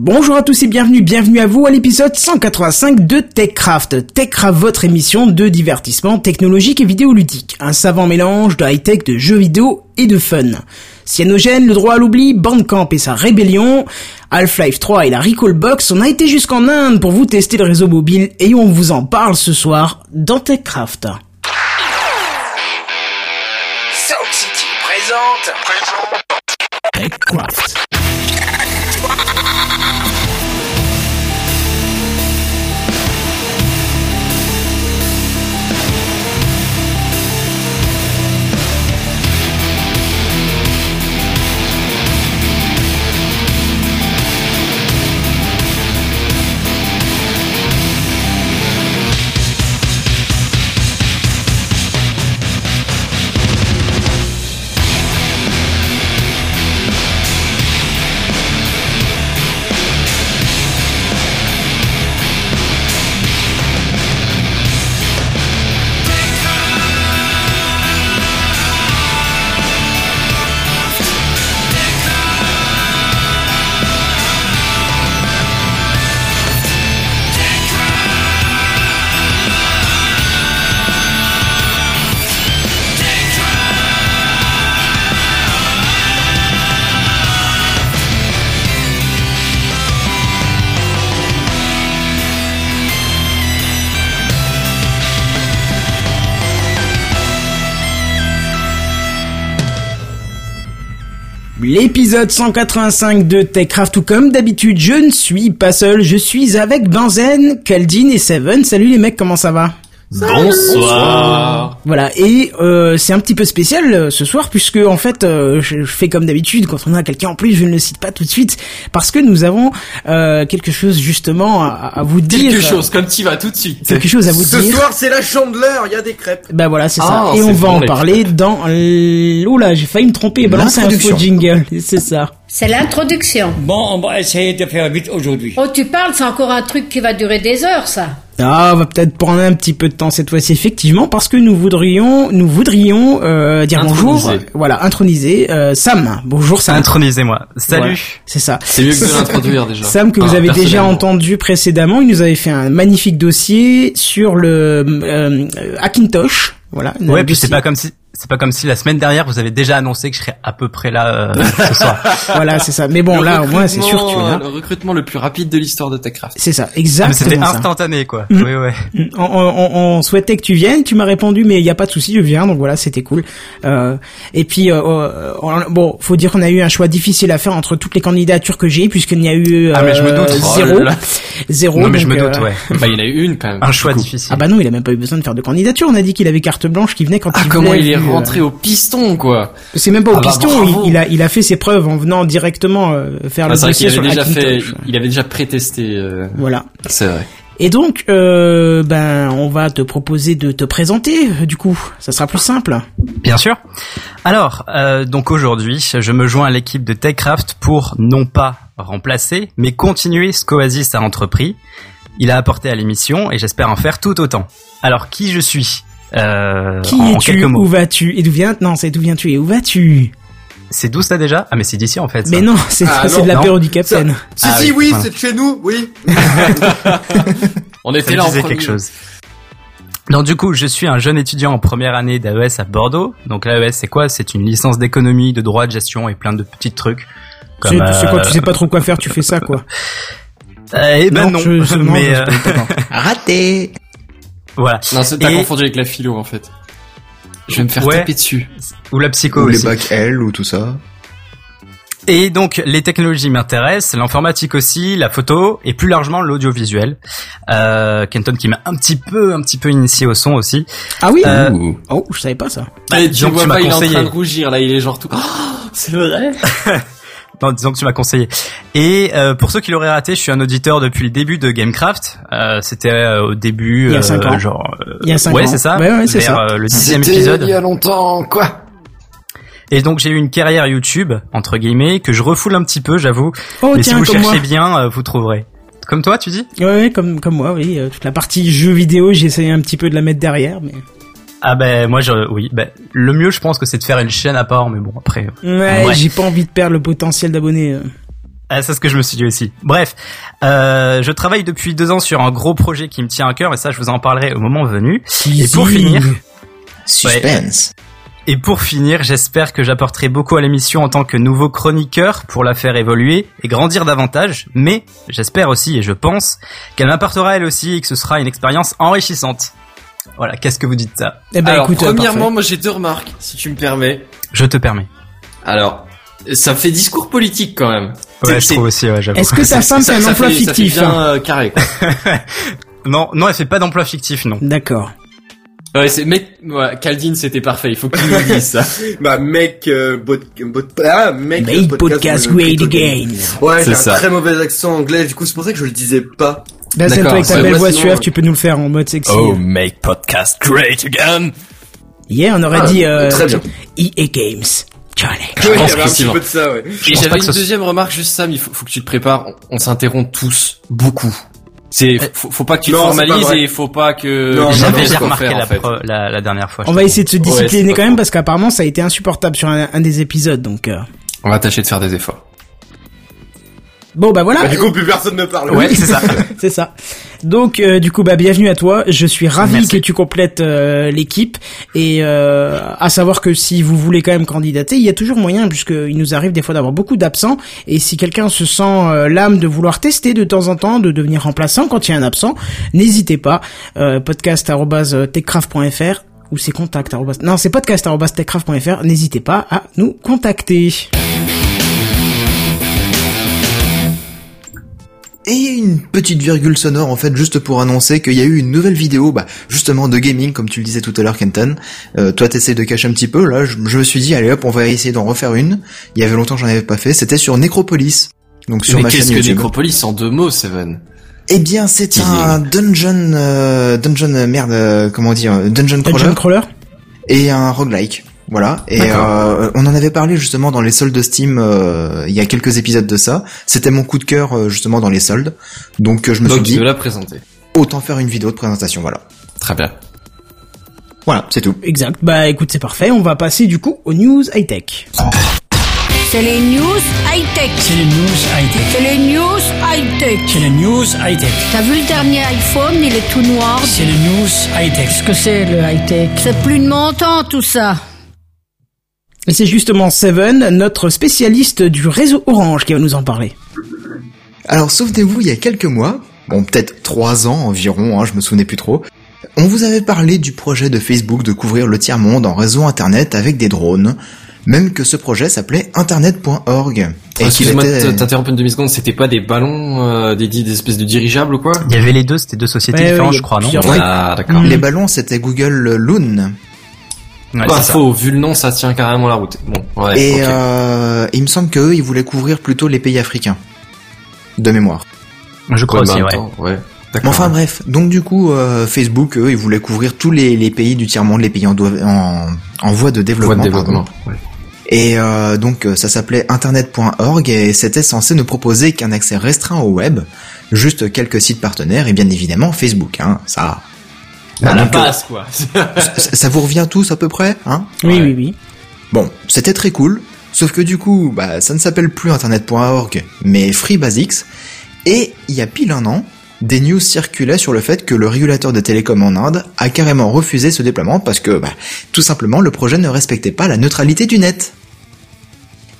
Bonjour à tous et bienvenue, bienvenue à vous à l'épisode 185 de TechCraft. TechCraft, votre émission de divertissement technologique et vidéoludique. Un savant mélange de high-tech, de jeux vidéo et de fun. Cyanogène, le droit à l'oubli, Bandcamp et sa rébellion, Half-Life 3 et la Recall Box, on a été jusqu'en Inde pour vous tester le réseau mobile et on vous en parle ce soir dans TechCraft. City présente. TechCraft. L'épisode 185 de TechCraft, tout comme d'habitude, je ne suis pas seul, je suis avec Benzen, Kaldin et Seven. Salut les mecs, comment ça va? Bonsoir. Voilà, et euh, c'est un petit peu spécial euh, ce soir puisque en fait euh, je, je fais comme d'habitude quand on a quelqu'un en plus, je ne le cite pas tout de suite parce que nous avons euh, quelque chose justement à, à vous dire. Quelque chose, comme tu vas tout de suite. Quelque chose à vous Ce dire. soir, c'est la chandeleur, il y a des crêpes. Bah voilà, c'est ça. Ah, Et on va bon, en parler dans... l- Oula, j'ai failli me tromper et balancer un faux L'introduction. jingle. C'est ça. C'est l'introduction. Bon, on va essayer de faire vite aujourd'hui. Oh, tu parles, c'est encore un truc qui va durer des heures, ça. Ah, on va peut-être prendre un petit peu de temps cette fois-ci, effectivement, parce que nous voudrions, nous voudrions euh, dire bonjour, voilà, introniser euh, Sam. Bonjour Sam. Intronisez-moi. Salut. Voilà, c'est ça. C'est mieux que de l'introduire déjà. Sam que vous Ah, avez déjà entendu précédemment, il nous avait fait un magnifique dossier sur le euh, Hackintosh. Voilà. Ouais, puis c'est pas comme si c'est pas comme si la semaine dernière vous avez déjà annoncé que je serais à peu près là euh, ce soir. Voilà, c'est ça. Mais bon, Le là, au moins, c'est sûr, tu es là. Le recrutement le plus rapide de l'histoire de TechCraft. C'est ça, Ah, mais exactement c'était ça. instantané quoi. Mhm. Oui ouais. On, on- on souhaitait que tu viennes, tu m'as répondu, mais il y a pas de souci, je viens, donc voilà, c'était cool. Euh, et puis, euh, euh, on- bon, faut dire qu'on a eu un choix difficile à faire entre toutes les candidatures que j'ai, puisqu'il n'y a eu euh, Ah, mais je me doute. zéro, Oh zéro. Non mais je me doute euh, ouais. Bah, il y en a eu une quand même. Un choix difficile. Ah bah non, il a même pas eu besoin de faire de candidature. On a dit qu'il avait carte blanche, qu'il venait quand Ah, il comment voulait. il est rentré au piston, quoi. C'est même pas au Ah bah, piston. il, il a, il a fait ses preuves en venant directement euh, faire Ah, le dossier sur déjà fait, il avait déjà pré-testé, euh, Voilà. c'est vrai. Et donc, euh, ben, on va te proposer de te présenter. euh, Du coup, ça sera plus simple. Bien sûr. Alors, euh, donc aujourd'hui, je me joins à l'équipe de TechCraft pour non pas remplacer, mais continuer ce qu'Oasis a entrepris. Il a apporté à l'émission et j'espère en faire tout autant. Alors, qui je suis? Euh, Qui es-tu? Où vas-tu? Et d'où viens Non, c'est d'où viens-tu et où vas-tu? C'est d'où ça déjà? Ah mais c'est d'ici en fait. ça. Mais non, c'est Ah, non, de l'apéro non. du Capitaine. Si, Ah si, oui, oui, voilà. c'est de chez nous, oui. On Ça était me là en disait premier. quelque chose. Donc du coup, je suis un jeune étudiant en première année d'AES à Bordeaux. Donc l'AES, c'est quoi? C'est une licence d'économie, de droit de gestion et plein de petits trucs. C'est quand euh, tu sais pas trop quoi faire, tu fais ça, quoi? euh, eh ben non, je- je mais je euh, pas. Raté. Voilà. Non, c'est t'as Et- confondu avec la philo, en fait. Je vais me faire Ouais. taper dessus. Ou la psycho Ou les aussi. bacs L ou tout ça. Et donc les technologies m'intéressent, l'informatique aussi, la photo et plus largement l'audiovisuel. Euh, Kenton qui m'a un petit peu, un petit peu initié au son aussi. Ah oui Euh. Oh, je savais pas ça. Et tu disons que vois tu pas, il est en train de rougir, là, il est genre tout, oh, c'est vrai? Non, disons que tu m'as conseillé. Et euh, pour ceux qui l'auraient raté, je suis un auditeur depuis le début de Gamecraft. Euh, C'était euh, au début, Il y a euh, ans. genre. euh, Il y a cinq ouais, ans. c'est ça. Ouais, ouais, c'est vers, ça. euh, le dixième C'était épisode. il y a longtemps, quoi. Et donc j'ai eu une carrière YouTube entre guillemets que je refoule un petit peu, j'avoue. Oh Mais si vous comme moi. cherchez bien, euh, vous trouverez. Comme toi, tu dis? Ouais, ouais, comme comme moi, oui. euh, toute la partie jeux vidéo, j'ai essayé un petit peu de la mettre derrière, mais. Ah ben moi, je, oui. Ben, le mieux, je pense que c'est de faire une chaîne à part, mais bon après. Ouais, Ouais. j'ai pas envie de perdre le potentiel d'abonnés. euh. Ah, c'est ce que je me suis dit aussi. Bref, euh, je travaille depuis deux ans sur un gros projet qui me tient à cœur, et ça, je vous en parlerai au moment venu. Et pour finir, Suspense. et pour finir, j'espère que j'apporterai beaucoup à l'émission en tant que nouveau chroniqueur pour la faire évoluer et grandir davantage. Mais j'espère aussi, et je pense, qu'elle m'apportera elle aussi et que ce sera une expérience enrichissante. Voilà, qu'est-ce que vous dites ça Eh ben, Alors, écoute, euh, premièrement, parfait. moi j'ai deux remarques, si tu me permets. Je te permets. Alors, ça fait discours politique quand même. Ouais, je trouve aussi, ouais, j'avoue. Est-ce que ta femme fait un ça emploi fait- ça fait fictif bien, hein euh, carré, quoi. Non, non, elle fait pas d'emploi fictif, non. D'accord. Ouais, c'est mec, ouais, Caldine, c'était parfait. Il faut que tu nous dises ça. Bah mec, euh, bot, bot, ah, mec, Make euh, podcast great again. Ouais, j'ai C'est un très mauvais accent anglais, du coup c'est pour ça que je le disais pas. Là, c'est D'accord, toi avec ta ouais, belle voix suave, euh, tu peux nous le faire en mode sexy. make podcast great again. Yeah, on aurait Ah, dit euh, très bien. EA Games Challenge. Je Ouais, pense il y avait un petit peu de ça, ouais. Et j'avais une ce- deuxième remarque, juste Sam, il faut, faut que tu te prépares. On, on s'interrompt tous beaucoup. C'est, faut, faut pas que tu Non, formalises et il faut pas que. J'avais quoi remarqué faire, la, en fait. la, la dernière fois. On va essayer de se Ouais, discipliner c'est quand même parce qu'apparemment ça a été insupportable sur un, un des épisodes donc euh. On va tâcher de faire des efforts. Bon bah voilà. Bah, du coup plus personne ne parle. Ouais, c'est ça. c'est ça. Donc euh, du coup bah bienvenue à toi. Je suis ravi Merci. que tu complètes euh, l'équipe. Et euh, à savoir que si vous voulez quand même candidater il y a toujours moyen puisqu'il nous arrive des fois d'avoir beaucoup d'absents. Et si quelqu'un se sent euh, l'âme de vouloir tester de temps en temps de devenir remplaçant quand il y a un absent n'hésitez pas. Euh, podcast@techcraft.fr ou c'est contact non c'est podcast@techcraft.fr n'hésitez pas à nous contacter Et une petite virgule sonore en fait juste pour annoncer qu'il y a eu une nouvelle vidéo bah, justement de gaming comme tu le disais tout à l'heure Kenton. Euh, toi t'essayes de cacher un petit peu là, je, je me suis dit allez hop on va essayer d'en refaire une. Il y avait longtemps que j'en avais pas fait, c'était sur Necropolis. Donc sur Mais ma qu'est-ce chaîne que YouTube. Necropolis en deux mots, Seven? Eh bien c'est un dungeon euh, dungeon euh, merde euh, comment dire euh, dungeon crawler Dungeon Crawler? Et un roguelike. Voilà. Et euh, on en avait parlé justement dans les soldes de Steam euh, il y a quelques épisodes de ça. C'était mon coup de cœur euh, justement dans les soldes. Donc euh, je me Donc, suis dit de la présenter. autant faire une vidéo de présentation. Voilà. Très bien. Voilà, c'est tout. Exact. Bah écoute, c'est parfait. On va passer du coup aux news high-tech. C'est les news high-tech. C'est les news high-tech. C'est les news high-tech. C'est les news high-tech. T'as vu le dernier iPhone, il est tout noir. C'est les news high-tech. Qu'est-ce que c'est le high-tech? C'est plus de mon temps tout ça. Et c'est justement Seven, notre spécialiste du réseau Orange, qui va nous en parler. Alors souvenez-vous, il y a quelques mois, bon peut-être trois ans environ, hein, je me souvenais plus trop, on vous avait parlé du projet de Facebook de couvrir le tiers-monde en réseau internet avec des drones, même que ce projet s'appelait internet.org. Et qu'il Excuse-moi était... de t'interrompre une demi-seconde, c'était pas des ballons, euh, des, des espèces de dirigeables ou quoi? Il y avait les deux, c'était deux sociétés Ouais, différentes, je crois, non? Ah, d'accord. Les ballons, c'était Google Loon. Ouais, Bah, c'est ça. faux, vu le nom, ça tient carrément la route. Bon, ouais, et euh, il me semble qu'eux, ils voulaient couvrir plutôt les pays africains. De mémoire. Je crois Ouais, mais aussi, ouais. temps, ouais. Enfin bref, donc du coup, euh, Facebook, eux, ils voulaient couvrir tous les, les pays du tiers-monde, les pays en, doi- en, en voie de Voie développement. de développement. pardon. Et euh, donc euh, ça s'appelait internet.org et c'était censé ne proposer qu'un accès restreint au web, juste quelques sites partenaires et bien évidemment Facebook, hein, ça. À la euh, base, quoi. ça, ça vous revient tous à peu près, hein? Oui, Ouais. oui, oui. Bon, c'était très cool, sauf que du coup, bah, ça ne s'appelle plus internet.org, mais Free Basics, et il y a pile un an, des news circulaient sur le fait que le régulateur de télécom en Inde a carrément refusé ce déploiement parce que, bah, tout simplement, le projet ne respectait pas la neutralité du net.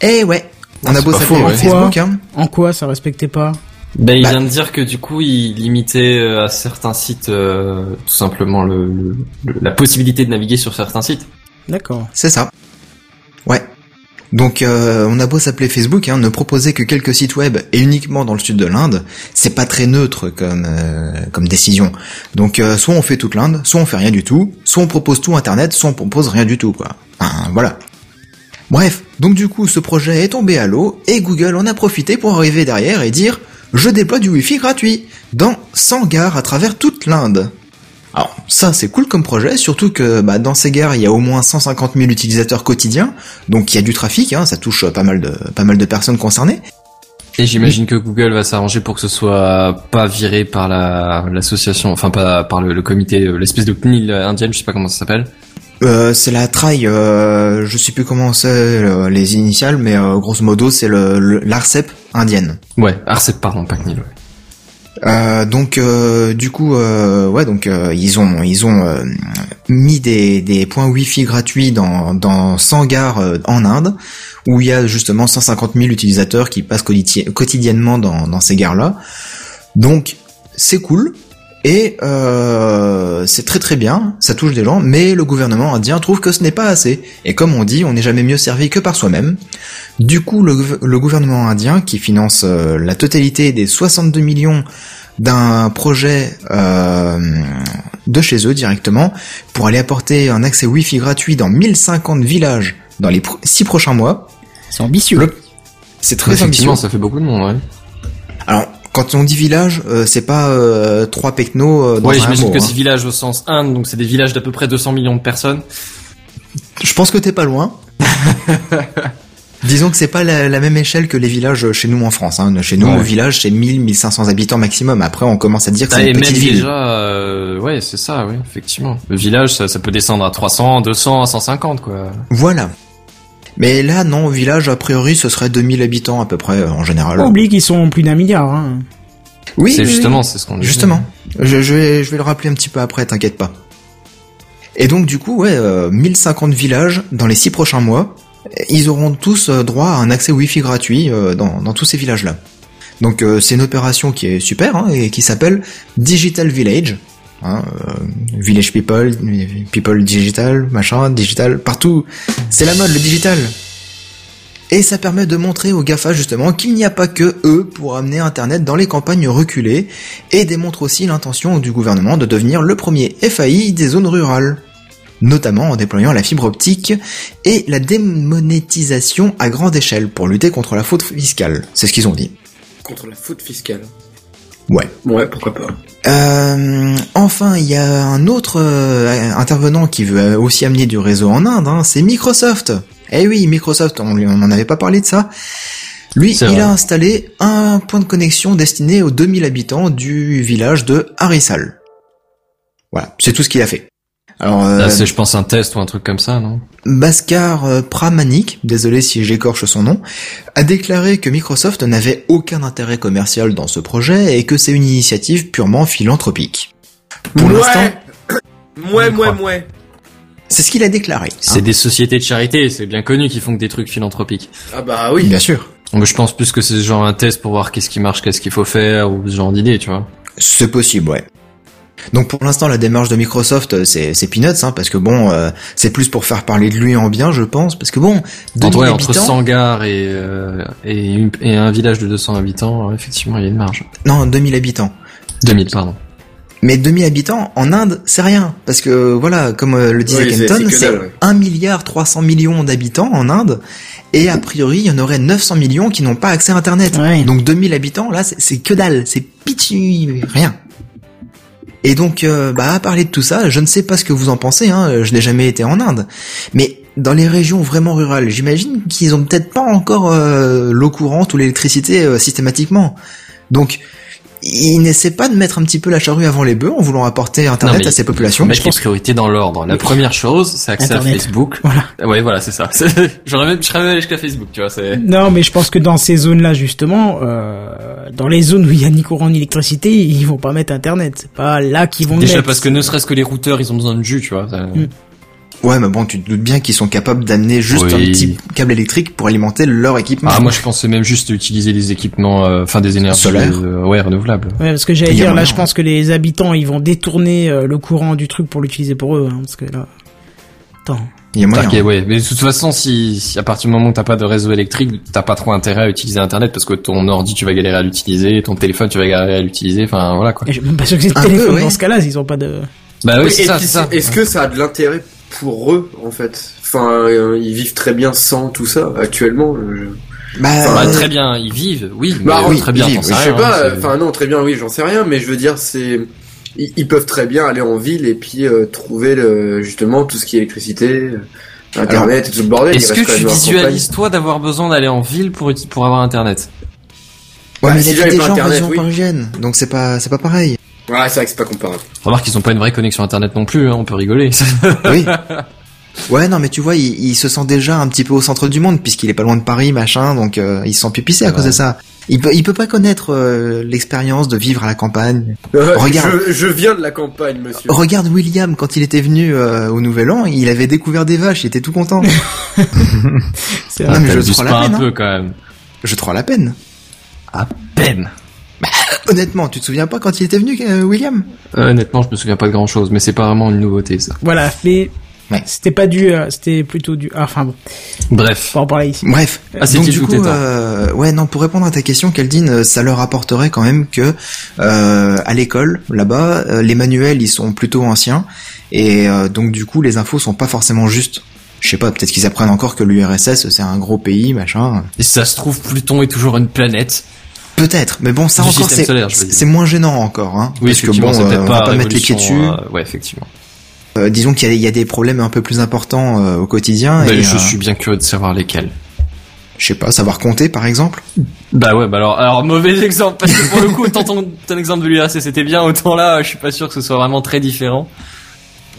Eh ouais, on Ah, a beau s'appeler. Facebook, hein. En quoi ça respectait pas? Ben, il Bah- vient de dire que du coup, il limitait euh, à certains sites euh, tout simplement le, le- le- la possibilité de naviguer sur certains sites. D'accord. C'est ça. Ouais. Donc euh, on a beau s'appeler Facebook, hein, ne proposer que quelques sites web et uniquement dans le sud de l'Inde, c'est pas très neutre comme euh, comme décision. Donc euh, soit on fait toute l'Inde, soit on fait rien du tout, soit on propose tout Internet, soit on propose rien du tout quoi. Enfin, voilà. Bref, donc du coup ce projet est tombé à l'eau et Google en a profité pour arriver derrière et dire je déploie du Wi-Fi gratuit dans 100 gares à travers toute l'Inde. Alors ça c'est cool comme projet, surtout que bah, dans ces gares il y a au moins 150 000 utilisateurs quotidiens, donc il y a du trafic, hein, ça touche pas mal de pas mal de personnes concernées. Et j'imagine que Google va s'arranger pour que ce soit pas viré par la l'association, enfin pas par le, le comité, euh, l'espèce de CNIL indienne, je sais pas comment ça s'appelle. Euh, c'est la trail, euh, je sais plus comment c'est euh, les initiales, mais euh, grosso modo c'est le le- l'ARCEP indienne. Ouais, Arcep, pardon, pas CNIL, ouais. Euh, donc euh, du coup euh, ouais donc euh, ils ont ils ont euh, mis des, des points wifi gratuits dans dans 100 gares euh, en Inde où il y a justement 150 000 utilisateurs qui passent quotidi- quotidiennement dans dans ces gares là donc c'est cool et euh, c'est très très bien ça touche des gens mais le gouvernement indien trouve que ce n'est pas assez et comme on dit on n'est jamais mieux servi que par soi-même du coup, le, gouv- le gouvernement indien, qui finance euh, la totalité des 62 millions d'un projet euh, de chez eux directement, pour aller apporter un accès Wi-Fi gratuit dans 1050 villages dans les pro- six prochains mois, C'est ambitieux. Le- c'est très ambitieux. Effectivement, ça fait beaucoup de monde, ouais. Alors, quand on dit village, euh, c'est pas euh, trois pecnos euh, dans Ouais, j'imagine que hein. c'est village au sens Inde, donc c'est des villages d'à peu près 200 millions de personnes. Je pense que t'es pas loin. Disons que c'est pas la, la même échelle que les villages chez nous en France. Hein. Chez nous, Ouais. au village, c'est 1000, 1500 habitants maximum. Après, on commence à dire que c'est une petite ville. déjà, euh, ouais, c'est ça, oui, effectivement. Le village, ça, ça peut descendre à 300, 200, à 150, quoi. Voilà. Mais là, non, au village, a priori, ce serait 2000 habitants à peu près, euh, en général. Pas oublier qu'ils sont plus d'un milliard. Hein. oui, c'est justement, c'est ce qu'on dit. Justement. Je, je, vais, je vais le rappeler un petit peu après, t'inquiète pas. Et donc, du coup, ouais, euh, 1050 villages dans les six prochains mois. Ils auront tous euh, droit à un accès Wi-Fi gratuit euh, dans, dans tous ces villages-là. Donc, euh, c'est une opération qui est super hein, et qui s'appelle Digital Village. Hein, euh, village People, People Digital, machin, digital, partout. C'est la mode, le digital. Et ça permet de montrer aux GAFA justement qu'il n'y a pas que eux pour amener Internet dans les campagnes reculées et démontre aussi l'intention du gouvernement de devenir le premier FAI des zones rurales. Notamment en déployant la fibre optique et la démonétisation à grande échelle pour lutter contre la faute fiscale. C'est ce qu'ils ont dit. Contre la faute fiscale. Ouais. Ouais, pourquoi pas. Euh, enfin, il y a un autre euh, intervenant qui veut aussi amener du réseau en Inde, hein, c'est Microsoft. Eh oui, Microsoft, on on n'en avait pas parlé de ça. Lui, il vrai. a installé un point de connexion destiné aux 2000 habitants du village de Harisal. Voilà, c'est tout ce qu'il a fait. Alors, euh, Là, c'est, je pense, un test ou un truc comme ça, non? Bhaskar euh, Pramanik, désolé si j'écorche son nom, a déclaré que Microsoft n'avait aucun intérêt commercial dans ce projet et que c'est une initiative purement philanthropique. Pour l'instant, Mouais, mouais, mouais. c'est ce qu'il a déclaré. C'est hein. des sociétés de charité, c'est bien connu qui font que des trucs philanthropiques. Ah bah oui. Bien sûr. Donc, je pense plus que c'est genre un test pour voir qu'est-ce qui marche, qu'est-ce qu'il faut faire, ou ce genre d'idée, tu vois. C'est possible, ouais. Donc pour l'instant, la démarche de Microsoft, euh, c'est c'est peanuts, hein, parce que bon, euh, c'est plus pour faire parler de lui en bien, je pense, parce que bon, 2000 Entre, ouais, entre habitants, 100 gares et, euh, et, une- et un village de 200 habitants, ouais, effectivement, il y a une marge. non, 2000 habitants. 2000, pardon. Mais 2000 habitants en Inde, c'est rien, parce que voilà, comme euh, le disait Oui, Kenton, c'est. 1 milliard 300 millions d'habitants en Inde, et a priori, il y en aurait 900 millions qui n'ont pas accès à Internet. Ouais. Donc 2000 habitants, là, c'est- c'est que dalle, c'est pitchy, rien. Et donc, euh, bah, à parler de tout ça, je ne sais pas ce que vous en pensez, hein, je n'ai jamais été en Inde, mais dans les régions vraiment rurales, j'imagine qu'ils ont peut-être pas encore euh, l'eau courante ou l'électricité euh, systématiquement. Donc, ils n'essaient pas de mettre un petit peu la charrue avant les bœufs en voulant apporter Internet Non, mais à ces populations. Mettre les priorités dans l'ordre. La première chose, c'est accès Internet. à Facebook. Voilà. Ouais, voilà, c'est ça. J'aurais même, je serais même allé jusqu'à Facebook, tu vois, c'est... Non, mais je pense que dans ces zones-là, justement, euh, dans les zones où il y a ni courant ni électricité, ils vont pas mettre Internet. C'est pas là qu'ils vont Déjà mettre. parce que ne serait-ce que les routeurs, ils ont besoin de jus, tu vois. ça- Mm. Ouais, mais bon, tu te doutes bien qu'ils sont capables d'amener juste Oui. un petit câble électrique pour alimenter leur équipement. Ah, moi je pensais même juste utiliser les équipements, euh, enfin des énergies Solaires. euh, ouais, renouvelables. Ouais, parce que j'allais dire, là, je pense que les habitants, ils vont détourner euh, le courant du truc pour l'utiliser pour eux, hein, parce que là... Attends. Il y a moyen. Ouais. Mais de toute façon, si, si à partir du moment où t'as pas de réseau électrique, t'as pas trop intérêt à utiliser Internet parce que ton ordi, tu vas galérer à l'utiliser, ton téléphone, tu vas galérer à l'utiliser. Enfin, voilà quoi. Et Je suis même pas sûr que c'est le Un peu, téléphone ouais. dans ce cas-là, s'ils ont pas de... Bah oui, Oui, c'est et ça, puis, c'est ça. Est-ce que ça a de l'intérêt pour eux, en fait Enfin, euh, ils vivent très bien sans tout ça, actuellement. euh, Bah, Bah, euh, très bien, ils vivent, oui, mais Bah, oui, oui, très bien, sais Je sais pas, hein, enfin non, très bien, oui, j'en sais rien, mais je veux dire, c'est... Ils, ils peuvent très bien aller en ville et puis euh, trouver le, justement tout ce qui est électricité, euh, Internet et tout le bordel. Est-ce que tu visualises toi d'avoir besoin d'aller en ville pour pour avoir internet? Ouais, bah, mais si il y a des gens en région oui. parisienne, donc c'est pas, c'est pas pareil. Ouais, c'est vrai que c'est pas comparable. Remarque qu'ils ont pas une vraie connexion internet non plus, hein, on peut rigoler. Oui. Ouais, non, mais tu vois, il, il se sent déjà un petit peu au centre du monde puisqu'il est pas loin de Paris, machin, donc euh, il se sent pupissé à cause de ça. Il peut, il peut pas connaître euh, l'expérience de vivre à la campagne. Euh, Regarde. Je, je viens de la campagne, monsieur. Regarde William quand il était venu euh, au Nouvel An, il avait découvert des vaches, il était tout content. C'est Non, vrai. mais je te pas la un peine. peu hein. quand même. Je te la peine. À peine. Honnêtement, tu te souviens pas quand il était venu, euh, William? Euh, honnêtement, je me souviens pas de grand chose, mais c'est pas vraiment une nouveauté ça. Voilà, mais Ouais. c'était pas du, euh, c'était plutôt du. ah, Enfin bon, Bref. faut en parler ici. Bref, Ah, c'est donc du tout coup, euh, ouais, non, pour répondre à ta question, Caldine, euh, ça leur apporterait quand même que euh, à l'école, là-bas, euh, les manuels ils sont plutôt anciens et euh, donc du coup les infos sont pas forcément justes. Je sais pas, peut-être qu'ils apprennent encore que l'URSS c'est un gros pays, machin. Et si ça se trouve, Pluton est toujours une planète. Peut-être, mais bon, ça Du encore c'est moins gênant encore, hein. Oui, parce que bon, c'est euh, on va pas mettre les pieds dessus. euh, ouais, effectivement. Euh, disons qu'il y, a- il y a des problèmes un peu plus importants euh, au quotidien. Bah, et, je euh, suis bien curieux de savoir lesquels. je sais pas, savoir compter par exemple. Bah ouais, bah alors, alors mauvais exemple, parce que pour le coup, autant ton, ton exemple de l'URSS c'était bien, autant là, je suis pas sûr que ce soit vraiment très différent.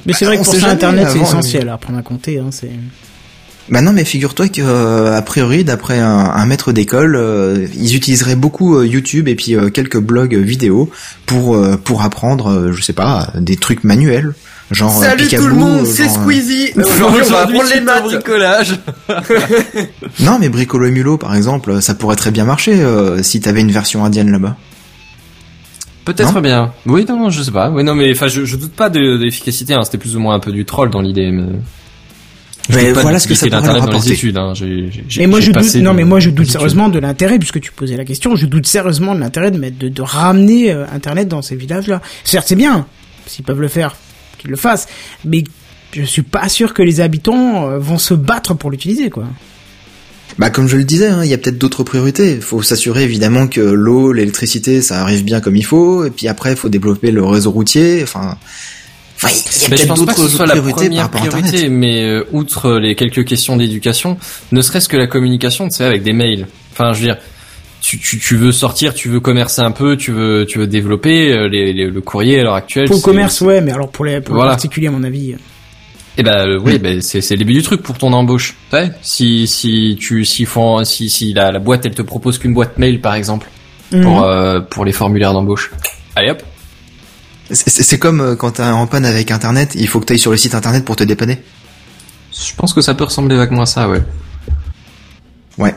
Mais c'est vrai que on pour sait ça, Internet, c'est essentiel à apprendre à compter. Hein, c'est. Bah non, mais figure-toi que euh, a priori, d'après un, un maître d'école, euh, ils utiliseraient beaucoup euh, YouTube et puis euh, quelques blogs vidéo pour euh, pour apprendre, euh, je sais pas, des trucs manuels, genre Salut tout le monde, c'est genre, euh, Squeezie. Aujourd'hui, on va apprendre les maths. bricolage. Non, mais Bricolo et Mulot, par exemple, ça pourrait très bien marcher euh, si t'avais une version indienne là-bas. Peut-être Non bien. Oui, non, non, je sais pas. Oui, non, mais enfin, je, je doute pas de, de l'efficacité. Hein. C'était plus ou moins un peu du troll dans l'idée, mais. Mais voilà ce que ça pourrait leur apporter. études. Hein. Mais moi je doute, non mais moi je doute études. sérieusement de l'intérêt puisque tu posais la question. Je doute sérieusement de l'intérêt de mettre, de, de ramener euh, Internet dans ces villages-là. Certes c'est bien, s'ils peuvent le faire, qu'ils le fassent, mais je suis pas sûr que les habitants euh, vont se battre pour l'utiliser quoi. Bah comme je le disais, hein, il y a peut-être d'autres priorités. Il faut s'assurer évidemment que l'eau, l'électricité, ça arrive bien comme il faut, et puis après, il faut développer le réseau routier. Enfin, enfin, il y a peut-être pense pas que d'autres priorités par rapport à priorité, Internet. mais euh, outre les quelques questions d'éducation, ne serait-ce que la communication, tu sais, avec des mails. Enfin, je veux dire, tu, tu, tu veux sortir, tu veux commercer un peu, tu veux, tu veux développer euh, les, les- le courrier à l'heure actuelle. Pour le commerce ouais, mais alors pour les, pour les particuliers à mon avis. euh, Eh ben euh, oui, ben c'est c'est le début du truc pour ton embauche. Ouais. Si si tu si font si si la, la boîte elle te propose qu'une boîte mail par exemple pour mhm. euh, pour les formulaires d'embauche. Allez hop. C'est c'est comme euh, quand t'es en panne avec Internet, il faut que t'ailles sur le site Internet pour te dépanner. Je pense que ça peut ressembler vaguement à ça, ouais. Ouais.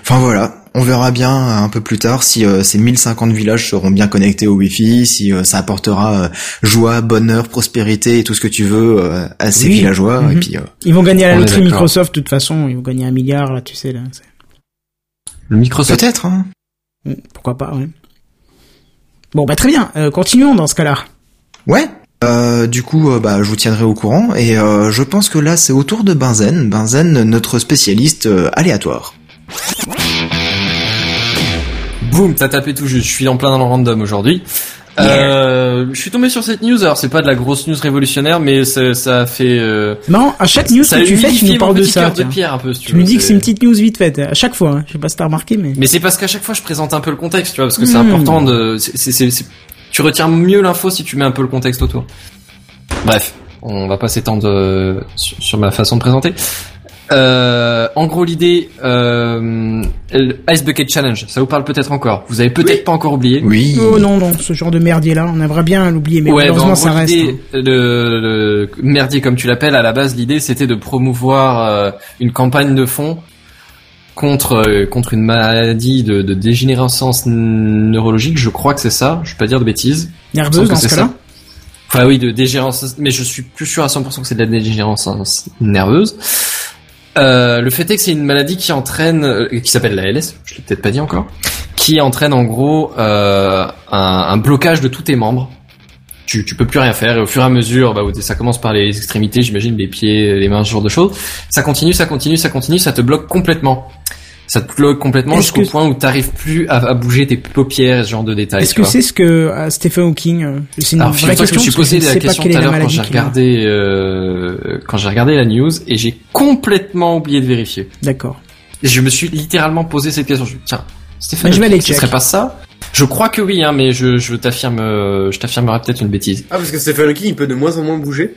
Enfin voilà, on verra bien euh, un peu plus tard si euh, ces 1050 villages seront bien connectés au Wi-Fi, si euh, ça apportera euh, joie, bonheur, prospérité et tout ce que tu veux euh, à ces Oui. villageois. Mhm. Et puis, euh, Ils vont gagner à la loterie. Microsoft de toute façon, ils vont gagner un milliard là, tu sais là. Le Microsoft. peut-être. Hein. Mm, Pourquoi pas, ouais. Bon bah très bien, euh, continuons dans ce cas-là. Ouais. Euh, du coup, euh, bah, je vous tiendrai au courant et euh, je pense que là, c'est au tour de Benzen. Benzen, notre spécialiste euh, aléatoire. Boum, t'as tapé tout juste. Je suis en plein dans le random aujourd'hui. Euh, je suis tombé sur cette news. Alors c'est pas de la grosse news révolutionnaire, mais ça, ça a fait. Euh, Non, à chaque news ça que tu fais, tu nous parles de petit ça. cœur de tiens. pierre un peu. Si tu, Tu nous veux, dis que c'est une petite news vite faite, à chaque fois. Hein. Je sais pas si t'as remarqué, mais... Mais c'est parce qu'à chaque fois je présente un peu le contexte, tu vois, parce que c'est Hmm. important de. c'est- c'est- c'est- c'est- Tu retiens mieux l'info si tu mets un peu le contexte autour. Bref, on va pas s'étendre euh, sur, sur ma façon de présenter. Euh, en gros, l'idée, euh, le Ice Bucket Challenge, ça vous parle peut-être encore. Vous avez peut-être pas encore oublié. Oui. Oh non, non, ce genre de merdier-là, on aimerait bien l'oublier, mais ouais, bah, en malheureusement gros, ça reste. l'idée, hein. le, le merdier comme tu l'appelles, à la base, l'idée c'était de promouvoir euh, une campagne de fonds contre euh, contre une maladie de, de dégénérescence neurologique. Je crois que c'est ça. Je vais pas dire de bêtises. Nerveuse dans que ce c'est cas-là ça. Enfin oui, de dégénérescence, mais je suis plus sûr à 100% que c'est de la dégénérescence nerveuse. Euh, le fait est que c'est une maladie qui entraîne, euh, qui s'appelle la LS, je l'ai peut-être pas dit encore, qui entraîne en gros euh, un, blocage de tous tes membres. Tu, tu peux plus rien faire et au fur et à mesure, bah, ça commence par les extrémités, j'imagine, les pieds, les mains, ce genre de choses. Ça continue, ça continue, ça continue, ça te bloque complètement. Ça te bloque complètement jusqu'au que- point où t'arrives plus à, à bouger tes paupières, et ce genre de détails. Est-ce que c'est ce que euh, Stephen Hawking... euh, C'est une Alors, vraie figure-toi que je question, me suis que posé je ne la question tout à l'heure quand j'ai regardé euh, quand j'ai regardé la news et j'ai complètement oublié de vérifier. D'accord. Et je me suis littéralement posé cette question. Je me suis dit, tiens, Stéphane, Mais je vais aller ce serait pas ça? Je crois que oui, hein, mais je, je t'affirme, euh, je t'affirmerai peut-être une bêtise. Ah, parce que Stephen Hawking, il peut de moins en moins bouger?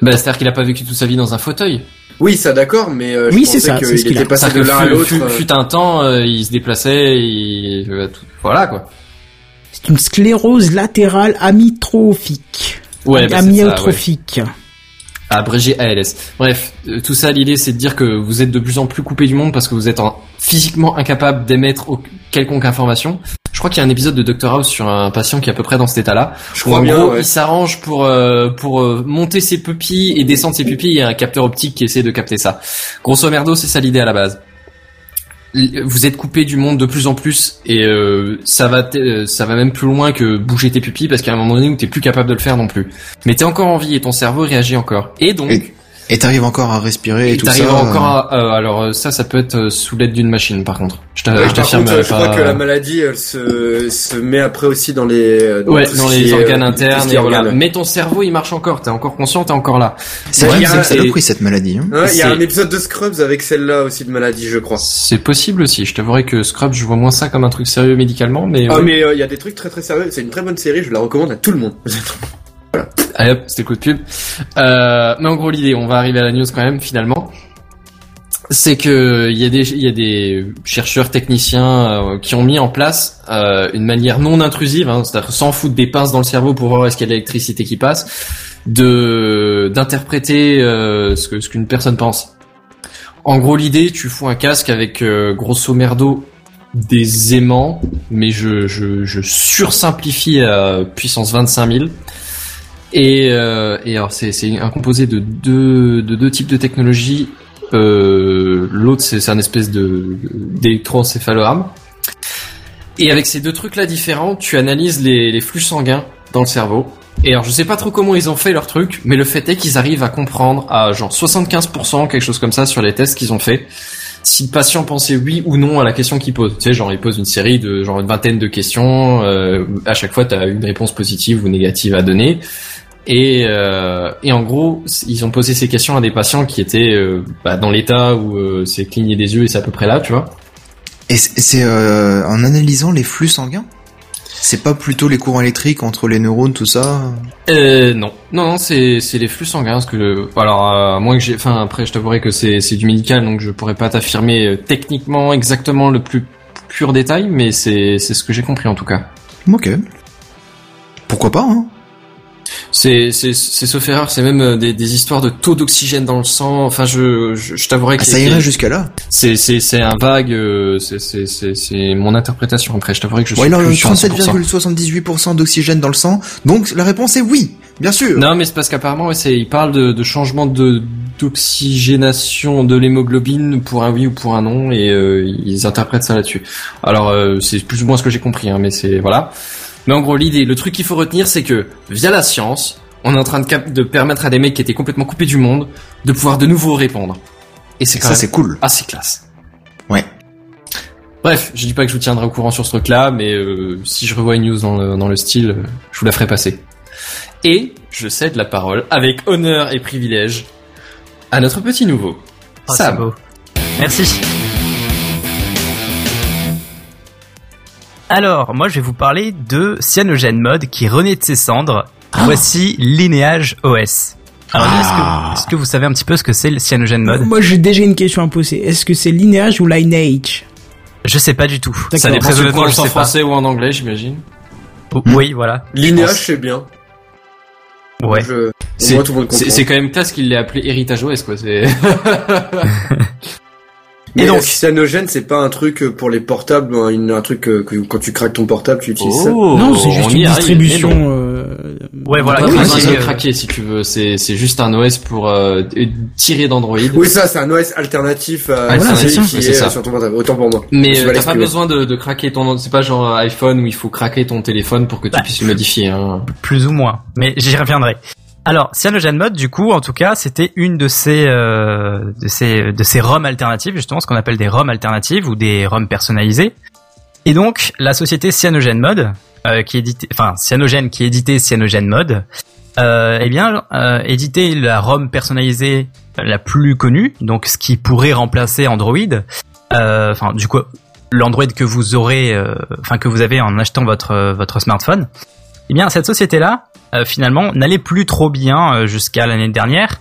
Bah, c'est-à-dire qu'il a pas vécu toute sa vie dans un fauteuil. Oui, ça d'accord, mais euh, je Oui, c'est pensais ce qu'il qu'il a. était passé de que l'un à fut, l'autre. fut- euh, fut un temps, euh, il se déplaçait, il... tout- voilà quoi. C'est une sclérose latérale amyotrophique. Ouais, bah, c'est ça, ouais. amyotrophique. Abrégé ALS. Bref, euh, tout ça, l'idée, c'est de dire que vous êtes de plus en plus coupé du monde parce que vous êtes en- physiquement incapable d'émettre quelconque information. Je crois qu'il y a un épisode de Dr House sur un patient qui est à peu près dans cet état-là. Je crois en bien, gros, ouais. il s'arrange pour euh, pour euh, monter ses pupilles et descendre ses pupilles. Il y a un capteur optique qui essaie de capter ça. Grosso merdo, c'est ça l'idée à la base. Vous êtes coupé du monde de plus en plus et euh, ça va euh, ça va même plus loin que bouger tes pupilles parce qu'à un moment donné où t'es plus capable de le faire non plus. Mais t'es encore en vie et ton cerveau réagit encore. Et donc Et- Et t'arrives encore à respirer et, et tout ça. t'arrives encore à, euh, alors euh, ça ça peut être euh, sous l'aide d'une machine par contre. Je Ah, je par t'affirme contre, euh, je crois pas- que la maladie elle se, se met après aussi dans les euh, Ouais, dans les organes euh, internes, et voilà. organes. Mais ton cerveau, il marche encore. T'es encore conscient, t'es encore là. C'est vrai il que a- c'est saloperie cette maladie. Hein. Ouais, il y a un épisode de Scrubs avec celle-là aussi de maladie, je crois. C'est possible aussi. Je t'avouerai que Scrub, je vois moins ça comme un truc sérieux médicalement, mais. Ah ouais. mais euh, il y a des trucs très très sérieux. C'est une très bonne série, je la recommande à tout le monde. Allez hop, c'était coup de pub. Euh, mais en gros, l'idée, on va arriver à la news quand même finalement. C'est que il y a des y a des chercheurs techniciens euh, qui ont mis en place euh, une manière non intrusive, hein, c'est-à-dire sans foutre des pinces dans le cerveau pour voir est-ce qu'il y a de l'électricité qui passe, de d'interpréter euh, ce que ce qu'une personne pense. En gros, l'idée, tu fous un casque avec euh, grosso merdo des aimants, mais je je, je sursimplifie à puissance 25 000. Et, euh, et alors c'est un composé de deux de deux types de technologies. Euh, L'autre c'est c'est un espèce de d'électroencéphalogramme. Et avec ces deux trucs là différents, tu analyses les, les flux sanguins dans le cerveau. Et alors je sais pas trop comment ils ont fait leur truc, mais le fait est qu'ils arrivent à comprendre à genre 75% quelque chose comme ça sur les tests qu'ils ont fait si le patient pensait oui ou non à la question qu'il pose. Tu sais, genre il pose une série de genre une vingtaine de questions. euh, à chaque fois, tu as une réponse positive ou négative à donner. Et, euh, et en gros, ils ont posé ces questions à des patients qui étaient euh, bah, dans l'état où euh, c'est cligner des yeux et c'est à peu près là, tu vois. Et c'est en analysant les flux sanguins C'est pas plutôt les courants électriques entre les neurones, tout ça? Euh, non, non, non, c'est les flux sanguins. Parce que le- alors, moins que j'ai, enfin après, je t'avouerai que c'est du médical, donc je pourrais pas t'affirmer techniquement exactement le plus pur détail, mais c'est ce que j'ai compris en tout cas. Ok. Pourquoi pas, hein? C'est c'est c'est sauf erreur, c'est même euh, des, des histoires de taux d'oxygène dans le sang. Enfin, je je, je t'avouerai que Ah, Ça c'est- irait jusqu'à là. c'est c'est c'est un vague. euh, c'est c'est c'est c'est mon interprétation. Après, je t'avouerai que je suis Ouais, 100%. 37,78% d'oxygène dans le sang. Donc la réponse est oui, bien sûr. Non, mais c'est parce qu'apparemment, ouais, c'est, il parle de, de changement de d'oxygénation de l'hémoglobine pour un oui ou pour un non, et euh, ils interprètent ça là-dessus. Alors, euh, c'est plus ou moins ce que j'ai compris, hein, mais c'est voilà. Mais en gros, l'idée, le truc qu'il faut retenir, c'est que via la science, on est en train de, cap- de permettre à des mecs qui étaient complètement coupés du monde de pouvoir de nouveau répondre. Et c'est quand Ça c'est cool. assez classe. Ouais. Bref, je dis pas que je vous tiendrai au courant sur ce truc-là, mais euh, si je revois une news dans le, dans le style, euh, je vous la ferai passer. Et je cède la parole avec honneur et privilège à notre petit nouveau. Oh, Sam. beau. Merci. Alors, moi, je vais vous parler de Cyanogen Mode qui renaît de ses cendres. Voici Lineage OS. Alors, est-ce que, est-ce que vous savez un petit peu ce que c'est le Cyanogen Mode? Moi, j'ai déjà une question à poser. Est-ce que c'est Lineage ou Lineage? Je sais pas du tout. D'accord. Ça dépend si en pas. français ou en anglais, j'imagine. Oh, Oui, voilà. Linéage, c'est bien. Ouais. Je... C'est quand même classe qu'il l'ait appelé Héritage OS, quoi. C'est... Mais Et donc- cyanogène, c'est pas un truc euh, pour les portables, un, une- un truc euh, que quand tu craques ton portable, tu utilises ça. Oh, Non, c'est juste une arrive, distribution. euh, Ouais, voilà. Pas oui, besoin craquer, de euh, craquer si tu veux. C'est c'est juste un OS pour euh, tirer d'Android. Oui, ça, c'est un OS alternatif à qui oui, c'est est ça. sur ton portable. Autant pour moi. Mais euh, t'as pas besoin de, de craquer ton, c'est pas genre iPhone où il faut craquer ton téléphone pour que tu Bah. puisses le modifier. Hein. plus ou moins, mais j'y reviendrai. Alors, Cyanogen Mode, du coup, en tout cas, c'était une de ces, euh, de ces, de ces ROM alternatives, justement, ce qu'on appelle des ROM alternatives ou des ROM personnalisées. Et donc, la société Cyanogen Mode, euh, qui édite, enfin, Cyanogen qui éditait Cyanogen Mode, euh, eh bien, éditait la ROM personnalisée la plus connue, donc ce qui pourrait remplacer Android. Enfin, du coup, l'Android que vous aurez, enfin que vous avez en achetant votre votre smartphone. Eh bien, cette société-là finalement n'allait plus trop bien euh, jusqu'à l'année dernière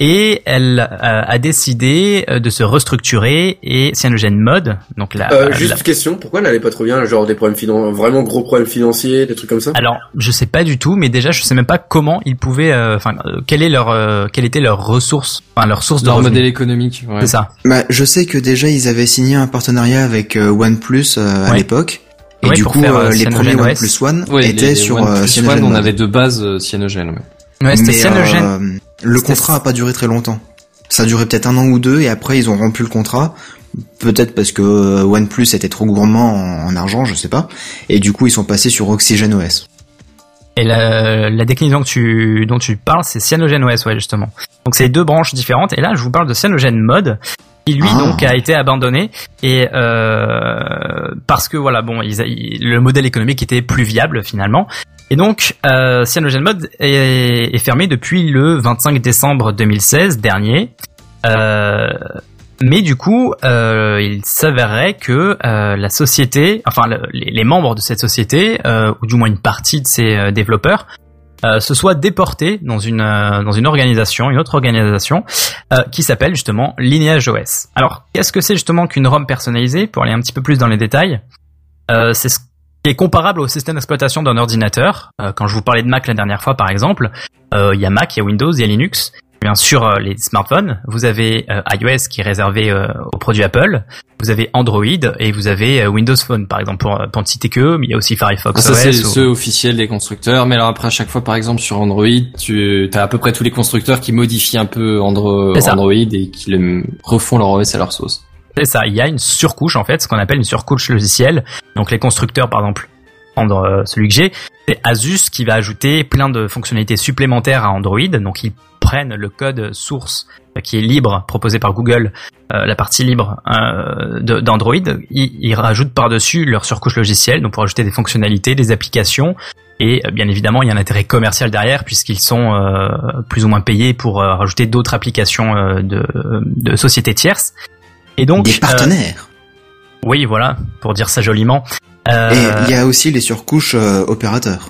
et elle euh, a décidé euh, de se restructurer et Cyanogen Mode, donc la, Euh, juste question, pourquoi elle allait pas trop bien Genre des problèmes financiers, vraiment gros problèmes financiers, des trucs comme ça? Alors je sais pas du tout, mais déjà je sais même pas comment ils pouvaient, euh, enfin euh, quelle est leur, euh, quelle était leur ressource, enfin leur source de Leur revenus. modèle économique. Ouais. C'est ça. Bah, je sais que déjà ils avaient signé un partenariat avec euh, OnePlus euh, à Ouais. l'époque. Et Ouais, du coup, faire, euh, euh, les Cyanogen premiers. OnePlus One Ouais, étaient les sur euh, One, Cyanogen on avait de base euh, cyanogène. Ouais. Ouais, c'était Cyanogen. euh, le contrat a pas duré très longtemps. Ça a duré peut-être un an ou deux et après ils ont rompu le contrat. Peut-être parce que OnePlus était trop gourmand en, en argent, je sais pas. Et du coup ils sont passés sur Oxygen OS. Et la, la déclinaison que tu, dont tu parles, c'est Cyanogen OS, ouais, justement. Donc c'est deux branches différentes. Et là, je vous parle de Cyanogen Mode, qui lui Ah. donc a été abandonné et euh, parce que voilà, bon, ils a- ils- le modèle économique était plus viable finalement. Et donc, euh, Cyanogen Mode est, est fermé depuis le 25 décembre 2016 dernier. Euh, mais du coup, euh, il s'avérerait que la société, enfin le- les, les membres de cette société, ou du moins une partie de ces euh, développeurs, euh, se soient déportés dans une euh, dans une organisation, une autre organisation euh, qui s'appelle justement Lineage OS. Alors, qu'est-ce que c'est justement qu'une ROM personnalisée Pour aller un petit peu plus dans les détails, c'est ce qui est comparable au système d'exploitation d'un ordinateur. Quand je vous parlais de Mac la dernière fois, par exemple, il y a Mac, il y a Windows, il y a Linux. Bien sûr, euh, les smartphones, vous avez euh, iOS qui est réservé euh, aux produits Apple, vous avez Android et vous avez Windows Phone, par exemple, pour, pour ne citer que eux, mais il y a aussi Firefox Ça, c'est ou- ceux officiels des constructeurs. Mais alors après, à chaque fois, par exemple, sur Android, tu as à peu près tous les constructeurs qui modifient un peu Andro-. Android et qui le refont leur OS à leur sauce. C'est ça, il y a une surcouche en fait, ce qu'on appelle une surcouche logicielle. Donc les constructeurs, par exemple, prendre celui que j'ai, c'est Asus qui va ajouter plein de fonctionnalités supplémentaires à Android. Donc ils prennent le code source qui est libre, proposé par Google, euh, la partie libre euh, d'Android, ils, ils rajoutent par-dessus leur surcouche logicielle, donc pour ajouter des fonctionnalités, des applications. Et euh, bien évidemment, il y a un intérêt commercial derrière puisqu'ils sont euh, plus ou moins payés pour rajouter d'autres applications de, de sociétés tierces. Et donc, Des partenaires. oui, voilà, pour dire ça joliment. Et il y a aussi les surcouches opérateurs.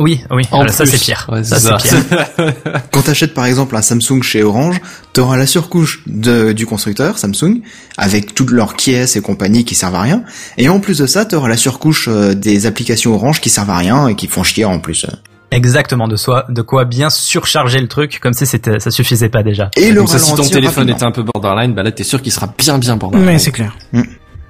Oui, oui, En voilà, ça plus. c'est pire. Ouais, ça c'est c'est pire. Quand t'achètes par exemple un Samsung chez Orange, t'auras la surcouche de, du constructeur Samsung avec toutes leurs caisses et compagnie qui servent à rien. Et en plus de ça, t'auras la surcouche euh, des applications Orange qui servent à rien et qui font chier en plus. Exactement, de, soi, de quoi bien surcharger le truc, comme si c'était, ça suffisait pas déjà. Et le Donc ça, si ton téléphone rapidement. était un peu borderline, bah là, t'es sûr qu'il sera bien, bien borderline. Mais c'est clair.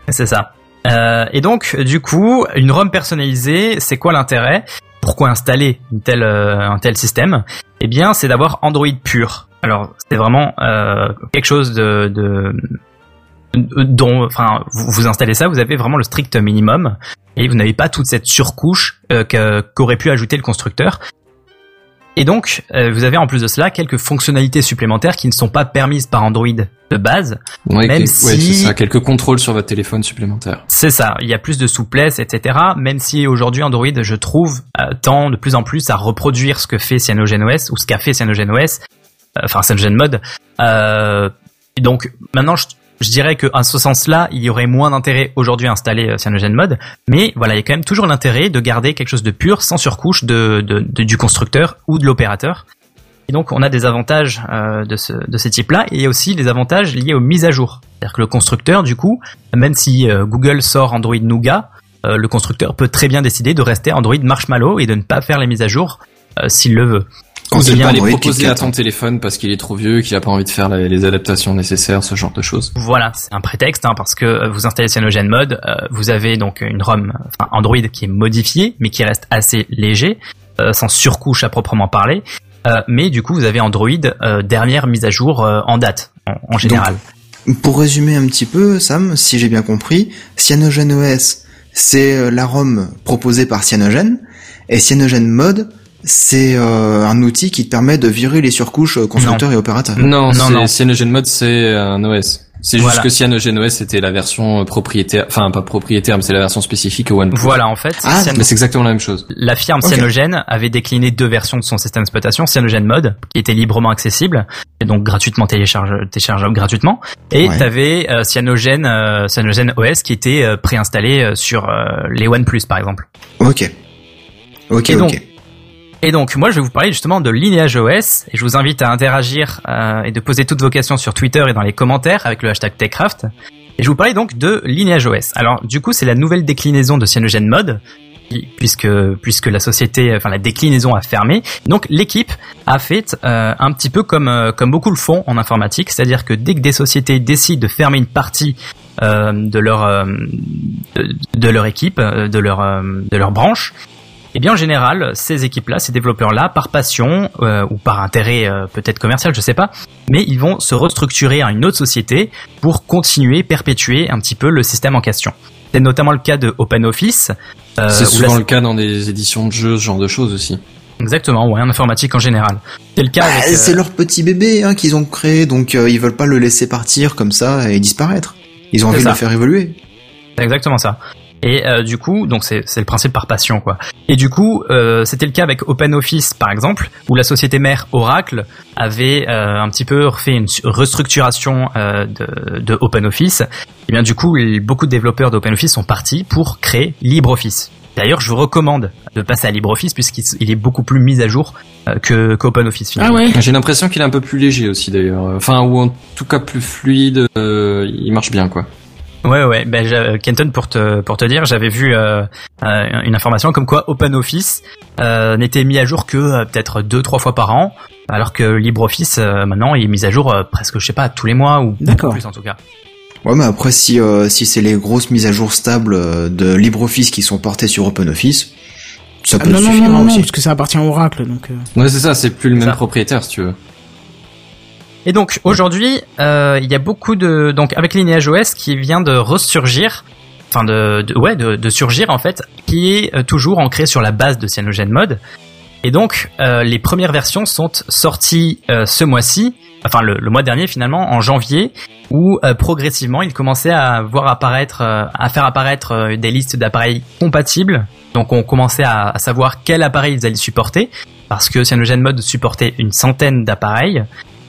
C'est ça. Euh, et donc, du coup, une ROM personnalisée, c'est quoi l'intérêt? Pourquoi installer euh, un tel système? Eh bien, c'est d'avoir Android pur. Alors, c'est vraiment euh, quelque chose de, dont, enfin, vous, installez ça, vous avez vraiment le strict minimum et vous n'avez pas toute cette surcouche euh, qu'aurait pu ajouter le constructeur. Et donc, euh, vous avez en plus de cela quelques fonctionnalités supplémentaires qui ne sont pas permises par Android de base, Ouais, Même quel- ouais, si- c'est ça, quelques contrôles sur votre téléphone supplémentaires. C'est ça, il y a plus de souplesse, etc. Même si aujourd'hui Android, je trouve, euh, tend de plus en plus à reproduire ce que fait CyanogenOS ou ce qu'a fait CyanogenOS, euh, enfin CyanogenMod. Euh, donc maintenant, je, je dirais que ce sens-là, il y aurait moins d'intérêt aujourd'hui à installer euh, CyanogenMod, mais voilà, il y a quand même toujours l'intérêt de garder quelque chose de pur, sans surcouche de, du constructeur ou de l'opérateur. Et donc, on a des avantages euh, de ce, de ce type-là, et il y a aussi des avantages liés aux mises à jour. C'est-à-dire que le constructeur, du coup, même si euh, Google sort Android Nougat, le constructeur peut très bien décider de rester Android Marshmallow et de ne pas faire les mises à jour s'il le veut. Quand c'est bien pas les proposer à ton téléphone parce qu'il est trop vieux, qu'il a pas envie de faire les, les adaptations nécessaires, ce genre de choses. Voilà, c'est un prétexte hein, parce que euh, vous installez Cyanogen Mode, euh, vous avez donc une ROM, enfin Android qui est modifié, mais qui reste assez léger, euh, sans surcouche à proprement parler. Euh, mais du coup, vous avez Android euh, dernière mise à jour euh, en date, en, en général. Pour résumer un petit peu, Sam, si j'ai bien compris, CyanogenOS, c'est la ROM proposée par Cyanogen, et Cyanogen Mode, c'est euh, un outil qui te permet de virer les surcouches euh, constructeurs et opérateurs. Non, Non, non. c'est CyanogenMod, c'est un OS. C'est Voilà. juste que CyanogenOS c'était la version euh, propriétaire, enfin pas propriétaire, mais c'est la version spécifique au OnePlus. Voilà, en fait, Ah, Cyan- Mais c'est exactement la même chose. la firme. Cyanogen avait décliné deux versions de son système d'exploitation, Cyanogen Mode, qui était librement accessible, et donc gratuitement télécharge- téléchargeable gratuitement, et Ouais. t'avais euh, Cyanogen, euh, Cyanogen OS qui était euh, préinstallé euh, sur euh, les OnePlus par exemple. Ok. Ok, Et donc, ok. Et donc moi je vais vous parler justement de Lineage OS et je vous invite à interagir euh, et de poser toutes vos questions sur Twitter et dans les commentaires avec le hashtag TechCraft. Et je vous parlais donc de Lineage OS. Alors du coup c'est la nouvelle déclinaison de CyanogenMod qui- puisque puisque la société, enfin la déclinaison a fermé. Donc l'équipe a fait euh, un petit peu comme euh, comme beaucoup le font en informatique, c'est-à-dire que dès que des sociétés décident de fermer une partie euh, de leur euh, de leur équipe, euh, de leur euh, de leur branche, eh bien en général ces équipes-là, ces développeurs-là, par passion euh, ou par intérêt euh, peut-être commercial, je sais pas, mais ils vont se restructurer à une autre société pour continuer, perpétuer un petit peu le système en question. C'est notamment le cas de OpenOffice. euh, C'est souvent le cas dans des éditions de jeux, ce genre de choses aussi. Exactement, ouais, en informatique en général. C'est le cas Bah, euh, C'est leur petit bébé hein, qu'ils ont créé, donc euh, ils veulent pas le laisser partir comme ça et disparaître. Ils ont envie de ça. le faire évoluer. C'est exactement ça. Et euh, du coup, donc c'est c'est le principe par passion quoi. Et du coup, euh, c'était le cas avec OpenOffice par exemple, où la société mère Oracle avait euh, un petit peu refait une restructuration euh, de, de OpenOffice. Et bien du coup, beaucoup de développeurs d'OpenOffice sont partis pour créer LibreOffice. D'ailleurs, je vous recommande de passer à LibreOffice puisqu'il est beaucoup plus mis à jour euh, que qu'OpenOffice Ah finalement. ouais. J'ai l'impression qu'il est un peu plus léger aussi d'ailleurs. Enfin, ou en tout cas plus fluide. euh, il marche bien quoi. Ouais ouais, ben j'a- Kenton pour te pour te dire, j'avais vu euh, euh, une information comme quoi OpenOffice euh, n'était mis à jour que euh, peut-être deux trois fois par an, alors que LibreOffice euh, maintenant il est mis à jour euh, presque je sais pas tous les mois ou plus en tout cas. Ouais, mais après, si, euh, si c'est les grosses mises à jour stables euh, de LibreOffice qui sont portées sur OpenOffice, ça Ah, peut non, non, suffire non, non, aussi. parce que ça appartient à Oracle, donc. euh, Ouais, c'est ça. C'est plus le même Ça. propriétaire si tu veux. Et donc aujourd'hui, euh, il y a beaucoup de donc avec Lineage OS qui vient de ressurgir, enfin de, ouais de, de surgir en fait, qui est euh, toujours ancré sur la base de CyanogenMod. Et donc euh, les premières versions sont sorties euh, ce mois-ci, enfin le, le mois dernier finalement en janvier, où euh, progressivement il commençait à voir apparaître, euh, à faire apparaître des listes d'appareils compatibles. Donc on commençait à, à savoir quel appareil ils allaient supporter, parce que CyanogenMod supportait une centaine d'appareils.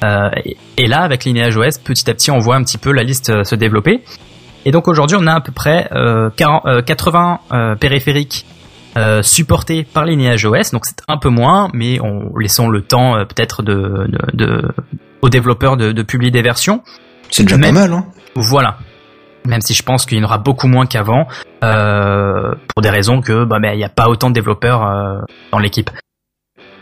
Euh, et, et là, avec Lineage OS, petit à petit, on voit un petit peu la liste euh, se développer. Et donc aujourd'hui, on a à peu près euh, 40, euh, 80 euh, périphériques euh, supportés par Lineage OS. Donc c'est un peu moins, mais on laissons le temps euh, peut-être de, de, de- aux développeurs de, de publier des versions. C'est déjà pas mal, hein. Voilà. Même si je pense qu'il y en aura beaucoup moins qu'avant, euh, pour des raisons que bah mais il n'y a pas autant de développeurs euh, dans l'équipe.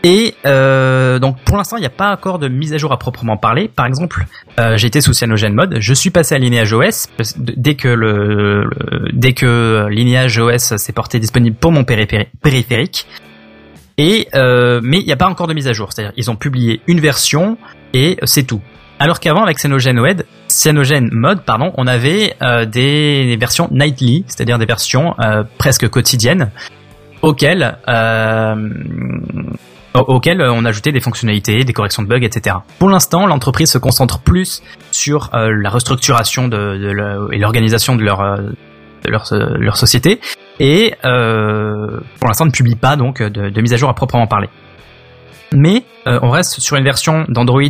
Et euh, donc pour l'instant il n'y a pas encore de mise à jour à proprement parler. Par exemple, euh, j'étais sous CyanogenMod, je suis passé à Lineage OS dès que le, dès que Lineage OS s'est porté disponible pour mon périphéri- périphérique. Et euh, mais il n'y a pas encore de mise à jour, c'est-à-dire ils ont publié une version et c'est tout. Alors qu'avant avec CyanogenMod, CyanogenMod pardon, on avait euh, des versions nightly, c'est-à-dire des versions euh, presque quotidiennes auxquelles euh, au- auxquelles on ajoutait des fonctionnalités, des corrections de bugs, etc. Pour l'instant, l'entreprise se concentre plus sur euh, la restructuration et l'organisation de leur euh, euh, société et euh, pour l'instant ne publie pas donc de, mise à jour à proprement parler. Mais euh, on reste sur une version d'Android,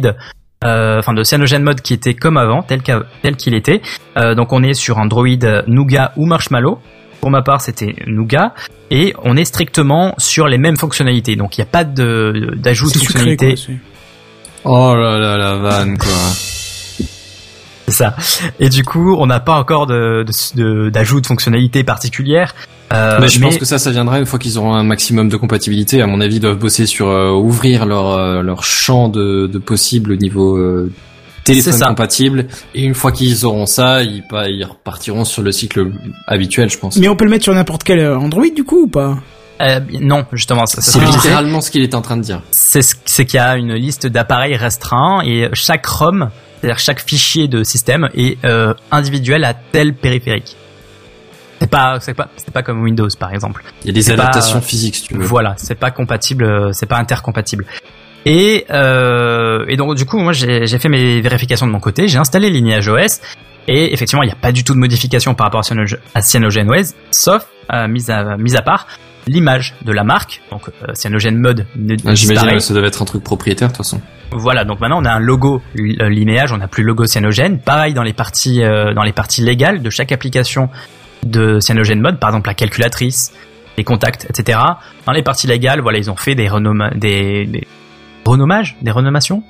euh, enfin de CyanogenMod qui était comme avant, tel qu'il était. Euh, donc on est sur Android Nougat ou Marshmallow. Pour ma part, c'était Nougat et on est strictement sur les mêmes fonctionnalités. Donc il n'y a pas de d'ajout de fonctionnalités. Oh là là, la vanne quoi. C'est ça. Et du coup, on n'a pas encore de de- de- d'ajout de, fonctionnalités particulières. Euh, mais je pense que ça, ça viendra une fois qu'ils auront un maximum de compatibilité. À mon avis, ils doivent bosser sur euh, ouvrir leur euh, leur champ de, de possibles au niveau euh, téléphone compatible. Et une fois qu'ils auront ça, ils, pa- ils repartiront sur le cycle habituel, je pense. Mais on peut le mettre sur n'importe quel euh, Android du coup ou pas? Euh, non, justement, C'est littéralement ce qu'il est en train de dire. c'est ce- c'est qu'il y a une liste d'appareils restreints et chaque ROM, c'est-à-dire chaque fichier de système est euh, individuel à tel périphérique. C'est pas, c'est pas, c'est pas comme Windows par exemple. Il y a des pas, adaptations physiques, si tu veux. Voilà, c'est pas compatible, c'est pas intercompatible. Et, euh, et donc du coup, moi j'ai fait mes vérifications de mon côté, j'ai installé Lineage OS et effectivement, il n'y a pas du tout de modification par rapport à Cyanogen, CyanogenOS, sauf euh, mise à mise à part l'image de la marque, donc euh, CyanogenMod ne Ah, J'imagine que ça devait être un truc propriétaire de toute façon. Voilà, donc maintenant on a un logo euh, linéage, on n'a plus le logo Cyanogen. Pareil dans les parties euh, dans les parties légales de chaque application de CyanogenMod, par exemple la calculatrice, les contacts, etc. Dans les parties légales, voilà, ils ont fait des des, des renommages, des renommations.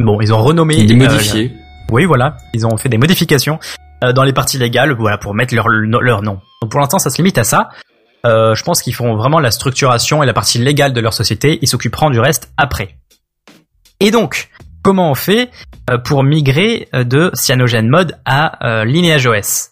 Bon, ils ont renommé Des euh, modifiés. oui, voilà, ils ont fait des modifications euh, dans les parties légales, voilà, pour mettre leur leur nom. Donc pour l'instant, ça se limite à ça. Euh, je pense qu'ils font vraiment la structuration et la partie légale de leur société. Ils s'occuperont du reste après. Et donc, comment on fait pour migrer de CyanogenMod à euh, Lineage OS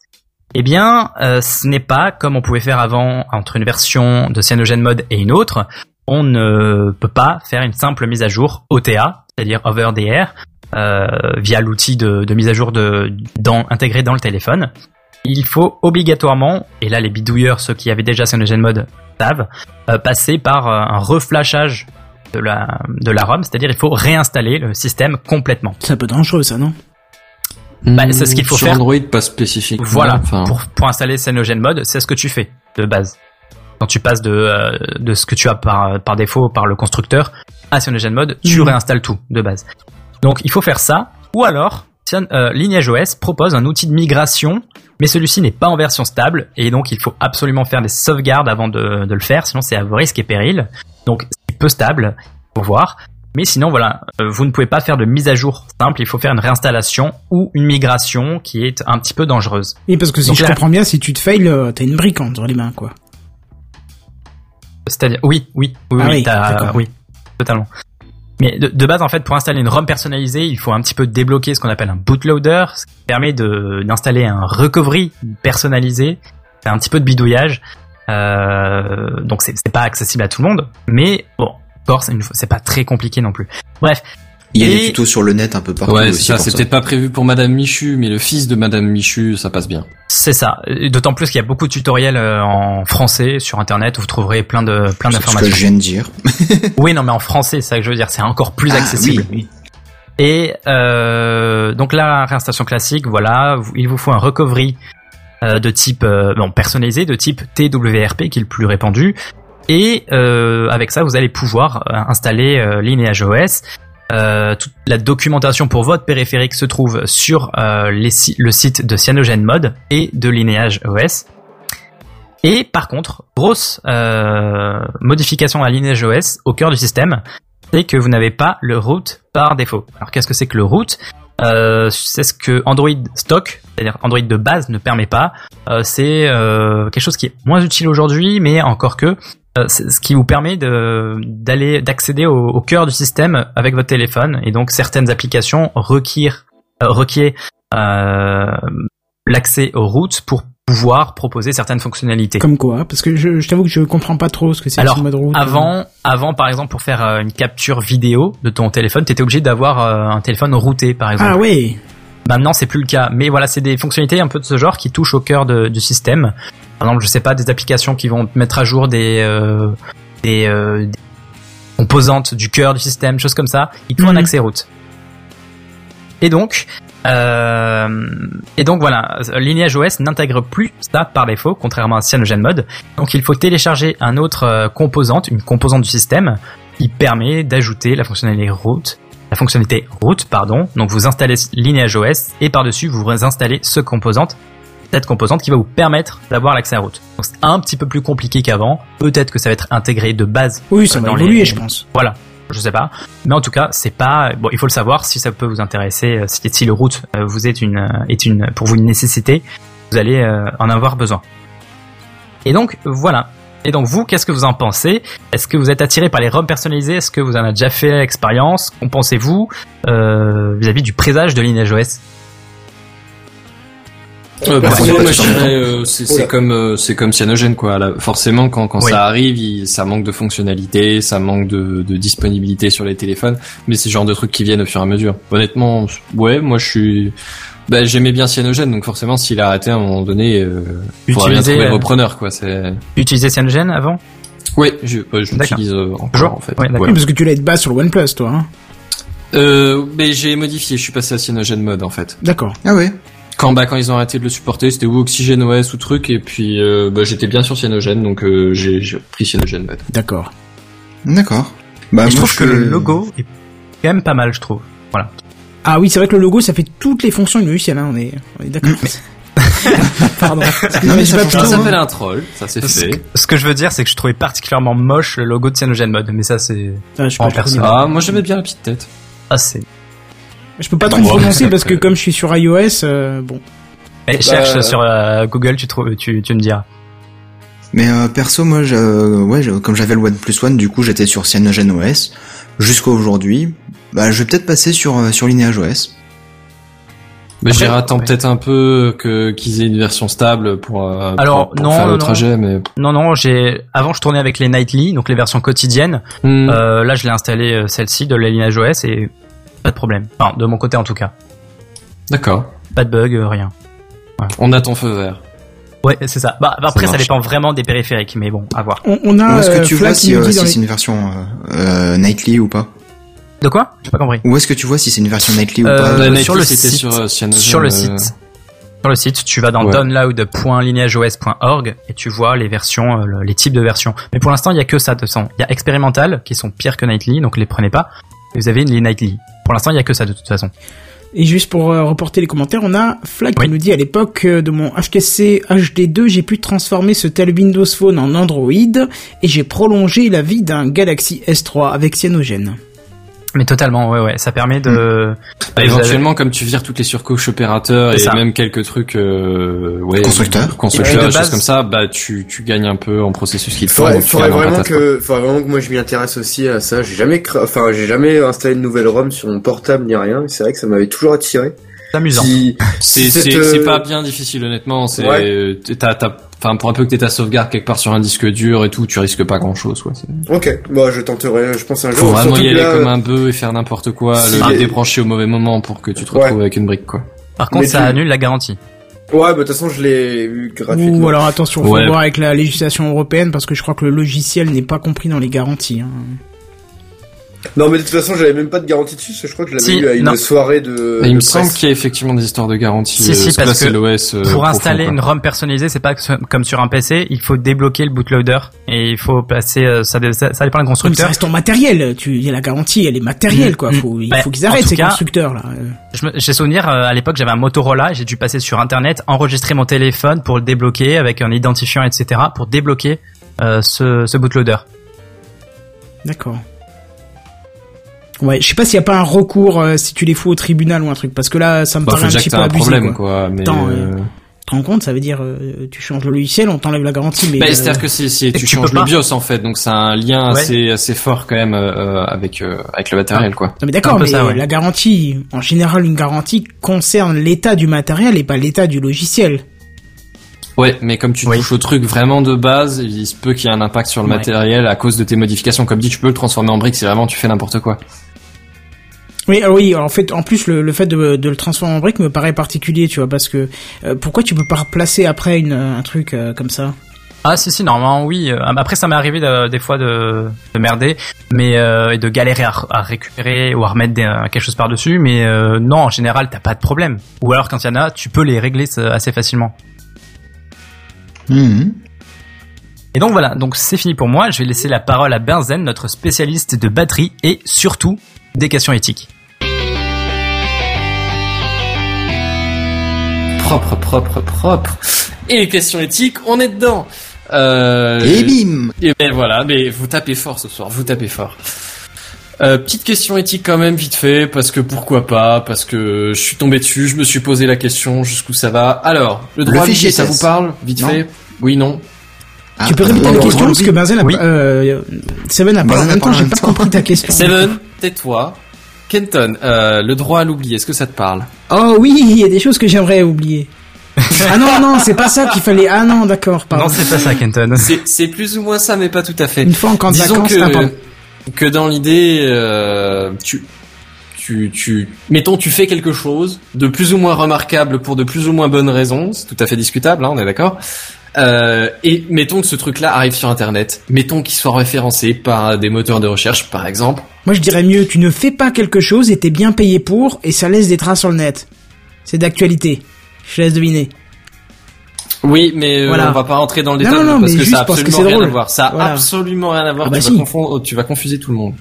Eh bien, ce n'est pas comme on pouvait faire avant entre une version de CyanogenMod et une autre. On ne peut pas faire une simple mise à jour OTA, c'est-à-dire over the air, euh, via l'outil de, de mise à jour de, dans, intégré dans le téléphone. Il faut obligatoirement, et là les bidouilleurs, ceux qui avaient déjà CyanogenMod savent, euh, passer par euh, un reflashage de la, de la ROM, c'est-à-dire il faut réinstaller le système complètement. C'est un peu dangereux, ça, non? Bah, c'est ce qu'il faut Sur faire. Android, pas spécifique. Voilà, Enfin, pour, pour installer CyanogenMod, c'est ce que tu fais de base. Quand tu passes de, euh, de ce que tu as par, par défaut par le constructeur à CyanogenMod, tu Mhm. réinstalles tout de base. Donc il faut faire ça, ou alors euh, Lineage OS propose un outil de migration, mais celui-ci n'est pas en version stable, et donc il faut absolument faire des sauvegardes avant de, de le faire, sinon c'est à vos risques et périls. Donc c'est peu stable, faut voir. Mais sinon, voilà, euh, vous ne pouvez pas faire de mise à jour simple, il faut faire une réinstallation ou une migration qui est un petit peu dangereuse. Oui, parce que si Donc je là- comprends bien, si tu te fails, euh, t'as une brique entre les mains, quoi. C'est-à-dire, oui, oui, oui, Ah oui, oui, totalement. Mais de, de base, en fait, pour installer une ROM personnalisée, il faut un petit peu débloquer ce qu'on appelle un bootloader, ce qui permet d'installer un recovery personnalisé. C'est un petit peu de bidouillage, euh, donc c'est pas accessible à tout le monde. Mais bon, c'est pas très compliqué non plus. Bref, Il y a Et- des tutos sur le net un peu partout Ouais, aussi c'est ça. pour C'est peut-être pas prévu pour Madame Michu, mais le fils de Madame Michu, ça passe bien. c'est ça. D'autant plus qu'il y a beaucoup de tutoriels euh, en français sur Internet où vous trouverez plein de plein C'est ce que d'informations. je viens de dire. Oui, non, mais en français, c'est ça que je veux dire. C'est encore plus Ah, accessible. oui, oui. Et euh, donc la réinstallation classique, voilà, il vous faut un recovery euh, de type euh, bon, personnalisé, de type TWRP qui est le plus répandu. Et euh, avec ça, vous allez pouvoir installer euh, Lineage OS. Euh, toute la documentation pour votre périphérique se trouve sur euh, le site de CyanogenMod et de Lineage OS. Et par contre, grosse euh, modification à Lineage OS au cœur du système, c'est que vous n'avez pas le root par défaut. Alors qu'est-ce que c'est que le root? Euh, C'est ce que Android stock, c'est-à-dire Android de base ne permet pas. C'est quelque chose qui est moins utile aujourd'hui, mais encore que ce qui vous permet d'aller d'accéder au, au cœur du système avec votre téléphone et donc certaines applications requièrent euh, requièrent euh, l'accès au root pour pouvoir proposer certaines fonctionnalités. Comme quoi Parce que je, je t'avoue que je comprends pas trop ce que c'est Alors, ce mode route. Avant, avant, par exemple, pour faire euh, une capture vidéo de ton téléphone, t'étais obligé d'avoir euh, un téléphone routé, par exemple. Ah ouais Maintenant, c'est plus le cas. Mais voilà, c'est des fonctionnalités un peu de ce genre qui touchent au cœur de- du système. Par exemple, je sais pas, des applications qui vont mettre à jour des euh, des, euh, des composantes du cœur du système, choses comme ça. Il faut un Mhm. accès route. Et donc, euh, et donc voilà, Lineage OS n'intègre plus ça par défaut, contrairement à CyanogenMod. Donc il faut télécharger un autre euh, composante, une composante du système, qui permet d'ajouter la fonctionnalité route, la fonctionnalité route, pardon. Donc vous installez Lineage OS et par-dessus vous installez ce composante, cette composante qui va vous permettre d'avoir l'accès à route. Donc c'est un petit peu plus compliqué qu'avant. Peut-être que ça va être intégré de base. Oui, ça va évoluer, les- je pense. Voilà. Je sais pas, mais en tout cas, c'est pas bon. Il faut le savoir si ça peut vous intéresser. euh, Si, si le route euh, vous est une euh, est une pour vous une nécessité, vous allez en avoir besoin. Et donc voilà. Et donc vous, qu'est-ce que vous en pensez? Est-ce que vous êtes attiré par les ROM personnalisés? Est-ce que vous en avez déjà fait l'expérience? Qu'en pensez-vous euh, vis-à-vis du présage de Lineage OS Euh, Bah, c'est moi, euh, comme euh, c'est comme cyanogène quoi. Là, forcément, quand quand Oui. ça arrive, il- ça manque de fonctionnalité, ça manque de, de disponibilité sur les téléphones. Mais c'est le genre de trucs qui viennent au fur et à mesure. Honnêtement, ouais, moi je suis. Bah, j'aimais bien cyanogène, donc forcément, s'il a arrêté à un moment donné, euh, il faudra bien Utiliser, trouver euh, repreneur quoi. C'est. Utilisez Cyanogen avant Ouais, je, ouais, je l'utilise euh, encore Toujours en fait. Ouais. Oui, parce que tu l'as de base sur le OnePlus, toi. Hein Euh, mais j'ai modifié, je suis passé à cyanogène mode en fait. D'accord. Ah ouais. Quand bah quand ils ont arrêté de le supporter, c'était ou Oxygène OS ou truc, et puis euh, bah, j'étais bien sur Cyanogen, donc euh, j'ai j'ai pris Cyanogen mode. D'accord. D'accord. Bah, je trouve que le logo est quand même pas mal, je trouve. Voilà. Ah oui, c'est vrai que le logo, ça fait toutes les fonctions inutiles, hein, on est, on est d'accord. Pardon. Non, mais ça pas s'appelle un troll, ça c'est Ce, fait. ce que je veux dire, c'est que je trouvais particulièrement moche le logo de Cyanogen Mode, mais ça c'est Enfin, je, en je- personne. Ah, moi j'aimais bien la petite tête. Ah, c'est. Je peux pas trop me prononcer parce que comme je suis sur iOS, euh, bon. Eh, cherche Bah, sur euh, Google, tu trouves, tu, tu me diras. Mais euh, perso, moi, je, euh, ouais, je- comme j'avais le OnePlus One, du coup, j'étais sur CyanogenOS jusqu'à aujourd'hui. Bah, je vais peut-être passer sur euh, sur Lineage OS. Mais Après, j'ai attends ouais. peut-être un peu que qu'ils aient une version stable pour, euh, Alors, pour, pour non, faire non, le trajet, mais Non, non, j'ai avant je tournais avec les nightly, donc les versions quotidiennes. Hmm. Euh, là, je l'ai installé celle-ci de la Lineage OS et pas de problème. Enfin, de mon côté en tout cas, d'accord. pas de bug, euh, rien. On a ton feu vert. Ouais, c'est ça. Bah après, ça, dépend vraiment des périphériques, mais bon, à voir. On, on a Où est-ce que euh, tu vois si, euh, si c'est une version euh, euh, nightly ou pas? De quoi? J'ai pas compris. Où est-ce que tu vois si c'est une version nightly ou Euh, pas? Sur le site. sur, Cyanogen, Sur le euh, site. Sur le site, tu vas dans Ouais. download.lineageos.org et tu vois les versions, le- les types de versions. Mais pour l'instant, il y a que ça de toute façon. Il y a expérimental qui sont pires que nightly, donc les prenez pas. Et vous avez les nightly. Pour l'instant, il y a que ça de toute façon. Et juste pour euh, reporter les commentaires, on a Oui. qui nous dit à l'époque euh, de mon HTC HD2, j'ai pu transformer ce tel Windows Phone en Android et j'ai prolongé la vie d'un Galaxy S3 avec Cyanogen. Mais totalement, ouais, ouais. Ça permet de. Bah, avez- éventuellement, comme tu vires toutes les surcouches opérateurs et ça. même quelques trucs, euh, ouais, Constructeurs. constructeurs, choses base- comme ça, bah tu tu gagnes un peu en processus qui te. Faudrait, au faudrait vraiment que, faudrait vraiment que moi je m'y intéresse aussi à ça. J'ai jamais, cra- enfin, j'ai jamais installé de nouvelle ROM sur mon portable ni rien. mais C'est vrai que ça m'avait toujours attiré. C'est amusant. C'est c'est euh, pas bien difficile honnêtement. C'est Ouais. euh, t'as t'as enfin pour un peu que t'aies ta sauvegarde quelque part sur un disque dur et tout, tu risques pas grand chose quoi. Ok, bon, je tenterai. Je pense un jour. Faut vraiment y aller là, comme un bœuf et faire n'importe quoi, si le débrancher au mauvais moment pour que tu te Ouais. retrouves avec une brique quoi. Par contre, Mais ça tu- annule la garantie. Ouais, bah de toute façon, je l'ai eu gratuitement. Ou alors attention, faut Ouais. voir avec la législation européenne parce que je crois que le logiciel n'est pas compris dans les garanties. hein. Non, mais de toute façon, j'avais même pas de garantie dessus. parce que Je crois que je l'avais Si, eu à une non. soirée de. Et il de me semble qu'il y a effectivement des histoires de garantie. Si, euh, si, là, parce que l'OS. euh, Pour profond, installer quoi. une ROM personnalisée, c'est pas comme sur un PC, il faut débloquer le bootloader et il faut passer. euh, Ça, dé- ça, ça dépend du Comme ça constructeur. reste ton matériel. Tu, il y a la garantie, elle est matérielle quoi. Mm, il Ouais, faut qu'ils en arrêtent ces cas- constructeurs là. Euh, J'ai souvenir euh, à l'époque j'avais un Motorola, j'ai dû passer sur internet, enregistrer mon téléphone pour le débloquer avec un identifiant, etc. pour débloquer euh, ce, ce bootloader. D'accord. Ouais, je sais pas s'il y a pas un recours euh, si tu les fous au tribunal ou un truc parce que là ça me Bah, paraît un petit peu un abusé problème quoi. quoi. Mais Attends, euh, Tu te rends compte, ça veut dire euh, tu changes le logiciel, on t'enlève la garantie mais Bah, euh, c'est-à-dire que et tu tu changes le. BIOS en fait, donc c'est un lien Ouais. assez assez fort quand même euh, avec euh, avec le matériel quoi. Non mais d'accord, mais ça, ouais. la garantie, en général une garantie concerne l'état du matériel et pas l'état du logiciel. Ouais, mais comme tu Oui. touches au truc vraiment de base, il se peut qu'il y ait un impact sur le Ouais. matériel à cause de tes modifications. Comme dit, tu peux le transformer en brique si vraiment tu fais n'importe quoi. Oui, alors oui, en fait, en plus, le, le fait de, de le transformer en brique me paraît particulier, tu vois, parce que euh, pourquoi tu peux pas replacer après une, un truc euh, comme ça? Ah si si normalement oui. Euh, Après ça m'est arrivé de- des fois de, de merder, mais euh, et de galérer à, à récupérer ou à remettre des, euh, quelque chose par dessus. Mais euh, non en général t'as pas de problème. Ou alors quand il y en a, tu peux les régler assez facilement. Mhm. Et donc voilà, donc c'est fini pour moi. Je vais laisser la parole à Benzen, notre spécialiste de batterie et surtout des questions éthiques. Propre, propre, propre. Et les questions éthiques, on est dedans. Euh, Et bim Et ben voilà, mais vous tapez fort ce soir, vous tapez fort. Euh, petite question éthique quand même vite fait, parce que pourquoi pas, parce que je suis tombé dessus, je me suis posé la question jusqu'où ça va. Alors, le droit Le fichier ça vous parle Vite Non. fait? Oui, non Ah, Tu peux répéter euh, la question parce que Benzen a Oui. pas, euh, Seven a Benzen en même temps, j'ai pas compris ta question. Seven, tais-toi. Kenton, euh, le droit à l'oubli, est-ce que ça te parle? Oh oui, il y a des choses que j'aimerais oublier. ah non, non, c'est pas ça qu'il fallait. Ah non, d'accord, pardon. Non c'est pas ça Kenton. C'est c'est plus ou moins ça, mais pas tout à fait. Une fois en camp de Disons vacances, que, que dans l'idée, euh, tu, tu, tu, mettons, tu fais quelque chose de plus ou moins remarquable pour de plus ou moins bonnes raisons, c'est tout à fait discutable, hein, on est d'accord. Euh, et mettons que ce truc-là arrive sur Internet. Mettons qu'il soit référencé par des moteurs de recherche, par exemple. Moi, je dirais mieux, tu ne fais pas quelque chose et t'es bien payé pour, et ça laisse des traces sur le net. C'est d'actualité. Je te laisse deviner. Oui, mais euh, Voilà. on va pas rentrer dans le détail non, non, parce que ça a parce que absolument c'est rien à drôle. voir. Ça a Voilà. absolument rien à voir. Ah bah tu, si. vas confondre- tu vas confuser tout le monde.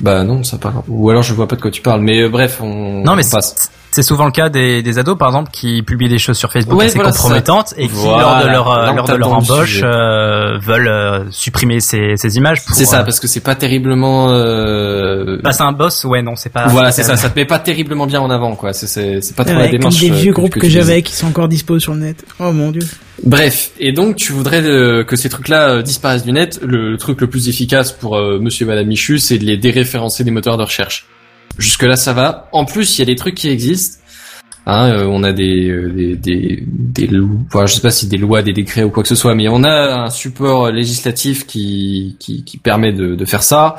Bah non, ça pas. Ou alors je vois pas de quoi tu parles. Mais euh, bref, on, Non mais on passe. C'est souvent le cas des, des ados, par exemple, qui publient des choses sur Facebook Ouais, assez voilà, compromettantes et qui, Voilà, lors de leur, euh, lors de leur embauche, euh, veulent euh, supprimer ces, ces images C'est ça, euh, parce que c'est pas terriblement. Euh... passer un boss. Ouais, non, c'est pas. voilà, c'est ça. Ça te met pas terriblement bien en avant, quoi. C'est c'est c'est pas trop Ouais, la comme démarche. des euh, vieux groupes que j'avais qui sont encore dispo sur le net. Oh mon dieu. Bref, et donc tu voudrais euh, que ces trucs-là euh, disparaissent du net. Le, le truc le plus efficace pour euh, Monsieur et Madame Michu, c'est de les déréférencer des moteurs de recherche. Jusque là, ça va. En plus, il y a des trucs qui existent. Hein, euh, on a des euh, des des, des enfin, je sais pas si des lois, des décrets ou quoi que ce soit, mais on a un support législatif qui qui, qui permet de, de faire ça.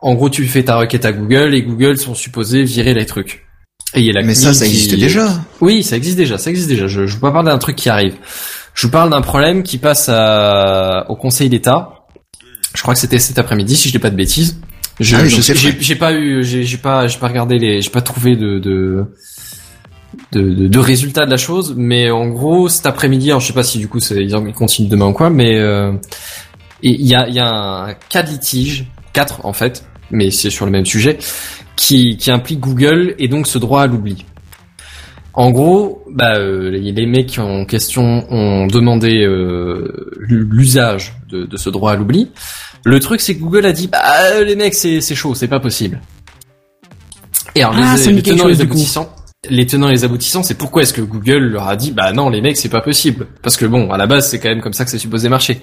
En gros, tu fais ta requête à Google et Google sont supposés virer les trucs. Et il y a la Mais ça, ça qui- existe déjà. oui, ça existe déjà, ça existe déjà. Je, je vous pas parler d'un truc qui arrive. Je vous parle d'un problème qui passe à, au Conseil d'État. Je crois que c'était cet après-midi, si je dis pas de bêtises. Je, Ah oui, je- j'ai, pas eu, j'ai, pas, j'ai pas regardé les, j'ai pas trouvé de, de, de, de, de résultats de la chose, mais en gros, cet après-midi, alors je sais pas si du coup c'est, ils en- ils continuent demain ou quoi, mais euh, il y a, il y a un cas de litige, quatre en fait, mais c'est sur le même sujet, qui, qui implique Google et donc ce droit à l'oubli. En gros, bah, euh, les, les mecs en question ont demandé euh, l'usage de, de ce droit à l'oubli. Le truc, c'est que Google a dit, bah, les mecs, c'est chaud, c'est pas possible. Et alors, Ah, les, tenants et les aboutissants, les tenants et les aboutissants, c'est pourquoi est-ce que Google leur a dit, bah non, les mecs, c'est pas possible. Parce que bon, à la base, c'est quand même comme ça que c'est supposé marcher.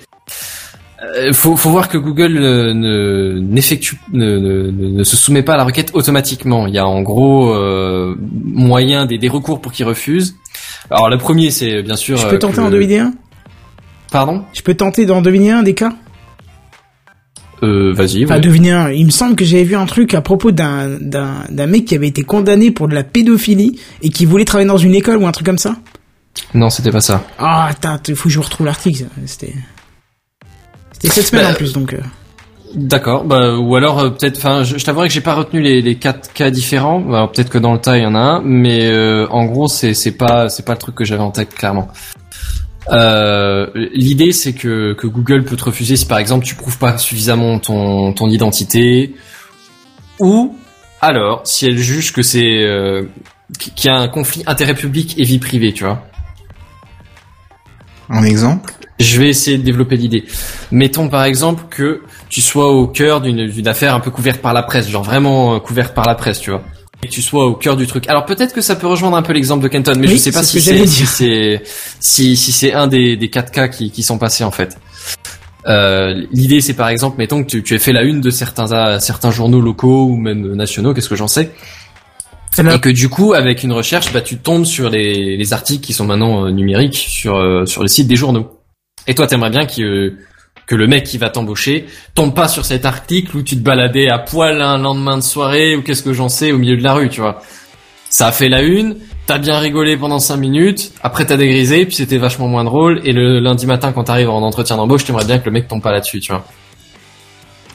Euh, faut, faut voir que Google euh, ne, n'effectue, ne, ne, ne- ne se soumet pas à la requête automatiquement. Il y a en gros euh, moyen des, des recours pour qu'ils refusent. Alors le premier, c'est bien sûr. Je peux euh, tenter que- en deviner un? Pardon? Je peux tenter d'en deviner un des cas? Euh, Vas-y. Enfin, ouais. deviner un. Il me semble que j'avais vu un truc à propos d'un mec qui avait été condamné pour de la pédophilie et qui voulait travailler dans une école ou un truc comme ça? Non, c'était pas ça. Ah, attends, il faut que je retrouve l'article. C'était c'était cette semaine Bah, en plus, donc. euh. D'accord. Bah, ou alors euh, peut-être. Enfin, je, je t'avouerai que j'ai pas retenu les, les quatre cas différents. Alors peut-être que dans le tas il y en a un, mais euh, en gros c'est c'est pas c'est pas le truc que j'avais en tête clairement. Euh, L'idée c'est que que Google peut te refuser si par exemple tu prouves pas suffisamment ton ton identité ou alors si elle juge que c'est qu'il y a un conflit intérêt public et vie privée, tu vois. Un exemple Je vais essayer de développer l'idée. Mettons par exemple que tu sois au cœur d'une affaire un peu couverte par la presse, genre vraiment euh, couverte par la presse, tu vois. Et que tu sois au cœur du truc. Alors peut-être que ça peut rejoindre un peu l'exemple de Kenton, mais Oui, je sais pas ce si c'est si c'est si si c'est un des des quatre cas qui qui sont passés en fait. Euh, L'idée c'est par exemple, mettons que tu, tu aies fait la une de certains euh, certains journaux locaux ou même nationaux, qu'est-ce que j'en sais. Et que du coup, avec une recherche, bah, tu tombes sur les, les articles qui sont maintenant euh, numériques sur euh, sur le site des journaux. Et toi, t'aimerais bien que euh, que le mec qui va t'embaucher tombe pas sur cet article où tu te baladais à poil un lendemain de soirée ou qu'est-ce que j'en sais au milieu de la rue, tu vois. Ça a fait la une, t'as bien rigolé pendant cinq minutes, après t'as dégrisé, puis c'était vachement moins drôle, et le lundi matin quand t'arrives en entretien d'embauche, t'aimerais bien que le mec tombe pas là-dessus, tu vois.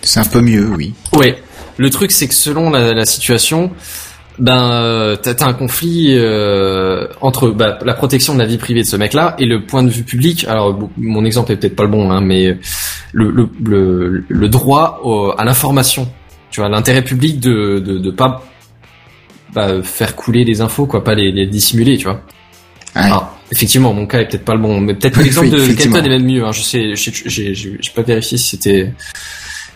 C'est un peu mieux, oui. Ouais. Le truc, c'est que selon la, la situation, ben, euh, t'as un conflit euh, entre bah, la protection de la vie privée de ce mec-là et le point de vue public. Alors, mon exemple est peut-être pas le bon, hein, mais le, le, le, le droit au- à l'information. Tu vois, l'intérêt public de, de, de pas bah, faire couler les infos, quoi, pas les, les dissimuler, tu vois. Ouais. Alors, effectivement, mon cas est peut-être pas le bon, mais peut-être que Oui, l'exemple oui, de. Kenton est même mieux. Hein. Je sais, j'ai pas vérifié si c'était,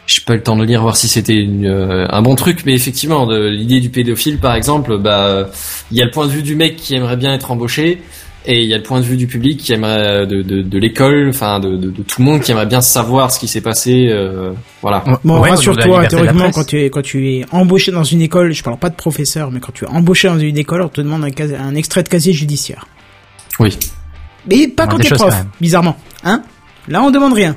j'ai pas eu le temps de le lire voir si c'était une, euh, un bon truc, mais effectivement, de l'idée du pédophile, par exemple, bah, il y a le point de vue du mec qui aimerait bien être embauché. Et il y a le point de vue du public qui aimerait de, de, de l'école, enfin de, de, de tout le monde qui aimerait bien savoir ce qui s'est passé, euh, voilà. Bon, Ouais, rassure-toi, théoriquement, quand tu es quand tu es embauché dans une école, je parle pas de professeur, mais quand tu es embauché dans une école, on te demande un, extrait de casier judiciaire. Oui. Mais pas Ouais, quand t'es prof, bizarrement. Hein Là, on demande rien.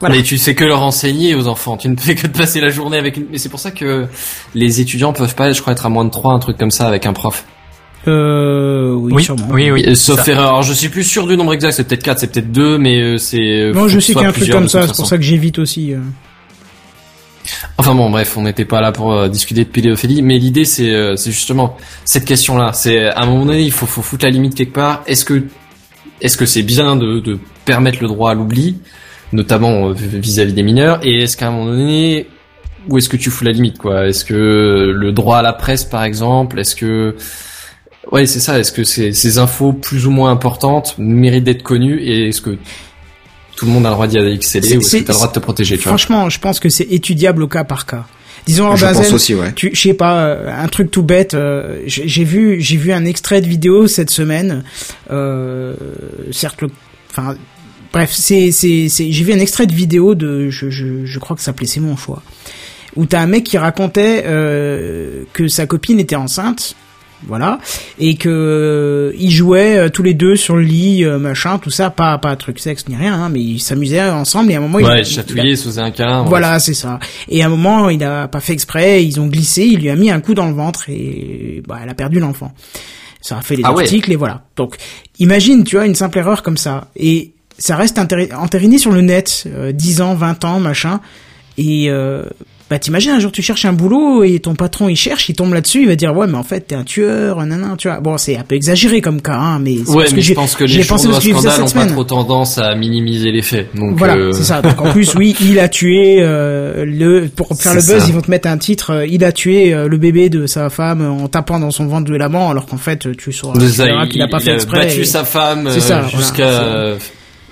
Voilà. Mais tu sais que leur enseigner aux enfants. Tu ne fais que de passer la journée avec une... Mais c'est pour ça que les étudiants peuvent pas, je crois, être à moins de 3, un truc comme ça avec un prof. Euh, oui, Oui, sûrement. oui, oui. Sauf ça. erreur. Alors, je suis plus sûr du nombre exact, c'est peut-être 4, c'est peut-être 2, mais euh, c'est... euh, Non, je sais qu'il y a un truc comme ça, c'est pour ça que j'évite aussi. euh. Enfin bon, bref, on n'était pas là pour euh, discuter de pédophilie, mais l'idée c'est euh, c'est justement cette question-là. C'est à un moment donné, il faut faut foutre la limite quelque part. Est-ce que est-ce que c'est bien de, de permettre le droit à l'oubli, notamment euh, vis-à-vis des mineurs, et est-ce qu'à un moment donné, où est-ce que tu fous la limite quoi? Est-ce que le droit à la presse, par exemple, est-ce que ouais, c'est ça. Est-ce que ces, ces infos plus ou moins importantes méritent d'être connues et est-ce que tout le monde a le droit d'y accéder ou est-ce que t'as le droit de te protéger, tu vois? Franchement, je pense que c'est étudiable au cas par cas. Disons, Je Benzen, pense aussi, ouais. tu, je sais pas, euh, un truc tout bête. euh, j'ai j'ai vu, j'ai vu un extrait de vidéo cette semaine. Euh, certes, le, enfin, bref, c'est, c'est, c'est, j'ai vu un extrait de vidéo de, je, je, je crois que ça s'appelait C'est mon choix, où t'as un mec qui racontait euh, que sa copine était enceinte. Voilà et que euh, ils jouaient euh, tous les deux sur le lit euh, machin tout ça pas pas truc sexe ni rien hein, mais ils s'amusaient ensemble et à un moment il- Ouais, il- chatouiller, se faisait un câlin. ouais. voilà, c'est ça. Et à un moment, il a pas fait exprès, ils ont glissé, il lui a mis un coup dans le ventre et bah, elle a perdu l'enfant. Ça a fait les Ah ouais. articles et voilà. Donc, imagine, tu vois, une simple erreur comme ça. Et ça reste entériné sur le net, euh, 10 ans, 20 ans, machin. Et euh, bah t'imagines un jour tu cherches un boulot et ton patron il cherche, il tombe là-dessus, il va dire ouais mais en fait t'es un tueur, nanana, tu vois. Bon c'est un peu exagéré comme cas, hein, mais Ouais, mais que je pense que les journaux à scandale cette ont pas trop tendance à minimiser les faits. Donc, Voilà, euh, c'est ça. Donc en plus, oui, il a tué euh, le pour faire le buzz, ça. ils vont te mettre un titre. euh, il a tué euh, le bébé de sa femme en tapant dans son ventre violemment, alors qu'en fait, tu sauras, il, qu'il a pas il fait a exprès. battu et- sa femme euh, jusqu'à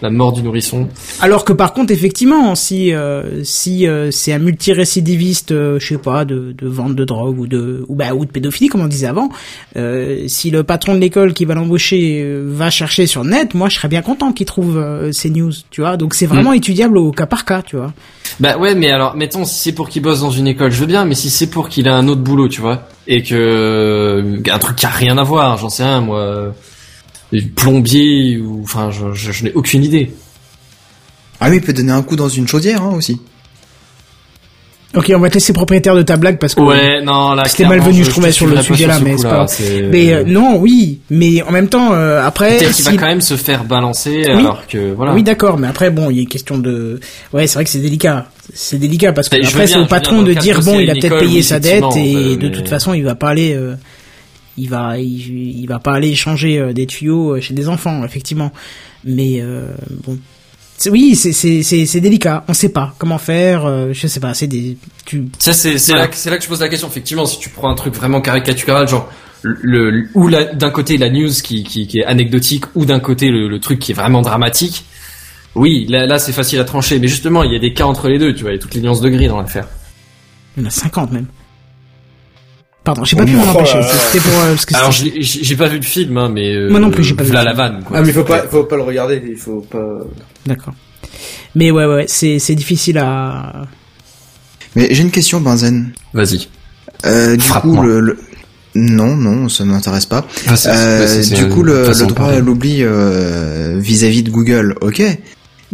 la mort du nourrisson. Alors que par contre, effectivement, si euh, si euh, c'est un multirécidiviste, euh, je sais pas, de, de vente de drogue ou de ou bah ou de pédophilie comme on disait avant, euh, si le patron de l'école qui va l'embaucher euh, va chercher sur net, moi je serais bien content qu'il trouve euh, ces news, tu vois. Donc c'est vraiment étudiable au cas par cas, tu vois. Bah ouais, mais alors, mettons, si c'est pour qu'il bosse dans une école, je veux bien, mais si c'est pour qu'il a un autre boulot, tu vois, et que un truc qui a rien à voir, j'en sais rien, moi, euh, plombier ou, enfin, je, je, je n'ai aucune idée. Ah oui, il peut donner un coup dans une chaudière hein, aussi. Ok, on va te laisser propriétaire de ta blague parce que Ouais, non, là, C'était malvenu, je trouvais, sur le sujet, là, mais c'est pas Mais euh, non, oui, mais en même temps, euh, après, Peut-être qu'il va quand même se faire balancer, Oui. alors que, voilà. oui, d'accord, mais après, bon, il y a une question de, ouais, c'est vrai que c'est délicat, c'est délicat parce que Mais je après, veux c'est au patron de dire bon, il a peut-être payé sa dette et euh, de toute façon, il va pas aller, euh, il va, il, il va pas aller changer euh, des tuyaux euh, chez des enfants, effectivement. Mais euh, bon. Oui, c'est délicat. On sait pas comment faire. euh, je sais pas. C'est des. Tu. Ça c'est Voilà. là que- c'est là que je pose la question effectivement si tu prends un truc vraiment caricatural genre le, le- ou d'un côté la news qui, qui, qui est anecdotique ou d'un côté le, le truc qui est vraiment dramatique oui là, là c'est facile à trancher mais justement il y a des cas entre les deux tu vois il y a toutes les nuances de gris dans l'affaire Il y en a 50 même. Pardon, j'ai pas Oh pu m'en là empêcher. C'était pour euh, parce que alors j'ai j'ai pas vu le film hein, mais euh, Moi non plus, j'ai pas vu la vanne quoi. Ah mais faut pas, faut pas le regarder, il faut pas. D'accord. Mais ouais, ouais, c'est c'est difficile à. Mais j'ai une question, Benzen. vas-y Euh, du coup, le, le- Non, non, ça m'intéresse pas. Ah, Euh, du coup, le, droit à l'oubli euh, vis-à-vis de Google, ok.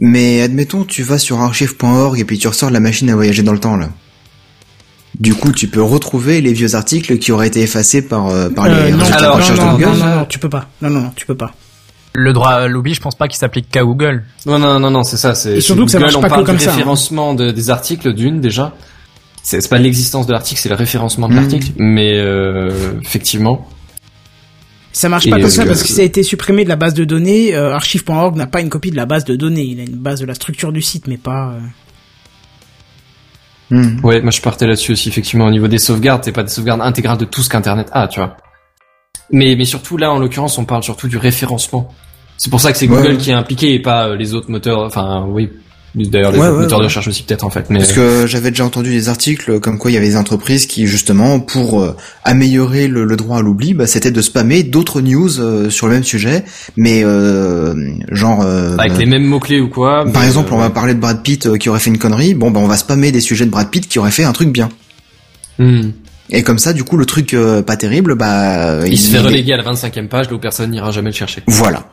Mais admettons, tu vas sur archive.org et puis tu ressors la machine à voyager dans le temps, là. Du coup, tu peux retrouver les vieux articles qui auraient été effacés par, euh, par Euh, les non, résultats alors, de recherche non, de non, Google. non, non, non, tu peux pas. Non, non, non, tu peux pas. Le droit à l'oubli, je pense pas qu'il s'applique qu'à Google. non non non non c'est ça c'est Et surtout c'est que ça marche on pas que parle comme du ça, hein. référencement de- des articles d'une déjà c'est pas l'existence de l'article c'est le référencement de Mhm. l'article mais euh, effectivement Ça marche Et pas comme ça parce que ça a été supprimé de la base de données. Euh, Archive.org n'a pas une copie de la base de données. Il a une base de la structure du site, mais pas. euh, Hmm. Ouais, moi je partais là-dessus aussi, effectivement, au niveau des sauvegardes, c'est pas des sauvegardes intégrales de tout ce qu'Internet a, tu vois. Mais, mais surtout, là, en l'occurrence, on parle surtout du référencement. C'est pour ça que c'est Ouais, Google qui est impliqué et pas euh, les autres moteurs, enfin, oui. D'ailleurs, les Ouais, moteurs de recherche aussi, peut-être, en fait. Mais, Parce que j'avais déjà entendu des articles comme quoi il y avait des entreprises qui, justement, pour euh, améliorer le, le droit à l'oubli, bah, c'était de spammer d'autres news euh, sur le même sujet, mais euh, genre... euh, avec euh, les mêmes mots-clés ou quoi. Par mais, exemple, euh, on va parler de Brad Pitt euh, qui aurait fait une connerie. Bon, ben on va spammer des sujets de Brad Pitt qui auraient fait un truc bien. hmm. Et comme ça, du coup, le truc euh, pas terrible, bah Il, se fait est- reléguer à la 25e page, là où personne n'ira jamais le chercher. Voilà.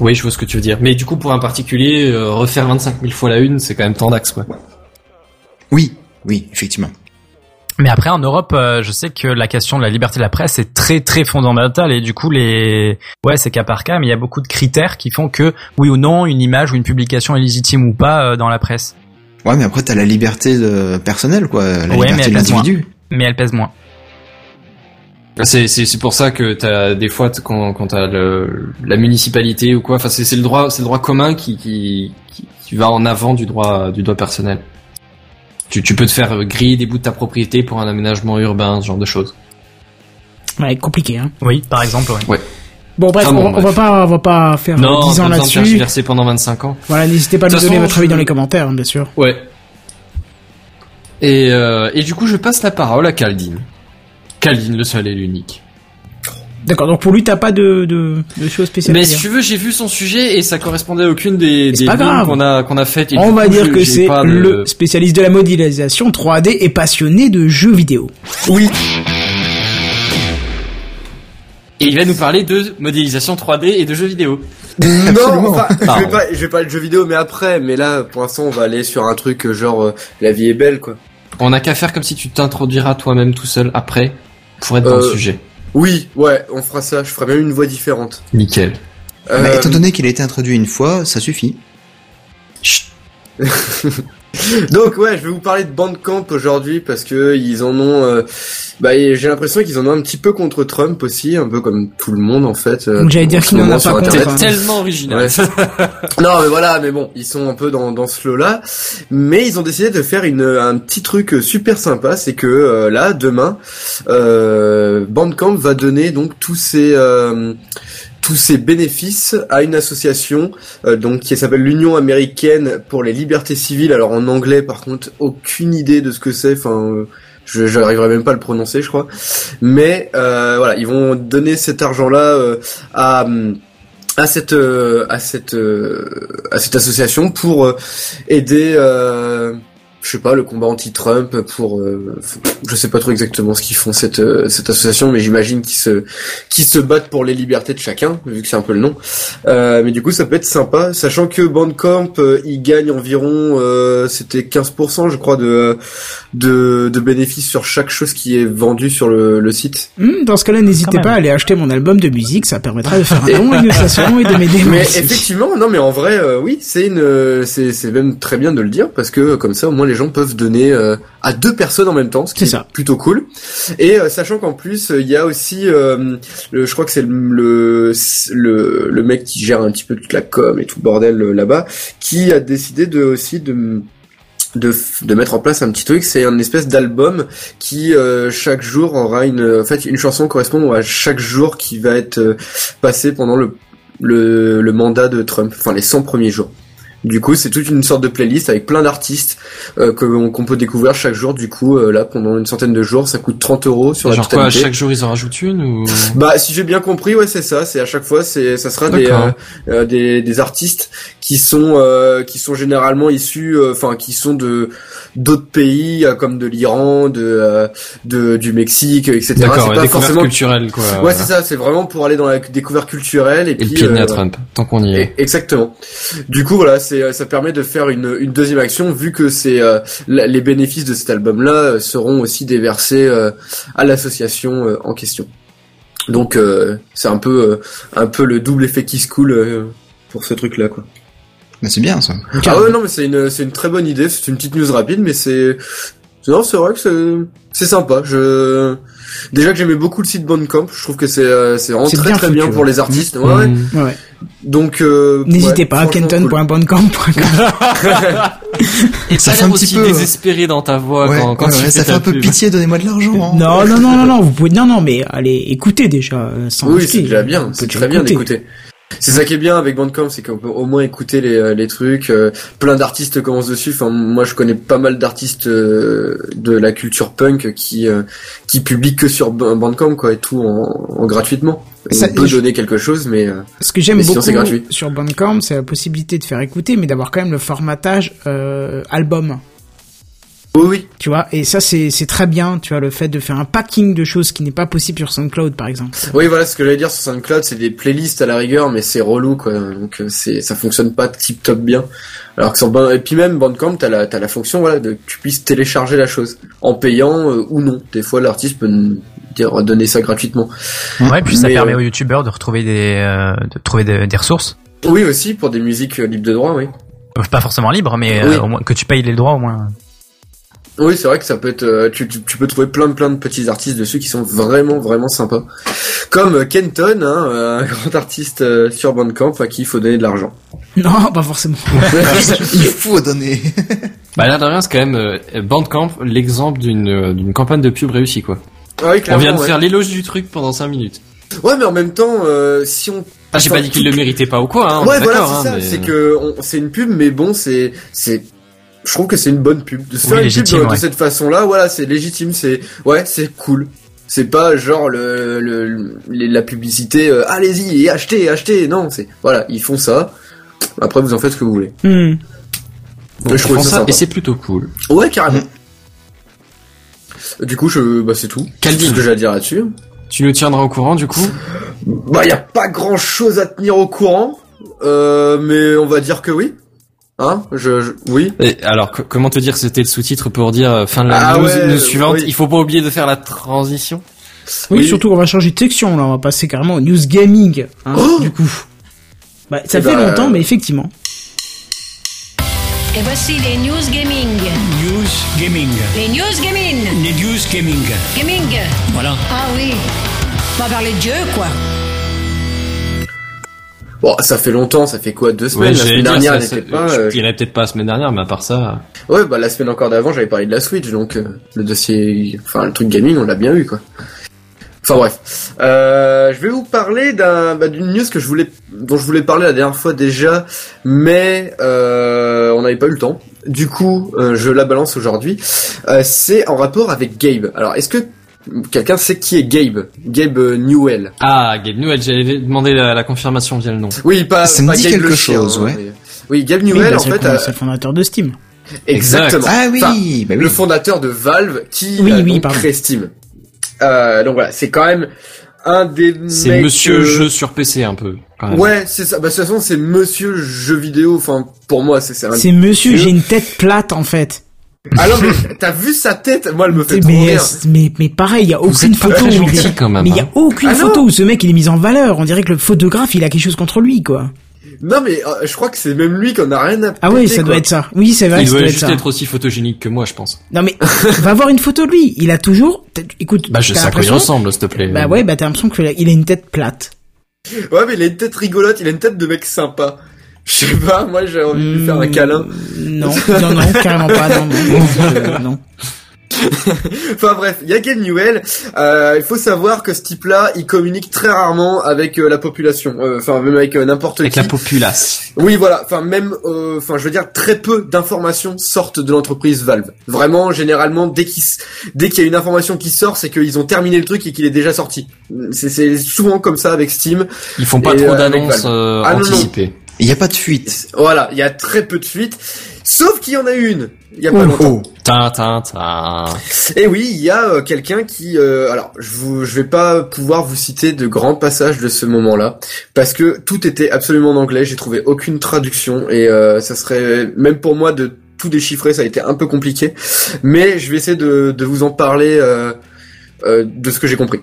Oui, je vois ce que tu veux dire. Mais du coup, pour un particulier, euh, refaire 25 000 fois la une, c'est quand même tant d'axes, quoi. Oui, oui, effectivement. Mais après, en Europe, euh, je sais que la question de la liberté de la presse est très très fondamentale et du coup, les ouais, c'est cas par cas, mais il y a beaucoup de critères qui font que oui ou non, une image ou une publication est légitime ou pas euh, dans la presse. Ouais, mais après t'as la liberté de... personnelle, quoi, la Ouais, mais liberté elle de pèse moins. l'individu. Mais elle pèse moins. C'est c'est c'est pour ça que t'as des fois quand quand t'as le la municipalité ou quoi, enfin c'est c'est le droit c'est le droit commun qui qui qui, qui va en avant du droit du droit personnel. Tu tu peux te faire griller des bouts de ta propriété pour un aménagement urbain, ce genre de choses. Ouais, compliqué, hein. Oui, par exemple. ouais. Bon, bref, Ah bon, on, on va bref. pas, on va pas faire Non, 10 ans là-dessus. tergiverser pendant 25 ans. Voilà, n'hésitez pas à nous donner façon, votre avis je- dans les commentaires, hein, bien sûr. Ouais. Et, euh, et du coup, je passe la parole à Caldine. Le seul et l'unique. D'accord, donc pour lui, t'as pas de, de, de choses spéciales Mais si tu veux, j'ai vu son sujet et ça correspondait à aucune des, des pas qu'on a, qu'on a faites. On va coup, dire que c'est pas de- le spécialiste de la modélisation 3D et passionné de jeux vidéo. Oui. Et il va nous parler de modélisation 3D et de jeux vidéo. Non, enfin, je vais pas, je vais parler de jeux vidéo, mais après, mais là, pour l'instant, on va aller sur un truc euh, genre euh, la vie est belle, quoi. On n'a qu'à faire comme si tu t'introduiras toi-même tout seul après pour être dans le Euh, sujet. Oui, ouais, on fera ça. Je ferai même une voix différente. Nickel. Euh, Bah, étant donné qu'il a été introduit une fois, ça suffit. Donc ouais, je vais vous parler de Bandcamp aujourd'hui parce que ils en ont. euh, bah, j'ai l'impression qu'ils en ont un petit peu contre Trump aussi, un peu comme tout le monde en fait. euh, Donc, j'allais dire en ce qu'il n'en moment pas sur contre. C'est tellement original. Ouais. Non mais voilà, mais bon, ils sont un peu dans, dans ce lot-là. Mais ils ont décidé de faire une, un petit truc super sympa, c'est que euh, là, demain, euh, Bandcamp va donner donc tous ces... tous ces bénéfices à une association euh, donc qui s'appelle l'Union américaine pour les libertés civiles. Alors en anglais, par contre, aucune idée de ce que c'est. Enfin, euh, je j'arriverai même pas à le prononcer, je crois. Mais euh, voilà, ils vont donner cet argent-là euh, à à cette euh, à cette à cette association pour aider je sais pas le combat anti-Trump pour euh, je sais pas trop exactement ce qu'ils font cette euh, cette association mais j'imagine qu'ils se qu'ils se battent pour les libertés de chacun vu que c'est un peu le nom. Euh, mais du coup ça peut être sympa sachant que Bandcamp euh, il gagne environ euh, c'était 15% je crois de de de bénéfices sur chaque chose qui est vendue sur le, le site. Hmm, dans ce cas-là, n'hésitez pas à aller acheter mon album de musique, ça permettra de faire un don à une association et de m'aider. Mais aussi. effectivement, non, mais en vrai, euh, oui, c'est une, euh, c'est, c'est même très bien de le dire parce que comme ça, au moins, les gens peuvent donner euh, à deux personnes en même temps, ce qui est ça. plutôt cool. Et euh, sachant qu'en plus, euh, il y a aussi, le, je crois que c'est le, le, le mec qui gère un petit peu toute la com et tout le bordel là-bas, qui a décidé de aussi de de, de mettre en place un petit truc, c'est une espèce d'album qui euh, chaque jour aura une, en fait, une chanson correspond à chaque jour qui va être euh, passé pendant le, le, le mandat de Trump, enfin les 100 premiers jours. Du coup, c'est toute une sorte de playlist avec plein d'artistes euh, que- qu'on peut découvrir chaque jour. Du coup, euh, là, pendant une centaine de jours, ça coûte 30 euros sur la Genre quoi, chaque jour ils en rajoutent une ou? Bah, si j'ai bien compris, ouais, c'est ça. C'est à chaque fois, c'est ça sera des, euh, euh, des des artistes qui sont euh, qui sont généralement issus, euh, enfin, qui sont de d'autres pays comme de l'Iran, de euh, de du Mexique, etc. D'accord, ouais, forcément. culturelle quoi. Ouais, c'est ça. C'est vraiment pour aller dans la découverte culturelle et, Et le puis. à euh, Trump, tant qu'on y est. et- Exactement. Du coup, voilà, c'est ça permet de faire une, une deuxième action vu que c'est euh, les bénéfices de cet album-là euh, seront aussi déversés euh, à l'association euh, en question. Donc euh, c'est un peu euh, un peu le double effet qui se coule euh, pour ce truc-là, quoi. Mais c'est bien ça. Ah ouais, non, mais c'est une c'est une très bonne idée. C'est une petite news rapide, mais c'est non, c'est vrai que c'est c'est sympa. Je déjà que j'aimais beaucoup le site Bandcamp. Je trouve que c'est euh, c'est vraiment C'est très bien très bien pour les artistes. Ouais, ouais. Mmh. Ouais. Donc euh, N'hésitez ouais, pas, kenton.bandcamp.com. Et Ça t'as fait un l'air petit aussi peu, désespéré dans ta voix Ouais, quand, quand ouais, tu ouais, fais ça fait un peu pub. pitié, donnez-moi de l'argent. hein. Non, non, non, non, non, vous pouvez, non, non, mais allez, écoutez déjà, euh, sans Oui, acheter. c'est déjà bien, c'est très bien écouter. d'écouter. C'est ça qui est bien avec Bandcamp, c'est qu'on peut au moins écouter les, euh, les trucs. euh, plein d'artistes commencent dessus. Enfin, moi, je connais pas mal d'artistes euh, de la culture punk qui euh, qui publient que sur Ba- Bandcamp, quoi, et tout en, en gratuitement. On Ça, peut donner quelque chose, mais Ce que j'aime beaucoup c'est gratuit. sur Bandcamp, c'est la possibilité de faire écouter, mais d'avoir quand même le formatage album. Oui, oui. Tu vois, et ça c'est c'est très bien, tu vois, le fait de faire un packing de choses qui n'est pas possible sur SoundCloud par exemple. Oui, voilà, ce que j'allais dire sur SoundCloud, c'est des playlists à la rigueur, mais c'est relou, quoi. Donc euh, c'est, ça fonctionne pas tip top bien. Alors que sur Ban- et puis même Bandcamp, t'as la, t'as la fonction, voilà, de que tu puisses télécharger la chose en payant euh, ou non. Des fois, l'artiste peut dire donner ça gratuitement. Ouais, puis ça Mais, permet euh, aux youtubeurs de retrouver des, euh, de trouver des, des ressources. Oui, aussi pour des musiques libres de droit, oui. Pas forcément libres, mais euh, Oui. au moins que tu payes les droits au moins. Oui, c'est vrai que ça peut être, euh, tu, tu, tu peux trouver plein de plein de petits artistes dessus qui sont vraiment vraiment sympas. Comme euh, Kenton, hein, euh, un grand artiste sur Bandcamp à qui il faut donner de l'argent. Non, pas forcément. Il faut donner. Bah l'air de rien, c'est quand même Bandcamp l'exemple d'une d'une campagne de pub réussie quoi. Ah oui, On vient de ouais. faire l'éloge du truc pendant 5 minutes. Ouais, mais en même temps, euh, si on Ah, j'ai pas dit qu'il le méritait pas ou quoi, hein, ouais, voilà, c'est hein, ça. mais- C'est que c'est une pub, mais bon, c'est c'est. Je trouve que c'est une bonne pub. De se Oui, faire une légitime, pub de, cette façon-là, voilà, c'est légitime. C'est ouais, c'est cool. C'est pas genre le, le, les- la publicité. euh, Allez-y et achetez, achetez. Non, c'est voilà, ils font ça. Après, vous en faites ce que vous voulez. Hmm. Je ils trouve font ça et c'est plutôt cool. Ouais, carrément. Du coup, je, bah, c'est tout. Calvin. C'est ce que j'ai à dire là-dessus. Tu nous tiendras au courant du coup? Bah, y a pas grand-chose à tenir au courant, euh, mais on va dire que oui. Hein je, je- oui. Et alors, co- comment te dire que c'était le sous-titre pour dire euh, fin de la Ah news, ouais, news suivante oui. Il faut pas oublier de faire la transition. Oui, Oui. surtout qu'on va changer de section, là, on va passer carrément au news gaming, hein, Oh du coup. Bah, ça Eh fait bah, longtemps, mais effectivement. Et voici les news gaming. News Gaming. Les news gaming. Les News Gaming. Gaming. Voilà. Ah oui. On va parler de Dieu, quoi. Bon, ça fait longtemps, ça fait quoi Deux semaines Ouais, La semaine dernière, elle n'était pas... je euh, dirais peut-être pas la semaine dernière, mais à part ça. Ouais, bah la semaine encore d'avant, j'avais parlé de la Switch, donc euh, le dossier... Enfin, le truc gaming, on l'a bien eu, quoi. Enfin bref. Euh, je vais vous parler d'un bah, d'une news que je voulais dont je voulais parler la dernière fois déjà, mais euh, on n'avait pas eu le temps. Du coup, euh, je la balance aujourd'hui. Euh, c'est en rapport avec Gabe. Alors, est-ce que quelqu'un sait qui est Gabe Gabe euh, Newell. Ah, Gabe Newell, j'avais demandé la, la confirmation via le nom. Oui, pas, Ça me pas dit Gabe quelque le chose, ouais. mais- Oui, Gabe Oui, Newell, bah, en c'est le fait, euh, c'est le fondateur de Steam. exactement. Ah oui, Enfin, bah oui. le fondateur de Valve qui Oui, a oui, donc pardon. créé Steam. Euh, donc voilà, c'est quand même un des C'est Monsieur euh, Jeu sur PC un peu. Quand même. Ouais, c'est ça. Bah, de toute façon, c'est Monsieur jeu vidéo. Enfin, pour moi, c'est c'est un. C'est monsieur, j'ai une tête plate, en fait. Ah non, mais t'as vu sa tête? Moi, elle me fait trop Mais, rire. mais, mais pareil, il y a aucune photo très où il est- gentil quand même. Mais il y hein. a aucune Ah photo où ce mec il est mis en valeur. On dirait que le photographe il a quelque chose contre lui quoi. Non, mais euh, je crois que c'est même lui qu'on a rien à. Ah oui, ça doit être ça. Oui, c'est vrai, Il ça doit doit être juste ça. être aussi photogénique que moi, je pense. Non mais va voir une photo de lui. Il a toujours. Écoute, Bah, je sais à quoi il ressemble, s'il te plaît. Bah ouais, bah t'as l'impression qu'il a il a une tête plate. Ouais, mais il a une tête rigolote. Il a une tête de mec sympa. Je sais pas. Moi, j'ai envie de lui faire un câlin. Non, non, non, carrément pas. Non, non, Euh, non. Enfin bref, il y a Gabe Newell. Euh, il faut savoir que ce type-là, il communique très rarement avec euh, la population. Euh, Enfin, même avec euh, n'importe Avec qui. la populace. Oui, voilà. Enfin, même, euh, enfin, je veux dire, très peu d'informations sortent de l'entreprise Valve. Vraiment, généralement, dès qu'il, s- dès qu'il y a une information qui sort, c'est qu'ils ont terminé le truc et qu'il est déjà sorti. C'est, c'est souvent comme ça avec Steam. Ils font pas Et, trop euh, avec d'annonces euh, Ah, non, non. anticipées. Il n'y a pas de fuite. Voilà, il y a très peu de fuites. Sauf qu'il y en a une. Il y a pas Oh, longtemps. Tin, tin, tin. Et oui, il y a euh, quelqu'un qui, euh, alors, je vous, je vais pas pouvoir vous citer de grands passages de ce moment-là parce que tout était absolument en anglais. J'ai trouvé aucune traduction et euh, ça serait même pour moi de tout déchiffrer, ça a été un peu compliqué. Mais je vais essayer de, de vous en parler. Euh, de ce que j'ai compris.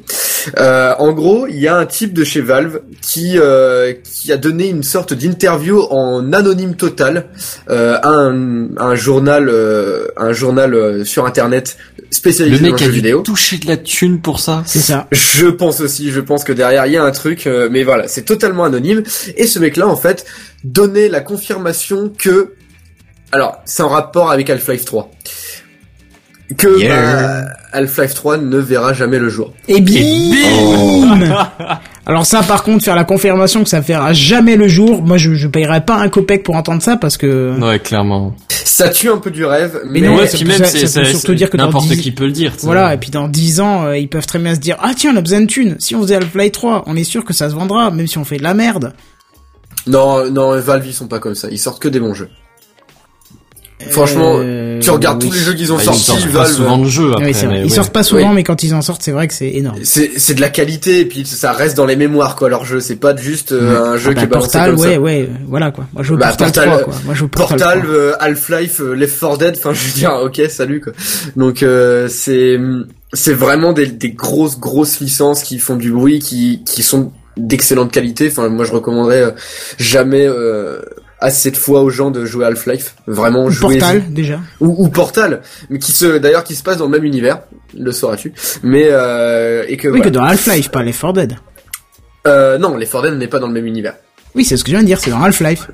Euh, en gros, il y a un type de chez Valve qui euh, qui a donné une sorte d'interview en anonyme total euh, à un, à un journal euh, un journal euh, sur internet spécialisé Le dans mec le a jeu dû vidéo. toucher de la thune pour ça. C'est ça. Je pense aussi, je pense que derrière il y a un truc, euh, mais voilà, c'est totalement anonyme. Et ce mec-là, en fait, donnait la confirmation que, alors, c'est en rapport avec Half-Life 3, que Yeah. bah, Half-Life 3 ne verra jamais le jour. Et bim Alors ça, par contre, faire la confirmation que ça fera jamais le jour, moi je, je payerais pas un copec pour entendre ça parce que. Ouais, clairement. Ça tue un peu du rêve, mais, Mais non, ouais, ça peut- même, ça- c'est, ça peut surtout dire que n'importe 10 qui peut le dire. Voilà, et puis dans 10 ans, euh, ils peuvent très bien se dire Ah tiens, on a besoin de thunes. Si on faisait Half-Life 3, on est sûr que ça se vendra, même si on fait de la merde. non, non, Valve ils sont pas comme ça, ils sortent que des bons jeux. Franchement, Euh, tu regardes oui. tous les jeux qu'ils ont Bah, ils sortis, sortent pas Valve. souvent de jeux après. Oui, c'est vrai. mais Ils ouais. sortent pas souvent, Oui. mais quand ils en sortent, c'est vrai que c'est énorme. C'est de la qualité et puis ça reste dans les mémoires quoi leur jeu. C'est pas juste euh, un jeu Ah qui bah, est balancé Portal, comme ouais, ça. ouais, voilà quoi. Moi je veux Bah, Portal, Portal, 3 quoi. Moi je veux Portal, Portal, 3. euh, Half-Life, euh, Left 4 Dead. Enfin, je veux dire, ok, salut quoi. Donc euh, c'est c'est vraiment des, des grosses grosses licences qui font du bruit, qui qui sont d'excellente qualité. Enfin, moi je recommanderais euh, jamais euh, assez de fois aux gens de jouer Half-Life. Vraiment Ou jouer Portal déjà. ou, ou Portal, mais qui se d'ailleurs qui se passe dans le même univers. Le sauras-tu Mais euh, et que Oui, voilà. que dans Half-Life, pas Left 4 Dead. Euh, non, les Dead n'est pas dans le même univers. Oui, c'est ce que je viens de dire, c'est dans Half-Life.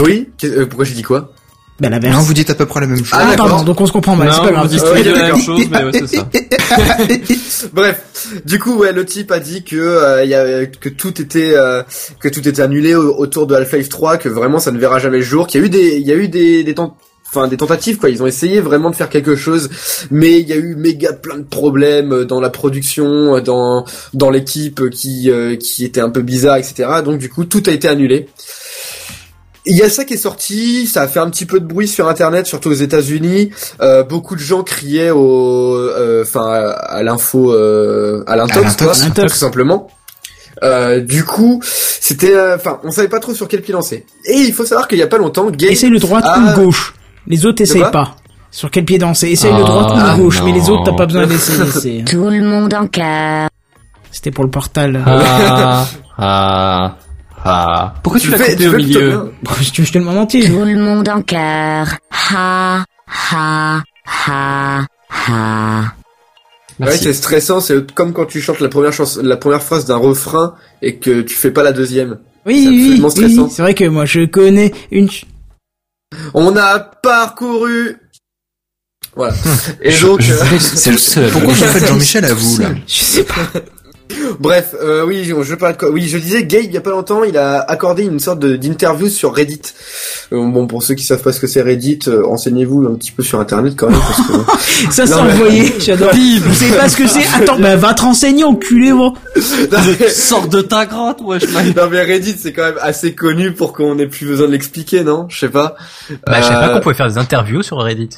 Oui. Euh, pourquoi j'ai dit quoi? Ben l'inverse. Non, vous dites à peu près la même chose. Ah, Ah, d'accord. pardon, donc on se comprend mal, Non, c'est pas vous grave. dites Euh, pas la même chose, mais ouais, c'est ça. Bref, du coup, ouais, le type a dit que euh, il y a, que tout était euh, que tout était annulé au- autour de Half-Life 3, que vraiment ça ne verra jamais le jour, qu'il y a eu des il y a eu des des temps Enfin, des tentatives quoi, ils ont essayé vraiment de faire quelque chose, mais il y a eu méga plein de problèmes euh, dans la production, euh, dans dans l'équipe qui euh, qui était un peu bizarre, etc. Donc du coup, tout a été annulé. Il y a ça qui est sorti, ça a fait un petit peu de bruit sur Internet, surtout aux États-Unis. Euh, beaucoup de gens criaient au, euh, enfin, à l'info, euh, à l'intox, tout simplement. Euh, du coup, c'était, euh, enfin, on savait pas trop sur quel pied lancer. Et il faut savoir qu'il y a pas longtemps, Gabe, Essaye le droite Ah. ou le gauche. Les autres essayent pas. Sur quel pied danser Essaye le Ah, droite ou le gauche, mais les autres t'as pas besoin d'essayer. c'est- Tout le monde en cœur. C'était pour le portal. Ah, ah, ah. Pourquoi tu le l'as fais, coupé tu au milieu tu je te le demande entier. Tout le monde en cœur. Ha, ha, ha, ha. Ouais, c'est stressant, c'est comme quand tu chantes la première chanson, la première phrase d'un refrain et que tu fais pas la deuxième. Oui, C'est oui, absolument oui, stressant. c'est vrai que moi je connais une. ch- On a parcouru. Voilà. Et Je- donc, je euh, c'est le seul. Pourquoi vous faites Jean-Michel à vous, là Je sais pas. Bref, euh, oui, je, quoi Oui, je disais, Gabe, il y a pas longtemps, il a accordé une sorte de- d'interview sur Reddit. Euh, bon, pour ceux qui savent pas ce que c'est Reddit, euh, renseignez-vous un petit peu sur Internet quand même, parce que... Ça s'est envoyé, j'adore. Vous savez pas ce que c'est? Attends, bah va te renseigner, enculé, moi. mais, Sors de ta grotte, wesh, non, mais Reddit, c'est quand même assez connu pour qu'on ait plus besoin de l'expliquer, non? Je sais pas. Bah, je sais pas Euh, qu'on pouvait faire des interviews sur Reddit.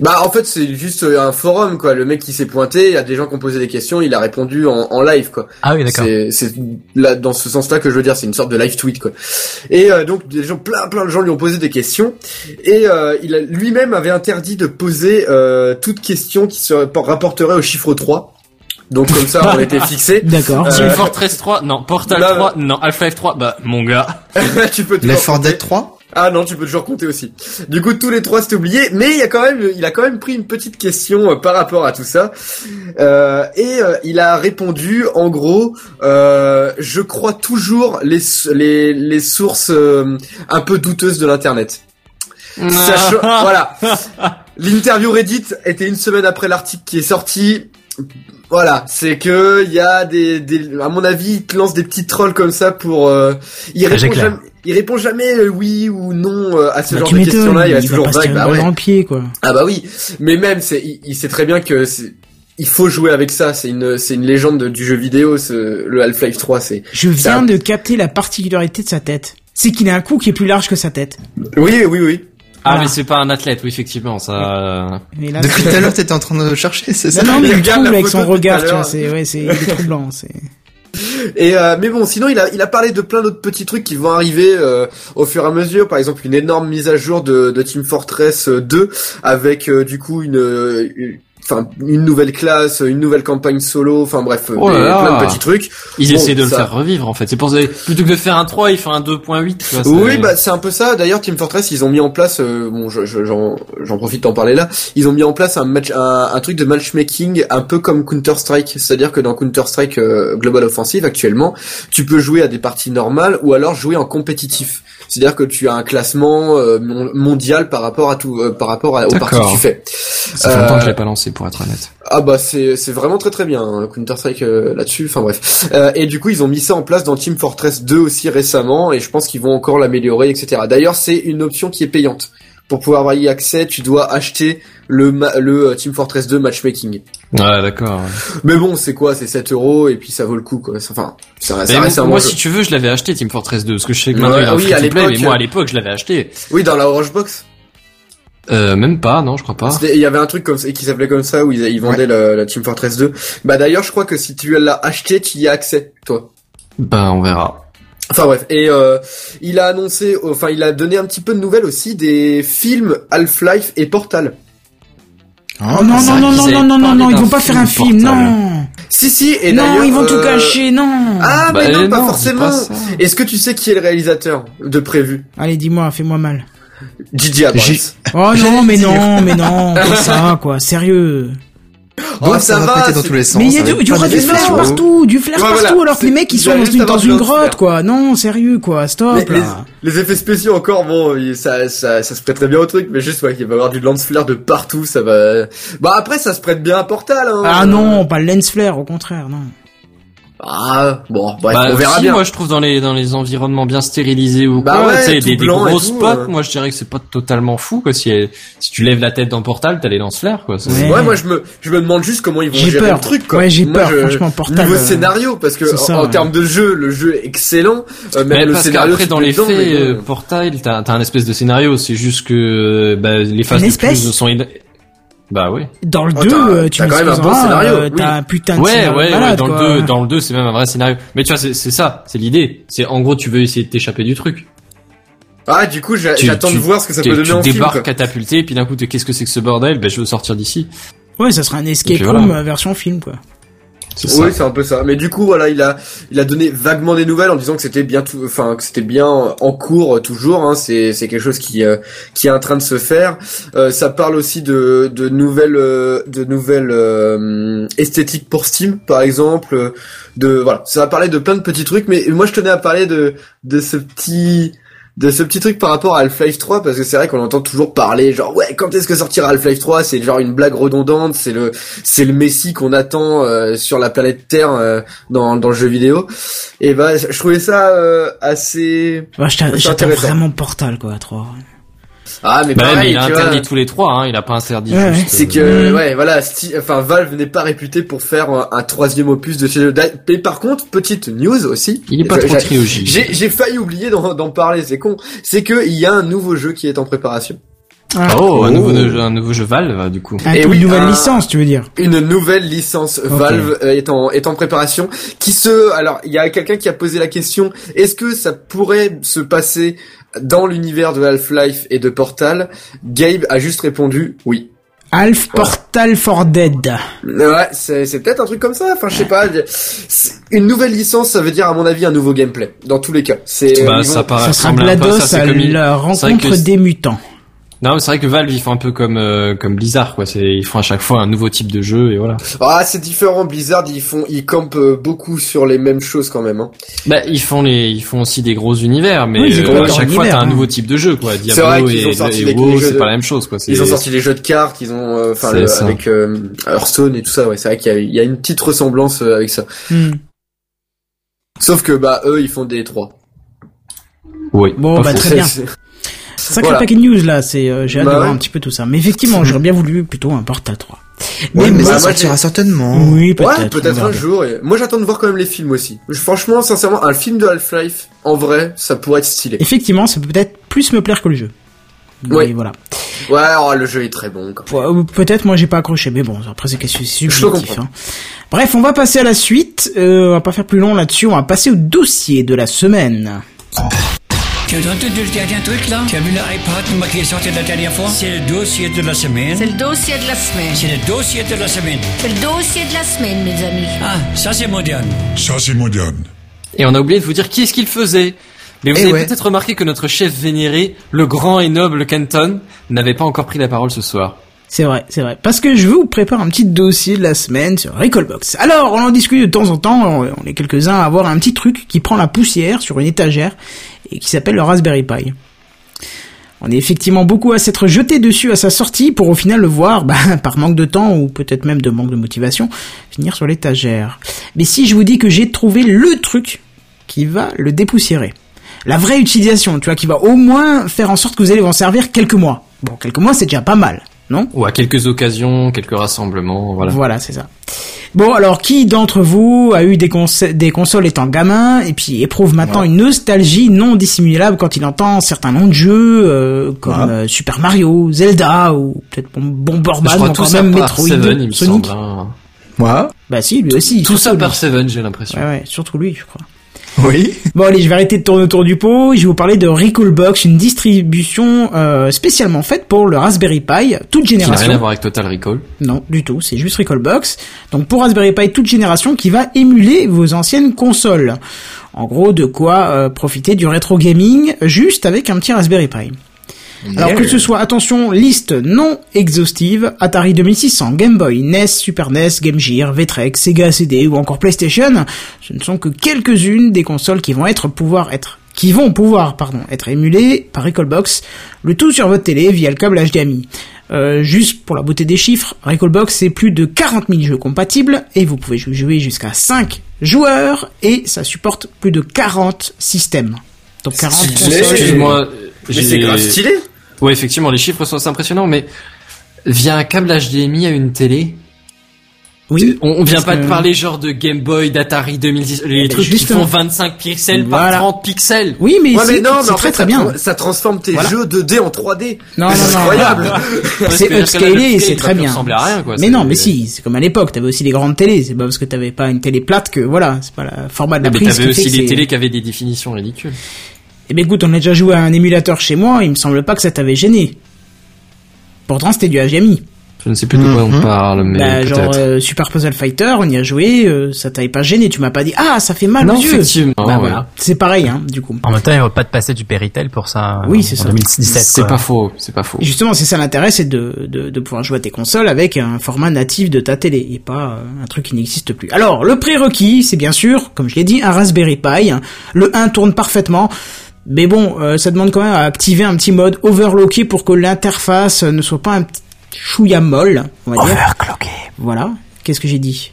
Bah, en fait, c'est juste euh, un forum, quoi. Le mec qui s'est pointé, il y a des gens qui ont posé des questions, il a répondu en, en live, quoi. Ah oui, d'accord. C'est, c'est là dans ce sens-là que je veux dire, c'est une sorte de live tweet quoi. Et euh, donc des gens, plein plein de gens lui ont posé des questions et euh, il a lui-même avait interdit de poser euh, toute question qui se rapporterait au chiffre 3. Donc comme ça on était fixé. D'accord. Euh, Team Fortress 3, non. Portal non, 3, non. Half-Life 3, bah, mon gars. tu peux Left toujours 4 compter. Dead 3 Ah non, tu peux toujours compter aussi. Du coup, tous les trois c'était oublié, mais il a quand même, il a quand même pris une petite question euh, par rapport à tout ça, Euh, et euh, il a répondu en gros, euh, je crois toujours les les les sources un peu douteuses de l'internet. Sachant- voilà. L'interview Reddit était une semaine après l'article qui est sorti. Voilà, c'est que il y a des, des, à mon avis, il te lance des petits trolls comme ça pour. Euh, il répond jamais, il répond jamais euh, oui ou non euh, à ce Bah, genre de questions-là. Il reste toujours vague. Bah ouais. pied, quoi. Ah bah oui, mais même c'est, il, il sait très bien que c'est, il faut jouer avec ça. C'est une, c'est une légende de- du jeu vidéo. Ce, le Half-Life 3, c'est. Je viens de capter la particularité de sa tête. C'est qu'il a un cou qui est plus large que sa tête. Oui, oui, oui. Ah, Voilà. mais c'est pas un athlète, oui, effectivement, ça, euh, Mais là, Depuis tout à l'heure, t'étais en train de chercher, c'est ça non, non, mais Il trouble avec son regard, tu vois, c'est, ouais, c'est, il est troublant, c'est. Et euh, mais bon, sinon il a il a parlé de plein d'autres petits trucs qui vont arriver euh, au fur et à mesure. Par exemple, une énorme mise à jour de, de Team Fortress 2 avec euh, du coup une, euh, une- enfin une nouvelle classe, une nouvelle campagne solo. Enfin bref, euh, Oh là là. plein de petits trucs. ils Bon, essaient de le faire revivre, en fait. C'est pour ça, plutôt que de faire un 3, il fait un 2.8, tu vois. c'est- Oui, bah c'est un peu ça. D'ailleurs, Team Fortress, ils ont mis en place, euh, bon, je- je- j'en j'en profite d'en parler là. Ils ont mis en place un match, un, un truc de matchmaking, un peu comme Counter Strike. C'est-à-dire que dans Counter Strike Global Offensive actuellement, tu peux jouer à des parties normales ou alors jouer en compétitif. C'est-à-dire que tu as un classement euh, mon- mondial par rapport à tout, euh, par rapport à, aux parties D'accord. que tu fais. Ça fait longtemps que je Euh, l'ai pas lancé, pour être honnête. Ah bah c'est c'est vraiment très très bien hein, Counter Strike là-dessus. Enfin bref. Euh, et du coup ils ont mis ça en place dans Team Fortress 2 aussi récemment et je pense qu'ils vont encore l'améliorer etc. D'ailleurs c'est une option qui est payante. Pour pouvoir avoir y accès, tu dois acheter le le euh, Team Fortress 2 matchmaking. Ouais, d'accord. Mais bon c'est quoi C'est 7 euros et puis ça vaut le coup quoi. Enfin ça, reste un moi, jeu. si tu veux, je l'avais acheté Team Fortress 2, parce que je sais que Ouais, maintenant il y a un oui, à play, mais moi à l'époque je l'avais acheté. Oui dans la Orange Box. Euh, même pas, non, je crois pas. Il y avait un truc comme ça qui s'appelait comme ça où ils, ils vendaient la, la Team Fortress 2. Bah d'ailleurs je crois que si tu l'as acheté tu y as accès toi. Ben, on verra. Enfin bref, et euh, il a annoncé, enfin il a donné un petit peu de nouvelles aussi des films Half-Life et Portal. Oh non, non, non, non, non, non, non, non, ils vont pas faire un film Portal. non. Si si, et Non, d'ailleurs, ils vont tout euh, cacher, non. Ah Bah, mais non, pas non, forcément. Est-ce que tu sais qui est le réalisateur de prévu? Allez, dis-moi, fais-moi mal. J.J. Abrams. Oh non, mais non, mais non, pas ça, quoi, sérieux. Donc Oh, ça, ça va, va, péter dans c'est- tous les sens. Mais il y a avec du, du, pas du flash partout, du flash Ouais, partout, voilà. alors que les mecs ils sont dans une, dans grotte quoi. Non, sérieux quoi, stop les, là. les effets spéciaux encore, bon, ça, ça, ça se prête très bien au truc, mais juste, ouais, il va y avoir du lance-flair de partout, ça va... Bah après, ça se prête bien à Portal, hein. Ah non, pas le lens flare, au contraire, non. Ah, bon, bref, Bah, on verra si, bien. moi je trouve dans les dans les environnements bien stérilisés ou Bah quoi, ouais, tu sais, tout des, des gros tout, spots, euh. moi je dirais que c'est pas totalement fou quoi si si tu lèves la tête dans Portal, t'as les lance-flares quoi. Ouais. Ouais, moi je me, je me demande juste comment ils vont gérer peur. le truc, quoi. Ouais, j'ai peur, je- franchement, Portal, Niveau euh, scénario, parce que en, en ouais. termes de jeu, le jeu est excellent. Euh, même Mais le parce scénario. qu'après tu dans les dedans, faits, mais euh, Portal, t'as t'as un espèce de scénario, c'est juste que bah, les phases de sont Bah oui. Dans le Oh, 2, t'as- euh, tu t'as quand même un bon scénario, euh, oui. T'as un putain de Ouais, scénario ouais, malade, ouais, dans quoi. le 2, dans le 2, c'est même un vrai scénario. Mais tu vois, c'est c'est ça, c'est l'idée. C'est en gros, tu veux essayer de t'échapper du truc. Ah, du coup, j'a- Tu- j'attends tu- de voir ce que ça Tu, peut donner tu en film. débarques quoi. catapulté, puis d'un coup, t'es, qu'est-ce que c'est que ce bordel? Ben, je veux sortir d'ici. Ouais, ça sera un escape room voilà. euh, version film, quoi. Oui, c'est un peu ça. Mais du coup, voilà, il a, il a donné vaguement des nouvelles en disant que c'était bien tout, enfin, que c'était bien en cours euh, toujours. Hein, c'est, c'est quelque chose qui, euh, qui est en train de se faire. Euh, ça parle aussi de, de nouvelles, euh, de nouvelles euh, esthétiques pour Steam, par exemple. De, voilà, ça va parler de plein de petits trucs. Mais moi, je tenais à parler de, de ce petit de ce petit truc par rapport à Half-Life 3 parce que c'est vrai qu'on entend toujours parler genre ouais quand est-ce que sortira Half-Life 3 c'est genre une blague redondante c'est le c'est le messie qu'on attend euh, sur la planète Terre euh, dans dans le jeu vidéo. Et bah je trouvais ça euh, assez Ouais, J'attends vraiment Portal, quoi, à 3. Ah mais Bah, mais pareil il a tu vois, interdit tous les trois, hein. Il a pas interdit Ouais, juste. c'est euh, que ouais voilà Sti- enfin Valve n'est pas réputé pour faire un, un troisième opus de chez mais par contre petite news aussi Il est pas trop j'ai- trilogie. j'ai j'ai failli oublier d'en d'en parler c'est con c'est que il y a un nouveau jeu qui est en préparation Ah, Oh, un Oh. nouveau jeu, un nouveau jeu Valve, du coup. et une oui, nouvelle un- licence, tu veux dire. une nouvelle licence Valve euh, est en est en préparation qui se alors il y a quelqu'un qui a posé la question est-ce que ça pourrait se passer dans l'univers de Half-Life et de Portal Gabe a juste répondu oui Half Portal for Dead. ouais c'est c'est peut-être un truc comme ça enfin je sais pas une nouvelle licence ça veut dire à mon avis un nouveau gameplay dans tous les cas c'est Bah, ils ça Ça sera ressembler un peu à GLaDOS ça, c'est à comme il- la rencontre que- des mutants. Non, mais c'est vrai que Valve, ils font un peu comme, euh, comme Blizzard, quoi. C'est, ils font à chaque fois un nouveau type de jeu, et voilà. ah c'est différent Blizzard ils font ils campent euh, beaucoup sur les mêmes choses quand même hein. Bah, ils font les, ils font aussi des gros univers, mais Oui, euh, à chaque fois, t'as un hein. nouveau type de jeu, quoi. vrai Diablo et, sorti et les- WoW, c'est de- pas la même chose, quoi. Ils ont sorti les jeux de cartes, ils ont, euh, enfin, avec euh, Hearthstone et tout ça. Ouais, c'est vrai qu'il y a, il y a une petite ressemblance avec ça. Hmm. Sauf que bah eux, ils font des 3 Oui. Bon, pas bah, très bien. Sacré Voilà. paquet de news, là, c'est, euh, j'ai hâte Bah de voir ouais. un petit peu tout ça. Mais effectivement, j'aurais bien voulu plutôt un Portal 3. Ouais, mais bah, ça sortira certainement. Oui, Ouais, peut-être. on peut-être un jour. et- Moi, j'attends de voir quand même les films aussi. Franchement, sincèrement, un film de Half-Life, en vrai, ça pourrait être stylé. Effectivement, ça peut peut-être plus me plaire que le jeu. Mais Oui. voilà. Ouais, oh, le jeu est très bon. Ouais, Peut-être moi j'ai pas accroché, mais bon, après c'est subjectif. Hein. Bref, on va passer à la suite. Euh, on va pas faire plus long là-dessus. On va passer au dossier de la semaine. Tu as entendu le dernier truc là? Tu as vu l'iPad qui est sorti la dernière fois? C'est le dossier de la semaine. C'est le dossier de la semaine. C'est le dossier de la semaine. C'est le dossier de la semaine, mes amis. Ah, ça c'est moderne. Ça, c'est moderne. Et on a oublié de vous dire qui est-ce qu'il faisait. Mais vous Eh avez ouais. peut-être remarqué que notre chef vénéré, le grand et noble Kenton, n'avait pas encore pris la parole ce soir. C'est vrai, c'est vrai. Parce que je vous prépare un petit dossier de la semaine sur Recallbox. Alors, on en discute de temps en temps. On est quelques-uns à avoir un petit truc qui prend la poussière sur une étagère et qui s'appelle le Raspberry Pi. On est effectivement beaucoup à s'être jeté dessus à sa sortie pour au final le voir, bah, par manque de temps ou peut-être même de manque de motivation, finir sur l'étagère. Mais si je vous dis que j'ai trouvé le truc qui va le dépoussiérer. La vraie utilisation, tu vois, qui va au moins faire en sorte que vous allez vous en servir quelques mois. Bon, quelques mois c'est déjà pas mal, non Ou à quelques occasions, quelques rassemblements, voilà. voilà, c'est ça. Bon, alors qui d'entre vous a eu des, consoles étant gamin et puis éprouve maintenant une nostalgie non dissimulable quand il entend certains noms de jeux euh, comme euh, Super Mario, Zelda ou peut-être Bom- Bomberman ou même par Metroid, Seven, il me Sonic. semble. hein. Moi? Bah si, lui aussi. Tout ça par lui. Seven, j'ai l'impression. Ouais, ouais, surtout lui, je crois. Oui. Bon allez, je vais arrêter de tourner autour du pot. Je vais vous parler de Recallbox, une distribution euh, spécialement faite pour le Raspberry Pi, toute Qui n'a génération. rien à voir avec Total Recall. Non, du tout, c'est juste Recallbox. Donc pour Raspberry Pi toute génération qui va émuler vos anciennes consoles. En gros, de quoi euh, profiter du rétro gaming juste avec un petit Raspberry Pi. Alors que ce soit, attention, liste non exhaustive, Atari 2600, Game Boy, NES, Super NES, Game Gear, Vtrex, Sega CD ou encore PlayStation, ce ne sont que quelques-unes des consoles qui vont être pouvoir être qui vont pouvoir pardon être émulées par Recalbox, le tout sur votre télé via le câble HDMI. Euh, juste pour la beauté des chiffres, Recalbox c'est plus de 40 000 jeux compatibles et vous pouvez jouer jusqu'à 5 joueurs et ça supporte plus de 40 systèmes. Donc 40 Stylé. consoles. Excuse-moi. Mais j'ai- c'est grave stylé. Ouais, effectivement, les chiffres sont assez impressionnants, mais via un câble HDMI à une télé, Oui. on, on vient pas que- de parler genre de Game Boy, d'Atari 2010, les ben, trucs qui font 25 pixels Voilà. par 30 pixels. Oui, mais Ouais, c'est mais non, mais c'est en très fait, très ça, bien. ça transforme tes Voilà. jeux 2D en 3D. Non, Mais non, c'est non. incroyable. C'est upscalé et c'est très bien. ressembler à rien, quoi. Mais non, mais si, c'est comme à l'époque, t'avais aussi les grandes télés, c'est pas parce que t'avais pas une télé plate que voilà, c'est pas le format de la Mais prise t'avais qui fait aussi c'est- télés qui avaient des définitions ridicules. Eh ben écoute, on a déjà joué à un émulateur chez moi, il me semble pas que ça t'avait gêné. Pourtant c'était du HDMI. Je ne sais plus de quoi on Mhm. parle, mais Bah, genre euh, Super Puzzle Fighter, on y a joué, euh, ça t'avait pas gêné, tu m'as pas dit ah ça fait mal Non, aux yeux. effectivement, Bah, ouais. voilà, c'est pareil hein, du coup. En même temps, il va pas te passer du Péritel pour ça. Oui, euh, c'est en ça. 2017. C'est pas faux, c'est pas faux. Et justement, c'est ça l'intérêt, c'est de, de, de pouvoir jouer à tes consoles avec un format natif de ta télé et pas euh, un truc qui n'existe plus. Alors, le prérequis, c'est bien sûr, comme je l'ai dit, un Raspberry Pi. Le 1 tourne parfaitement. Mais bon, euh, ça demande quand même à activer un petit mode overlocké pour que l'interface ne soit pas un petit chouïa molle, on va dire. Overclocké. Voilà. Qu'est-ce que j'ai dit?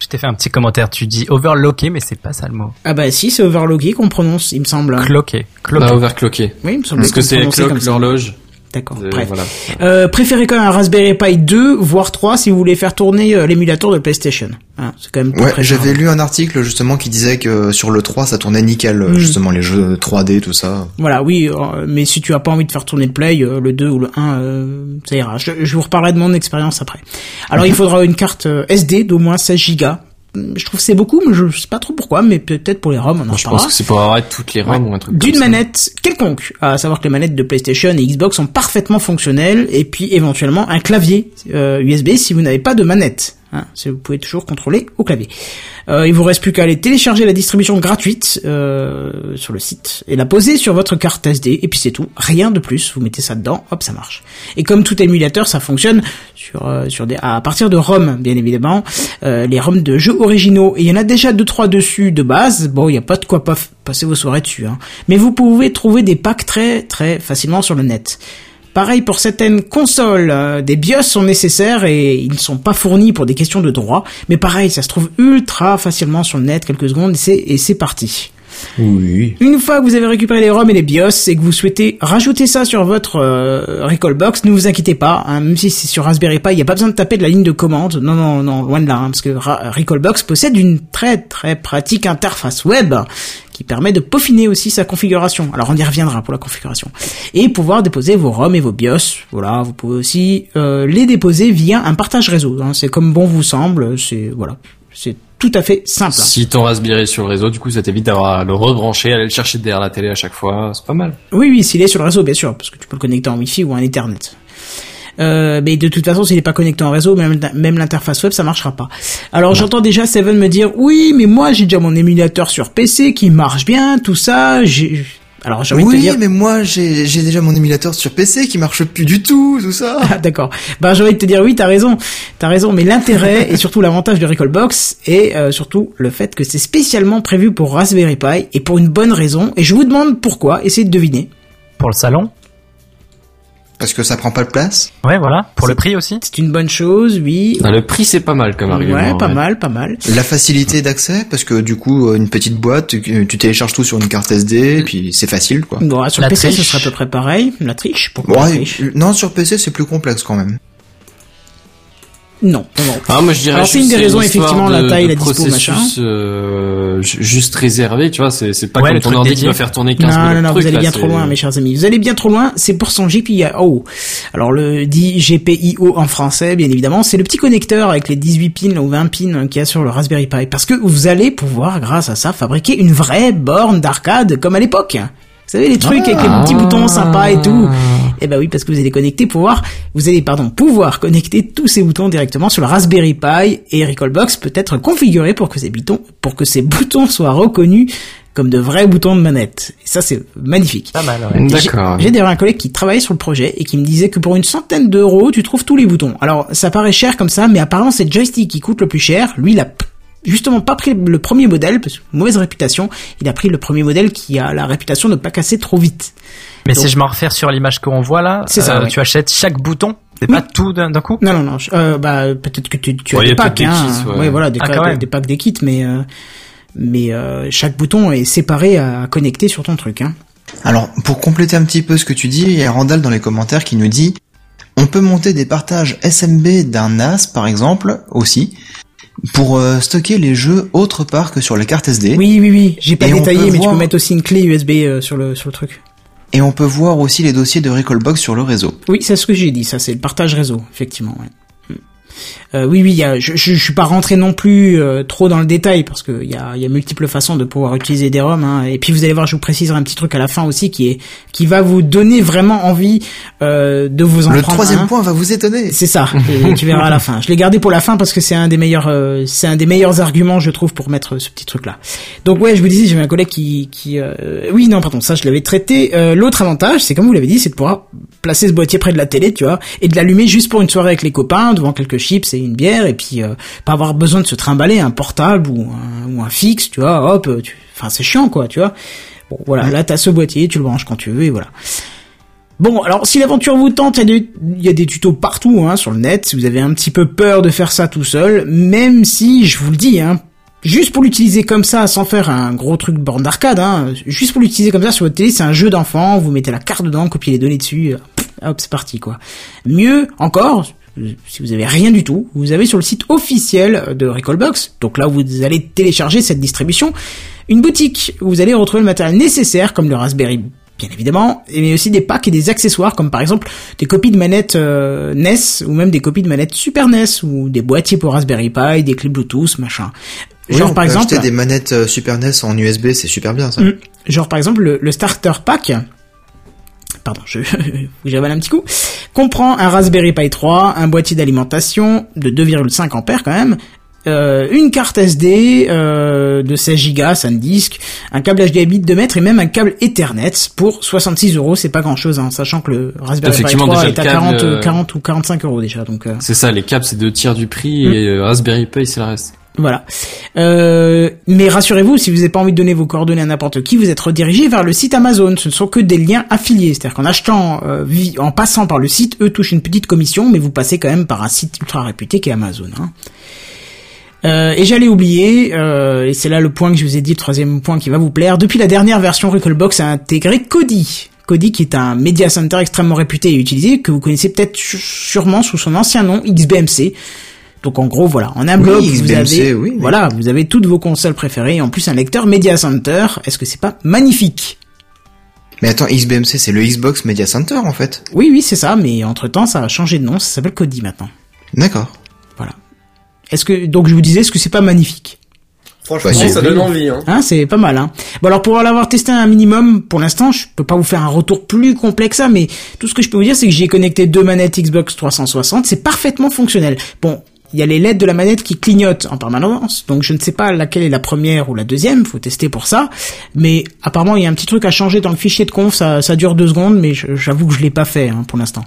Je t'ai fait un petit commentaire. Tu dis overlocké, mais c'est pas ça le mot. Ah bah si, c'est overlocké qu'on prononce, il me semble. Cloqué. Cloqué. Bah, overclocké. Oui, il me semble Parce que c'est clock, l'horloge. D'accord, Euh, bref. Voilà. Euh, préférez quand même un Raspberry Pi 2, voire 3 si vous voulez faire tourner euh, l'émulateur de PlayStation. Hein, c'est quand même Ouais, j'avais lu un article justement qui disait que sur le 3 ça tournait nickel, euh, Mm. justement les jeux 3D tout ça. Voilà, oui, euh, mais si tu as pas envie de faire tourner le Play, euh, le 2 ou le 1, euh, ça ira. Je, je vous reparlerai de mon expérience après. Alors il faudra une carte euh, SD d'au moins 16 Go. Je trouve que c'est beaucoup, mais je sais pas trop pourquoi, mais peut-être pour les ROM, on en Je pense que c'est pour avoir toutes les ROM ou un truc D'une manette quelconque, à savoir que les manettes de PlayStation et Xbox sont parfaitement fonctionnelles, et puis éventuellement un clavier euh, USB si vous n'avez pas de manette. Hein, vous pouvez toujours contrôler au clavier. Euh, il vous reste plus qu'à aller télécharger la distribution gratuite euh, sur le site et la poser sur votre carte SD, et puis c'est tout. Rien de plus. Vous mettez ça dedans, hop, ça marche. Et comme tout émulateur, ça fonctionne sur euh, sur des à partir de ROM, bien évidemment, euh, les ROM de jeux originaux. Et il y en a déjà deux trois dessus de base. Bon, il y a pas de quoi pas passer vos soirées dessus. Hein. Mais vous pouvez trouver des packs très très facilement sur le net. Pareil pour certaines consoles, euh, des BIOS sont nécessaires et ils ne sont pas fournis pour des questions de droit. Mais pareil, ça se trouve ultra facilement sur le net, quelques secondes et c'est et c'est parti. Oui. Une fois que vous avez récupéré les ROM et les BIOS et que vous souhaitez rajouter ça sur votre euh, ne vous inquiétez pas, hein, même si c'est sur Raspberry Pi, il n'y a pas besoin de taper de la ligne de commande. Non, non, non, loin de là, hein, parce que Ra- possède une très très pratique interface web qui permet de peaufiner aussi sa configuration. Alors on y reviendra pour la configuration. Et pouvoir déposer vos ROM et vos BIOS. Voilà, vous pouvez aussi euh, les déposer via un partage réseau. hein. C'est comme bon vous semble. C'est voilà, c'est tout à fait simple. Si ton Raspberry est sur le réseau, du coup, ça t'évite d'avoir à le rebrancher, aller le chercher derrière la télé à chaque fois. C'est pas mal. Oui, oui, s'il est sur le réseau, bien sûr, parce que tu peux le connecter en Wi-Fi ou en Ethernet. Euh, mais de toute façon, s'il n'est pas connecté en réseau, même, même l'interface web, ça marchera pas. Alors j'entends déjà Seven me dire, oui, mais moi j'ai déjà mon émulateur sur PC qui marche bien, tout ça. J'ai... Alors j'ai envie de te Oui, dire, mais moi j'ai j'ai déjà mon émulateur sur PC qui marche plus du tout, tout ça. Ah, d'accord. Bah, j'ai envie de te dire oui, t'as raison, t'as raison. Mais l'intérêt et surtout l'avantage du Recalbox est euh, surtout le fait que c'est spécialement prévu pour Raspberry Pi et pour une bonne raison. Et je vous demande pourquoi. Essayez de deviner. Pour le salon? Parce que ça prend pas de place. Ouais, voilà. Pour le prix aussi. C'est une bonne chose, oui. Ah, le prix, c'est pas mal comme argument. Ouais, pas ouais. mal, pas mal. La facilité d'accès, parce que du coup, euh, une petite boîte, tu, tu télécharges tout sur une carte SD, et puis c'est facile, quoi. Bon, sur La PC, ce serait à peu près pareil. La triche, pourquoi la Ouais, triche? euh, non, sur PC c'est plus complexe quand même. Non, non, non. Ah, moi, je dirais Alors, c'est juste une des raisons, effectivement, la taille, de la dispo, machin. euh, ju- juste réservé, tu vois, c'est, c'est pas Ouais, comme ton ordi qui doit faire tourner 15 Non, minutes non, non, vous allez là, bien trop loin, mes chers amis. Vous allez bien trop loin, c'est pour son GPIO. Alors, le dit GPIO en français, bien évidemment, c'est le petit connecteur avec les 18 pins ou 20 pins qu'il y a sur le Raspberry Pi. Parce que vous allez pouvoir, grâce à ça, fabriquer une vraie borne d'arcade comme à l'époque. Vous savez, les trucs avec les petits boutons sympas et tout. Eh ben oui, parce que vous allez connecter, pouvoir, vous allez, pardon, pouvoir connecter tous ces boutons directement sur le Raspberry Pi et Recalbox peut être configuré pour que ces boutons, pour que ces boutons soient reconnus comme de vrais boutons de manette. Et ça, c'est magnifique. Pas mal, ouais. J'ai- D'accord. J'ai d'ailleurs un collègue qui travaillait sur le projet et qui me disait que pour une centaine d'euros, tu trouves tous les boutons. Alors, ça paraît cher comme ça, mais apparemment, c'est le joystick qui coûte le plus cher. Lui, il a justement pas pris le premier modèle, parce que mauvaise réputation. Il a pris le premier modèle qui a la réputation de pas casser trop vite. Mais Donc- si je m'en réfère sur l'image qu'on voit là, C'est ça, euh, ouais. tu achètes chaque bouton, c'est pas tout d'un coup Non, non, non. euh, bah, peut-être que tu, tu Ouais, as des packs, des hein. kits, ouais. voilà, des, Ah, des packs, des kits, mais euh, mais euh, chaque bouton est séparé à connecter sur ton truc. Hein. Alors, pour compléter un petit peu ce que tu dis, il y a Randall dans les commentaires qui nous dit on peut monter des partages SMB d'un NAS, par exemple, aussi, pour euh, stocker les jeux autre part que sur les cartes SD. Oui, oui, oui. J'ai pas Et détaillé, mais tu peux mettre aussi une clé USB euh, sur le sur le truc. Et on peut voir aussi les dossiers de Recallbox sur le réseau. Oui, c'est ce que j'ai dit. Ça, c'est le partage réseau, effectivement. Ouais. Euh, oui, oui, y a, je, je, je suis pas rentré non plus euh, trop dans le détail parce que il y a, y a multiples façons de pouvoir utiliser des ROM. Hein. Et puis vous allez voir, je vous préciserai un petit truc à la fin aussi qui est qui va vous donner vraiment envie euh, de vous en Le prendre troisième un. point va vous étonner. C'est ça, et tu verras à la fin. Je l'ai gardé pour la fin parce que c'est un des meilleurs, euh, c'est un des meilleurs arguments, je trouve, pour mettre ce petit truc-là. Donc ouais, je vous disais, j'avais un collègue qui, qui, euh, oui, non, pardon, ça je l'avais traité. Euh, L'autre avantage, c'est comme vous l'avez dit, c'est de pouvoir placer ce boîtier près de la télé, tu vois, et de l'allumer juste pour une soirée avec les copains, devant quelques chips et une bière, et puis euh, pas avoir besoin de se trimballer un portable ou un, ou un fixe, tu vois. Hop, tu... enfin c'est chiant, quoi, tu vois. Bon, voilà, là t'as ce boîtier, tu le branches quand tu veux, et voilà. Bon, alors si l'aventure vous tente, il y, a des- il y a des tutos partout hein, sur le net. Si vous avez un petit peu peur de faire ça tout seul, même si je vous le dis, hein, juste pour l'utiliser comme ça, sans faire un gros truc borne d'arcade, hein, juste pour l'utiliser comme ça sur votre télé, c'est un jeu d'enfant. Vous mettez la carte dedans, copiez les données dessus, euh, hop, c'est parti quoi. Mieux encore. Si vous avez rien du tout, vous avez sur le site officiel de Recallbox, donc là où vous allez télécharger cette distribution, une boutique où vous allez retrouver le matériel nécessaire comme le Raspberry bien évidemment, mais aussi des packs et des accessoires comme par exemple des copies de manettes euh, NES ou même des copies de manettes Super NES ou des boîtiers pour Raspberry Pi, des clés Bluetooth, machin. Oui, Genre on par peut exemple, acheter des manettes euh, Super NES en USB, c'est super bien ça. Mm. genre par exemple le, le starter pack pardon, je j'avale un petit coup, comprend un Raspberry Pi 3, un boîtier d'alimentation de 2,5 ampères quand même, euh, une carte SD euh, de 16 Go, SanDisk, un câble HDMI de 2 mètres et même un câble Ethernet pour 66 euros. C'est pas grand chose, hein, sachant que le Raspberry Pi Effectivement, 3 déjà, est à le câble, 40, euh, 40 ou 45 euros déjà. Donc C'est ça, les câbles c'est deux tiers du prix Mm. et Raspberry Pi c'est le reste. Voilà. Euh, mais rassurez-vous, si vous n'avez pas envie de donner vos coordonnées à n'importe qui, vous êtes redirigé vers le site Amazon. Ce ne sont que des liens affiliés. C'est-à-dire qu'en achetant, euh, en passant par le site, eux touchent une petite commission, mais vous passez quand même par un site ultra réputé qui est Amazon. hein. Euh, et j'allais oublier, et c'est là le point que je vous ai dit, le troisième point qui va vous plaire. Depuis la dernière version, Recallbox a intégré Kodi. Kodi qui est un media center extrêmement réputé et utilisé, que vous connaissez peut-être sûrement sous son ancien nom, XBMC. Donc en gros, voilà, en un Oui, bloc, vous XBMC, avez, oui, oui. voilà, vous avez toutes vos consoles préférées et en plus un lecteur Media Center. Est-ce que c'est pas magnifique? Mais attends, XBMC c'est le Xbox Media Center en fait. Oui, oui, c'est ça, mais entre temps, ça a changé de nom, ça s'appelle Kodi maintenant. D'accord. Voilà. Est-ce que donc je vous disais, est-ce que c'est pas magnifique? Franchement, Bah, c'est- ça donne envie. Hein. Hein, c'est pas mal. Hein. Bon alors pour l'avoir testé un minimum, pour l'instant, je peux pas vous faire un retour plus complet que ça, mais tout ce que je peux vous dire, c'est que j'y ai connecté deux manettes Xbox 360, c'est parfaitement fonctionnel. Bon, il y a les LED de la manette qui clignotent en permanence, donc je ne sais pas laquelle est la première ou la deuxième, faut tester pour ça. Mais apparemment, il y a un petit truc à changer dans le fichier de conf, ça, dure deux secondes, mais j'avoue que je l'ai pas fait hein, pour l'instant.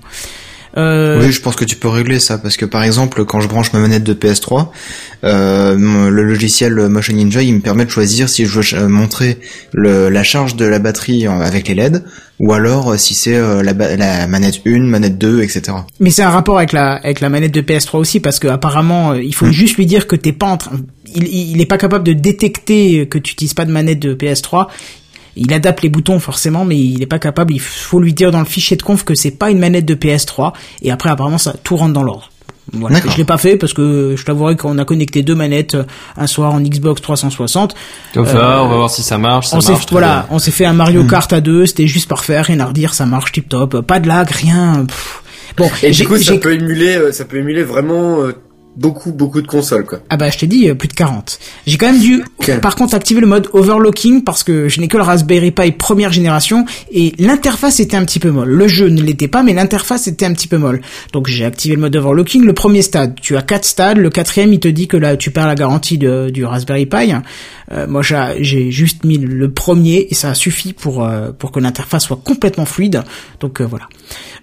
Euh, Oui, je pense que tu peux régler ça parce que par exemple, quand je branche ma manette de PS3, euh, le logiciel Motion Ninja, il me permet de choisir si je veux euh, montrer le, la charge de la batterie avec les LED ou alors si c'est la, la manette 1, manette 2, etc. Mais c'est un rapport avec la avec la manette de PS3 aussi parce que apparemment il faut juste lui dire que t'es pas en train il, il est pas capable de détecter que tu utilises pas de manette de PS3. Il adapte les boutons forcément mais il est pas capable, il faut lui dire dans le fichier de conf que c'est pas une manette de PS3 et après apparemment ça tout rentre dans l'ordre. Voilà. Je l'ai pas fait parce que je t'avouerai qu'on a connecté deux manettes euh, un soir en Xbox 360. Comme ça, on va voir si ça marche. Ça Euh, on s'est marche. voilà, bien. on s'est fait un Mario Kart à deux, c'était juste parfait, rien à redire, ça marche tip top, pas de lag, rien. pff. Bon, Et j'ai- du coup, ça j'ai- peut émuler, euh, ça peut émuler vraiment euh, beaucoup, beaucoup de consoles, quoi. Ah bah je t'ai dit euh, plus de 40. J'ai quand même dû par contre activer le mode overlocking parce que je n'ai que le Raspberry Pi première génération et l'interface était un petit peu molle. Le jeu ne l'était pas mais l'interface était un petit peu molle. Donc j'ai activé le mode overlocking, le premier stade. Tu as quatre stades, le quatrième il te dit que là tu perds la garantie de- du Raspberry Pi. Euh, moi j'ai- j'ai juste mis le premier et ça a suffi pour euh, pour que l'interface soit complètement fluide. Donc euh, voilà.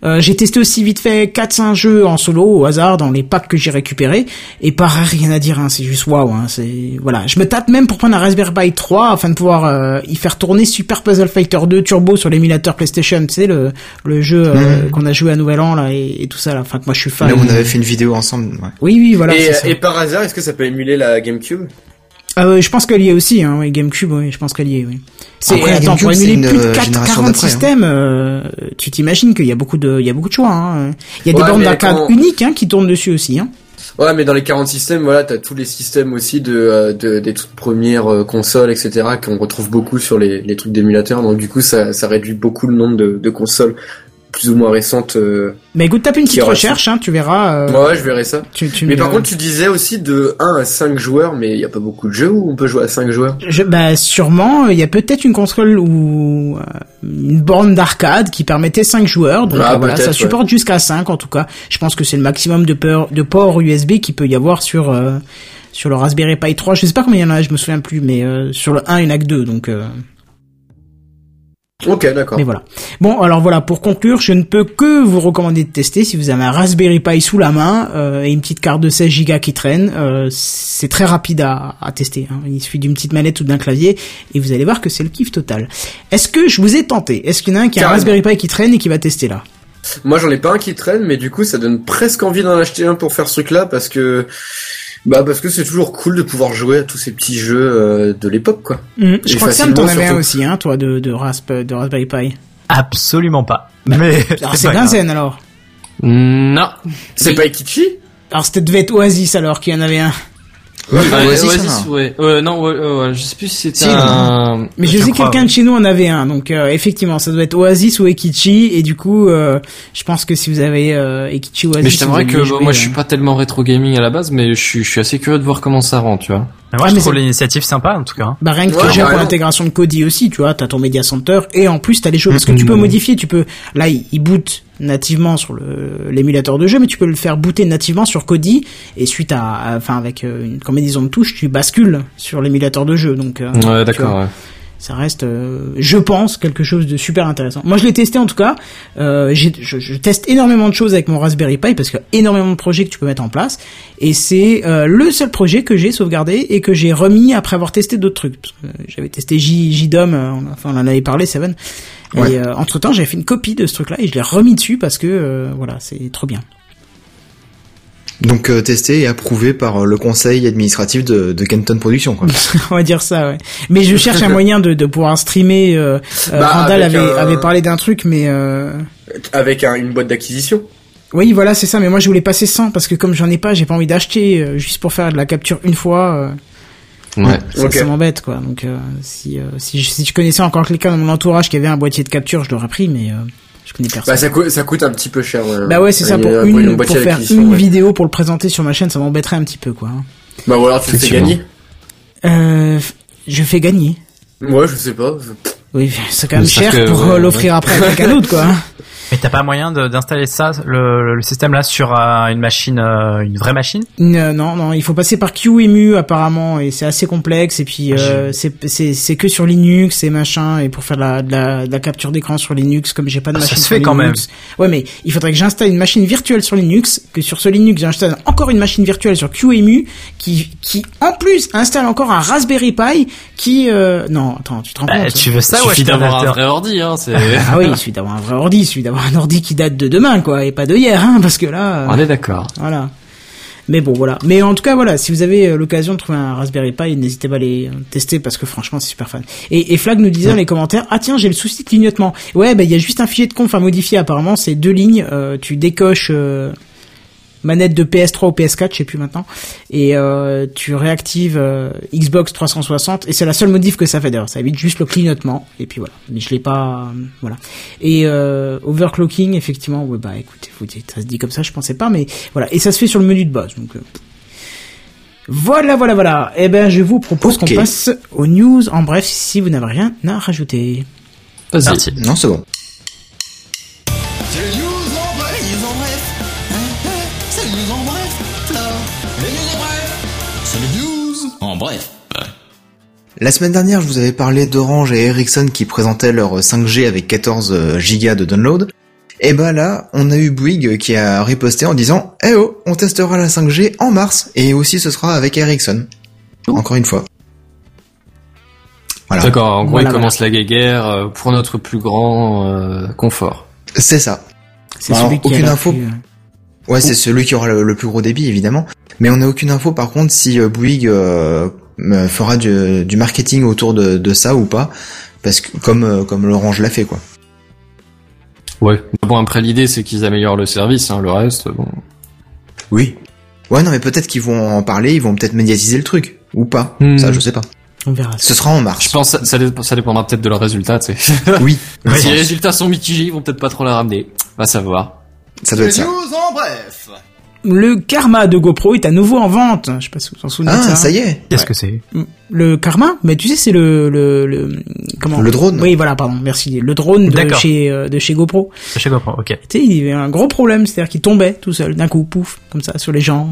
Euh, j'ai testé aussi vite fait 4-5 jeux en solo au hasard dans les packs que j'ai récupérés et pareil rien à dire hein, c'est juste waouh hein, c'est voilà je me tâte même pour prendre un Raspberry Pi 3 afin de pouvoir euh, y faire tourner Super Puzzle Fighter 2 Turbo sur l'émulateur PlayStation tu sais le le jeu euh, qu'on a joué à Nouvel An là et, et tout ça là enfin que moi je suis fan Là, on avait fait une vidéo ensemble. Ouais. oui oui voilà et, c'est ça. et par hasard, est-ce que ça peut émuler la GameCube? Ah je pense qu'elle y est aussi hein oui GameCube oui je pense qu'elle y est oui c'est attends pour émuler plus de euh, 4, génération 40 d'après, hein. systèmes euh, tu t'imagines qu'il y a beaucoup de il y a beaucoup de choix hein. il y a des bornes d'arcade quand- uniques hein, qui tournent dessus aussi hein Ouais, mais dans les 40 systèmes, voilà, t'as tous les systèmes aussi de, euh, de des toutes premières euh, consoles, etc., qu'on retrouve beaucoup sur les, les trucs d'émulateurs. Donc du coup, ça, ça réduit beaucoup le nombre de consoles plus ou moins récentes. euh. mais écoute tape une petite recherche hein, tu verras euh, Ouais, je verrai ça. tu, tu Mais par contre, tu disais aussi de 1 à 5 joueurs, mais il y a pas beaucoup de jeux où on peut jouer à 5 joueurs. Je, bah sûrement, il y a peut-être une console ou euh, une borne d'arcade qui permettait 5 joueurs. Donc Ah, euh, voilà, ça ouais. supporte jusqu'à 5 en tout cas. Je pense que c'est le maximum de, peur, de port USB qu'il peut y avoir sur euh, sur le Raspberry Pi 3. Je sais pas combien il y en a, je me souviens plus, mais euh, sur le 1 il y en a que 2 donc euh, Ok, d'accord. mais voilà. Bon, alors voilà, pour conclure, je ne peux que vous recommander de tester si vous avez un Raspberry Pi sous la main euh, et une petite carte de 16 Go qui traîne. euh, c'est très rapide à, à tester. hein. Il suffit d'une petite manette ou d'un clavier et vous allez voir que c'est le kiff total. Est-ce que je vous ai tenté? Est-ce qu'il y en a un qui a un. Raspberry Pi qui traîne et qui va tester là? Moi, j'en ai pas un qui traîne, mais du coup, ça donne presque envie d'en acheter un pour faire ce truc-là, parce que bah parce que c'est toujours cool de pouvoir jouer à tous ces petits jeux euh, de l'époque, quoi. Hum, Je crois que Sam t'en surtout. aussi, hein, toi, de, de, Rasp, de Raspberry Pi. Absolument pas. Mais Alors c'est. Benzen alors. Non. C'est pas Ikichi Alors c'était devait être Oasis alors qu'il y en avait un. Ouais, Ouais, Oasis, ouais. Euh, non, ouais, ouais, ouais, je sais plus si c'était Si, un... Mais je, Je sais quelqu'un de chez nous en avait un, donc euh, effectivement ça doit être Oasis ou Ekichi et du coup euh, je pense que si vous avez euh, Ekichi ou Oasis, Mais je t'aimerais que jouer, moi je euh, suis pas tellement rétro gaming à la base, mais je suis, je suis assez curieux de voir comment ça rend, tu vois. Mais moi, Ah, je mais trouve l'initiative sympa, en tout cas. Bah rien que Ouais, déjà pour l'intégration de Kodi aussi, tu vois, t'as ton Media Center et en plus t'as les jeux parce que tu peux Mhm. modifier, tu peux là il, boot nativement sur le l'émulateur de jeu, mais tu peux le faire booter nativement sur Kodi et suite à, à- enfin avec euh, une combinaison de touches, tu bascules sur l'émulateur de jeu, donc euh, Ouais, d'accord, ouais. Ça reste, euh, je pense, quelque chose de super intéressant. Moi, je l'ai testé en tout cas. Euh, je, je teste énormément de choses avec mon Raspberry Pi parce qu'il y a énormément de projets que tu peux mettre en place. Et c'est euh, le seul projet que j'ai sauvegardé et que j'ai remis après avoir testé d'autres trucs. Euh, J'avais testé J, JDOM, euh, on- enfin on en avait parlé, Seven. Ouais. Et entre temps, j'avais fait une copie de ce truc-là et je l'ai remis dessus parce que euh, voilà, c'est trop bien. Donc euh, testé et approuvé par euh, le conseil administratif de, de Kenton Productions. Quoi. on va dire ça, ouais. Mais je cherche un moyen de, de pouvoir streamer. Euh, Bah, Randall avec avait, un- avait parlé d'un truc, mais euh, Avec un- une boîte d'acquisition. Oui, voilà, c'est ça. Mais moi, je voulais passer sans parce que comme j'en ai pas, j'ai pas envie d'acheter euh, juste pour faire de la capture une fois. euh, Ouais. ça, m'embête, quoi. Donc, euh, si, euh, si, je- si je connaissais encore quelqu'un dans mon entourage qui avait un boîtier de capture, je l'aurais pris, mais euh, je connais personne. Bah ça coûte, ça coûte un petit peu cher. Ouais. Bah ouais, c'est ça. Pour une, pour faire une ouais. vidéo pour le présenter sur ma chaîne, ça m'embêterait un petit peu, quoi. Bah ou alors tu le fais gagner. Euh, je fais gagner. Ouais, je sais pas. Oui, c'est quand même cher pour ouais, euh, l'offrir après à quelqu'un d'autre, quoi. Mais t'as pas moyen d'installer ça, le, le système là, sur euh, une machine, euh, une vraie machine? Non, non, non, il faut passer par QEMU apparemment et c'est assez complexe et puis Ah, euh, c'est c'est c'est que sur Linux et machin et pour faire de la de la, de la capture d'écran sur Linux comme j'ai pas de Ah, ça machine se sur fait quand Linux. Ouais, mais il faudrait que j'installe une machine virtuelle sur Linux, que sur ce Linux j'installe encore une machine virtuelle sur QEMU qui qui en plus installe encore un Raspberry Pi qui euh... non, attends, tu te rends Bah, compte Tu veux ça Il ou suffit d'avoir un vrai ordi, hein, c'est... Ah oui, il suffit d'avoir un vrai ordi, il suffit d'avoir un ordi qui date de demain quoi et pas de hier hein parce que là euh, On est d'accord. Voilà. Mais bon, voilà. Mais en tout cas, voilà, si vous avez euh, l'occasion de trouver un Raspberry Pi, n'hésitez pas à les euh, tester parce que franchement, c'est super fun. Et, et Flag nous disait dans les commentaires, ah tiens, j'ai le souci de clignotement. Ouais, bah il y a juste un fichier de conf à modifier apparemment, c'est deux lignes. euh, tu décoches euh, manette de PS3 ou PS4, je sais plus maintenant, et euh, tu réactives euh, Xbox 360 et c'est la seule modif que ça fait d'ailleurs. Ça évite juste le clignotement et puis voilà. Mais je l'ai pas, euh, voilà. Et euh, overclocking, effectivement, ouais bah écoutez, vous dites, ça se dit comme ça, je pensais pas, mais voilà. Et ça se fait sur le menu de base, donc euh, Voilà, voilà, voilà. Eh ben, je vous propose qu'on passe aux news. En bref, si vous n'avez rien à rajouter. Vas-y. Parti. Non, c'est bon. La semaine dernière, je vous avais parlé d'Orange et Ericsson qui présentaient leur 5G avec 14 gigas de download. Et bah là, on a eu Bouygues qui a riposté en disant Eh oh, on testera la 5G en mars et aussi ce sera avec Ericsson. Encore une fois. Voilà. D'accord, en gros, Voilà, il commence la guéguerre euh, pour notre plus grand euh, confort. C'est ça. C'est Alors, celui qui a aucune info. plus, euh, Ouais, c'est celui qui aura le, le plus gros débit, évidemment. Mais on n'a aucune info, par contre, si euh, Bouygues euh, fera du, du marketing autour de, de ça ou pas. Parce que comme euh, comme l'Orange l'a fait, quoi. Ouais. Bon, après, l'idée, c'est qu'ils améliorent le service, hein, le reste, bon. Oui. Ouais, non, mais peut-être qu'ils vont en parler, ils vont peut-être médiatiser le truc. Ou pas. Hmm. Ça, je sais pas. On verra. Ce sera en Je mars. pense que ça, ça dépendra peut-être de leurs résultats, tu sais. Oui. si les résultats sont mitigés, ils vont peut-être pas trop la ramener. Va savoir. Ça doit être ça. news en bref. Le Karma de GoPro est à nouveau en vente. Je sais pas si vous vous en souvenez de Ah, ça. ça y est. Qu'est-ce que c'est Le Karma, mais tu sais, c'est le, le, le, comment Le drone. Oui, voilà, pardon, merci. Le drone de chez, euh, de chez GoPro. C'est chez GoPro, ok. Tu sais, il y avait un gros problème, c'est-à-dire qu'il tombait tout seul, d'un coup, pouf, comme ça, sur les gens.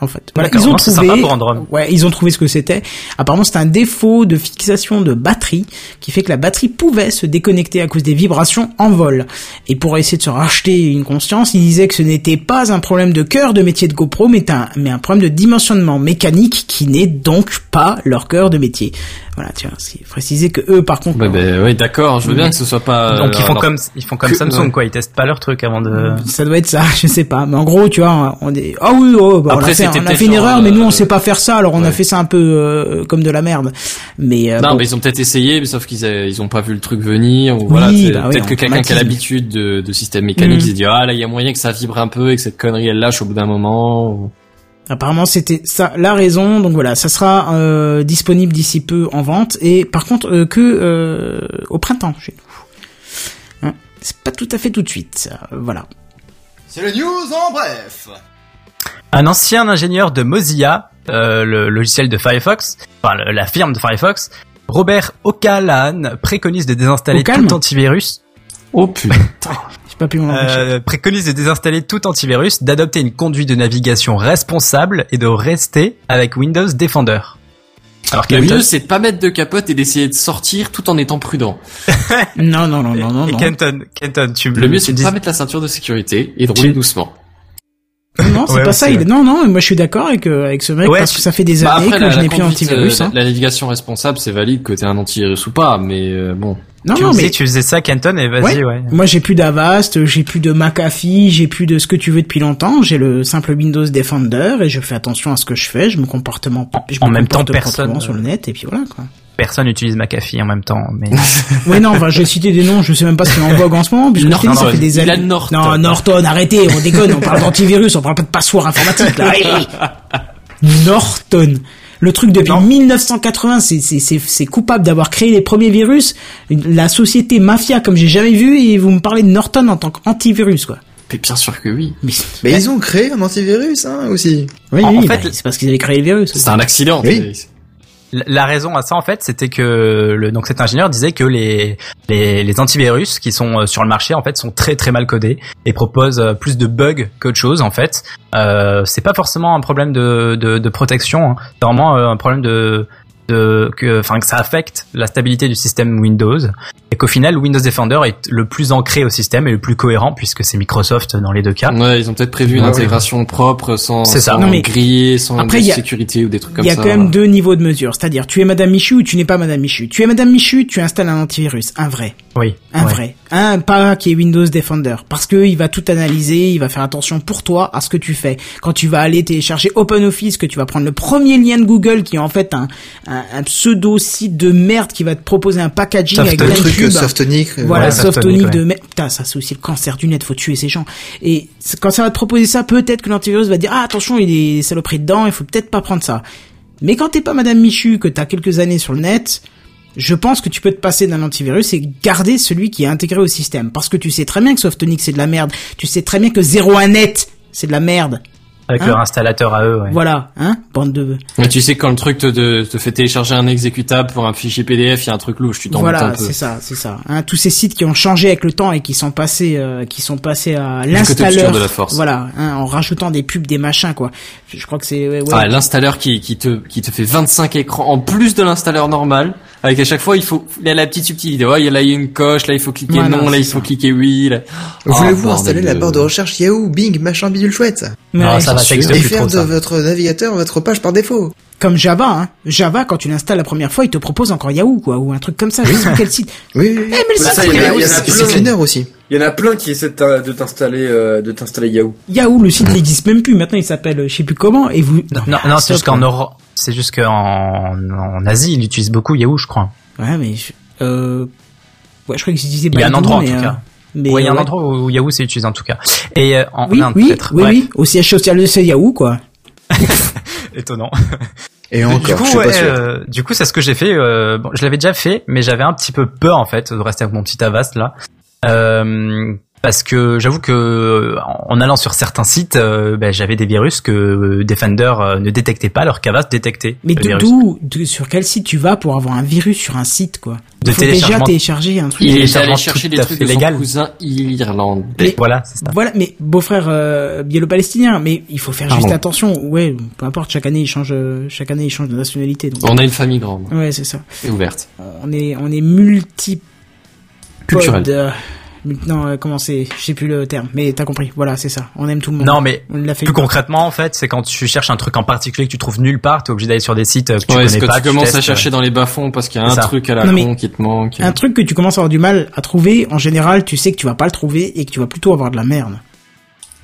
En fait, voilà, ils ont trouvé. pour un. Ouais, ils ont trouvé ce que c'était. Apparemment, c'est un défaut de fixation de batterie qui fait que la batterie pouvait se déconnecter à cause des vibrations en vol. Et pour essayer de se racheter une conscience, il disait que ce n'était pas un problème de cœur de métier de GoPro, mais un, mais un problème de dimensionnement mécanique qui n'est donc pas leur cœur de métier. Voilà, tu vois, c'est préciser que eux, par contre, Bah, bah, oui, d'accord, je veux bien que ce soit pas... Donc ils font comme ils font comme que- Samsung quoi, ils testent pas leur truc avant de. Ça doit être ça, je sais pas. Mais en gros, tu vois, on est ah oui, oh, bah, on Après, a fait, on a fait une erreur, mais nous on euh, sait pas faire ça, alors on a fait ça un peu euh, comme de la merde. Mais euh, Non, bon. mais ils ont peut-être essayé, mais sauf qu'ils ils ont pas vu le truc venir. Ou Oui, bah oui, peut-être que quelqu'un qui a l'habitude de, de système mécanique, Mhm. il se dit ah là il y a moyen que ça vibre un peu et que cette connerie elle lâche au bout d'un moment. ou- Apparemment, c'était ça la raison. Donc voilà, ça sera euh, disponible d'ici peu en vente et par contre euh, que euh, au printemps chez nous. Hein, c'est pas tout à fait tout de suite. ça. Voilà. C'est le news en bref. Un ancien ingénieur de Mozilla, euh, le logiciel de Firefox, enfin le- la firme de Firefox, Robert O'Callaghan préconise de désinstaller tout antivirus. Oh putain. J'ai pas pu m'en empêcher. Euh, préconise de désinstaller tout antivirus, d'adopter une conduite de navigation responsable et de rester avec Windows Defender. Alors Le Kenton, mieux c'est de pas mettre de capote et d'essayer de sortir tout en étant prudent. Non, non, non, non, non. et. Kenton, Kenton, tu me Le mieux c'est de dis- pas mettre la ceinture de sécurité et de rouler doucement. Non, c'est Ouais, pas ça. il-. Non, non. Moi, je suis d'accord avec euh, avec ce mec Ouais, parce que ça fait des Bah, années après que la, je n'ai plus antivirus. euh, hein. la, la navigation responsable c'est valide que t'aies un antivirus ou pas, mais euh, bon. Non, tu non, mais tu faisais ça Kenton et vas-y ouais. Moi, j'ai plus d'Avast, j'ai plus de McAfee, j'ai plus de ce que tu veux depuis longtemps. J'ai le simple Windows Defender et je fais attention à ce que je fais. Je me comportement, je en me même temps, comporte personne, proprement sur le net et puis voilà quoi. Personne n'utilise McAfee en même temps, mais Oui, non, enfin, j'ai cité des noms, je sais même pas ce qui est en vogue en ce moment, puisque dit, ça Norton. fait des Il a années. Norton. Non, Norton, arrêtez, on déconne, on parle d'antivirus, on parle pas de password informatique, là. Norton. Le truc depuis 1980, c'est, coupable d'avoir créé les premiers virus. La société mafia comme j'ai jamais vu et vous me parlez de Norton en tant qu'antivirus, quoi. Mais bien sûr que oui. Mais, Mais ils ont créé un antivirus, hein, aussi. oui, En- oui, en bah, fait, c'est parce qu'ils avaient créé les virus. C'est un accident. Oui. La- raison à ça en fait, c'était que le, donc cet ingénieur disait que les, les antivirus qui sont euh, sur le marché en fait sont très très mal codés et proposent euh, plus de bugs qu'autre chose en fait. Euh, c'est pas forcément un problème de de, protection, hein. c'est vraiment euh, un problème de de que enfin que ça affecte la stabilité du système Windows qu'au final Windows Defender est le plus ancré au système et le plus cohérent puisque c'est Microsoft dans les deux cas. Ouais, ils ont peut-être prévu une Ouais, intégration propre sans, C'est ça. sans Non, mais griller, sans après, y a- sécurité ou des trucs comme Il y a ça. quand même deux niveaux de mesure. C'est-à-dire, tu es Madame Michu ou tu n'es pas Madame Michu. Tu es Madame Michu, tu installes un antivirus. Un vrai. Oui. Un Ouais. vrai. Un pas qui est Windows Defender. Parce que il va tout analyser, il va faire attention pour toi à ce que tu fais. Quand tu vas aller télécharger OpenOffice, que tu vas prendre le premier lien de Google qui est en fait un, un, un pseudo site de merde qui va te proposer un packaging avec Soft- de truc euh, Softonic. Voilà, Ouais, Softonic de merde. Putain, ça c'est aussi le cancer du net, faut tuer ces gens. Et quand ça va te proposer ça, peut-être que l'antivirus va dire ah attention, il est saloperie dedans, il faut peut-être pas prendre ça. Mais quand t'es pas Madame Michu, que t'as quelques années sur le net, je pense que tu peux te passer d'un antivirus et garder celui qui est intégré au système. Parce que tu sais très bien que Softonic c'est de la merde. Tu sais très bien que 01net c'est de la merde. Avec Hein leur installateur à eux, ouais. Voilà, hein, bande de. Mais tu sais quand le truc te, te, te fait télécharger un exécutable pour un fichier PDF, il y a un truc louche, tu t'en Voilà, c'est ça, c'est ça. Hein, tous ces sites qui ont changé avec le temps et qui sont passés, euh, qui sont passés à l'installeur. de la force. Voilà, hein, en rajoutant des pubs, des machins, quoi. Je, je crois que c'est. Ouais, ouais. Ah, l'installeur qui, qui te qui te fait 25 écrans en plus de l'installeur normal, avec à chaque fois il faut il y a la petite subtilité. Ouais, il y a là il y a une coche, là il faut cliquer Voilà, non, là il faut ça. cliquer oui. Là. Voulez-vous Oh, installer la barre de recherche Yahoo, Bing, machin bidule chouette Ah, ouais, ça va, c'est ça. Et plus faire trop, de ça. votre navigateur votre page par défaut. Comme Java, hein. Java, quand tu l'installes la première fois, il te propose encore Yahoo, quoi, ou un truc comme ça. Je sais plus quel site. Oui, oui, oui. Eh, mais le Ça, site, il y a- cleaner aussi. Il y en a plein qui essaient de t'in- de t'installer, euh, de t'installer Yahoo. Yahoo, le site n'existe même plus. Maintenant, il s'appelle, euh, je sais plus comment, et vous. Non, non, c'est juste qu'en. Europe, c'est juste qu'en en Asie, ils utilisent beaucoup Yahoo, je crois. Ouais, mais je- euh, ouais, je crois qu'ils utilisaient Il y a un endroit en tout euh, cas. Mais ouais, il y a un ouais. endroit où Yahoo c'est utilisé en tout cas. Et euh, en Oui, Inde oui, peut-être. oui, ouais. oui. Au siège social de c'est Yahoo, quoi. Étonnant. Et du encore, coup, je suis ouais, pas sûr. euh, du coup, c'est ce que j'ai fait. euh, bon, je l'avais déjà fait, mais j'avais un petit peu peur en fait de rester avec mon petit Avast là, euh, parce que j'avoue que euh, en allant sur certains sites, euh, ben, j'avais des virus que euh, Defender ne détectait pas, alors qu'Avast détectait. Mais d'où- de- sur quel site tu vas pour avoir un virus sur un site, quoi? De Il faut déjà télécharger un truc. Il est allé chercher des trucs de son légal. cousin irlandais. Mais- Voilà, c'est ça. Voilà, mais beau-frère euh, biélo-palestinien, mais il faut faire Pardon. juste attention. Ouais, peu importe, chaque année il change, chaque année il change de nationalité. Donc. On a une famille grande Ouais, c'est ça. et ouverte. On est, on est multi. Culturel. Euh, non, euh, comment c'est Je sais plus le terme, mais t'as compris. Voilà, c'est ça. On aime tout le monde. Non, mais on l'a fait. plus concrètement, en fait, c'est quand tu cherches un truc en particulier que tu trouves nulle part, t'es obligé d'aller sur des sites euh, que tu Ouais, connais est-ce que pas. tu commences à chercher dans les bas-fonds parce qu'il y a un ça. truc à la Non, con qui te manque. Un truc que tu commences à avoir du mal à trouver, en général, tu sais que tu vas pas le trouver et que tu vas plutôt avoir de la merde.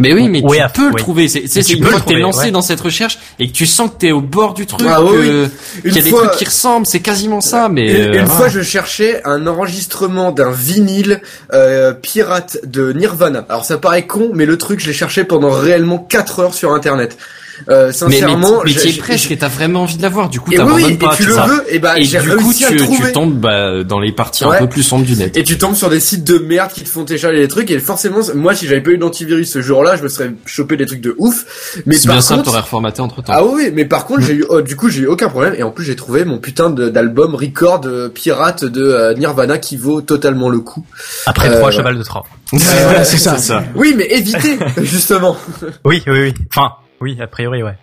Mais oui, mais tu peux le oui. trouver. C'est, c'est, une peux fois que t'es lancé ouais. dans cette recherche et que tu sens que t'es au bord du truc, Ah oui, que- oui. qu'il y a Une des fois- trucs qui ressemblent, c'est quasiment ça, mais Une, euh, une fois, je cherchais un enregistrement d'un vinyle euh, pirate de Nirvana. Alors ça paraît con, mais le truc, je l'ai cherché pendant réellement 4 heures sur Internet. Euh, mais, mais, sincèrement, mais j'ai- tu es presque et t'as vraiment envie de l'avoir. Du coup, Et oui, t'abandonnes oui, pas. et tu tu le veux, et bah et du coup, tu, tu tombes bah, dans les parties Ouais. un peu plus sombres du net. Et tu tombes sur des sites de merde qui te font télécharger des trucs et forcément moi si j'avais pas eu d'antivirus ce jour-là je me serais chopé des trucs de ouf mais C'est par bien ça, contre t'aurais reformaté entre temps. ah oui mais par contre j'ai eu oh, du coup j'ai eu aucun problème et en plus j'ai trouvé mon putain d'album record euh, pirate de euh, Nirvana qui vaut totalement le coup Après Euh, trois ouais. cheval de voilà, c'est ça. oui mais évitez justement Oui, oui, oui. Enfin, oui, a priori, ouais.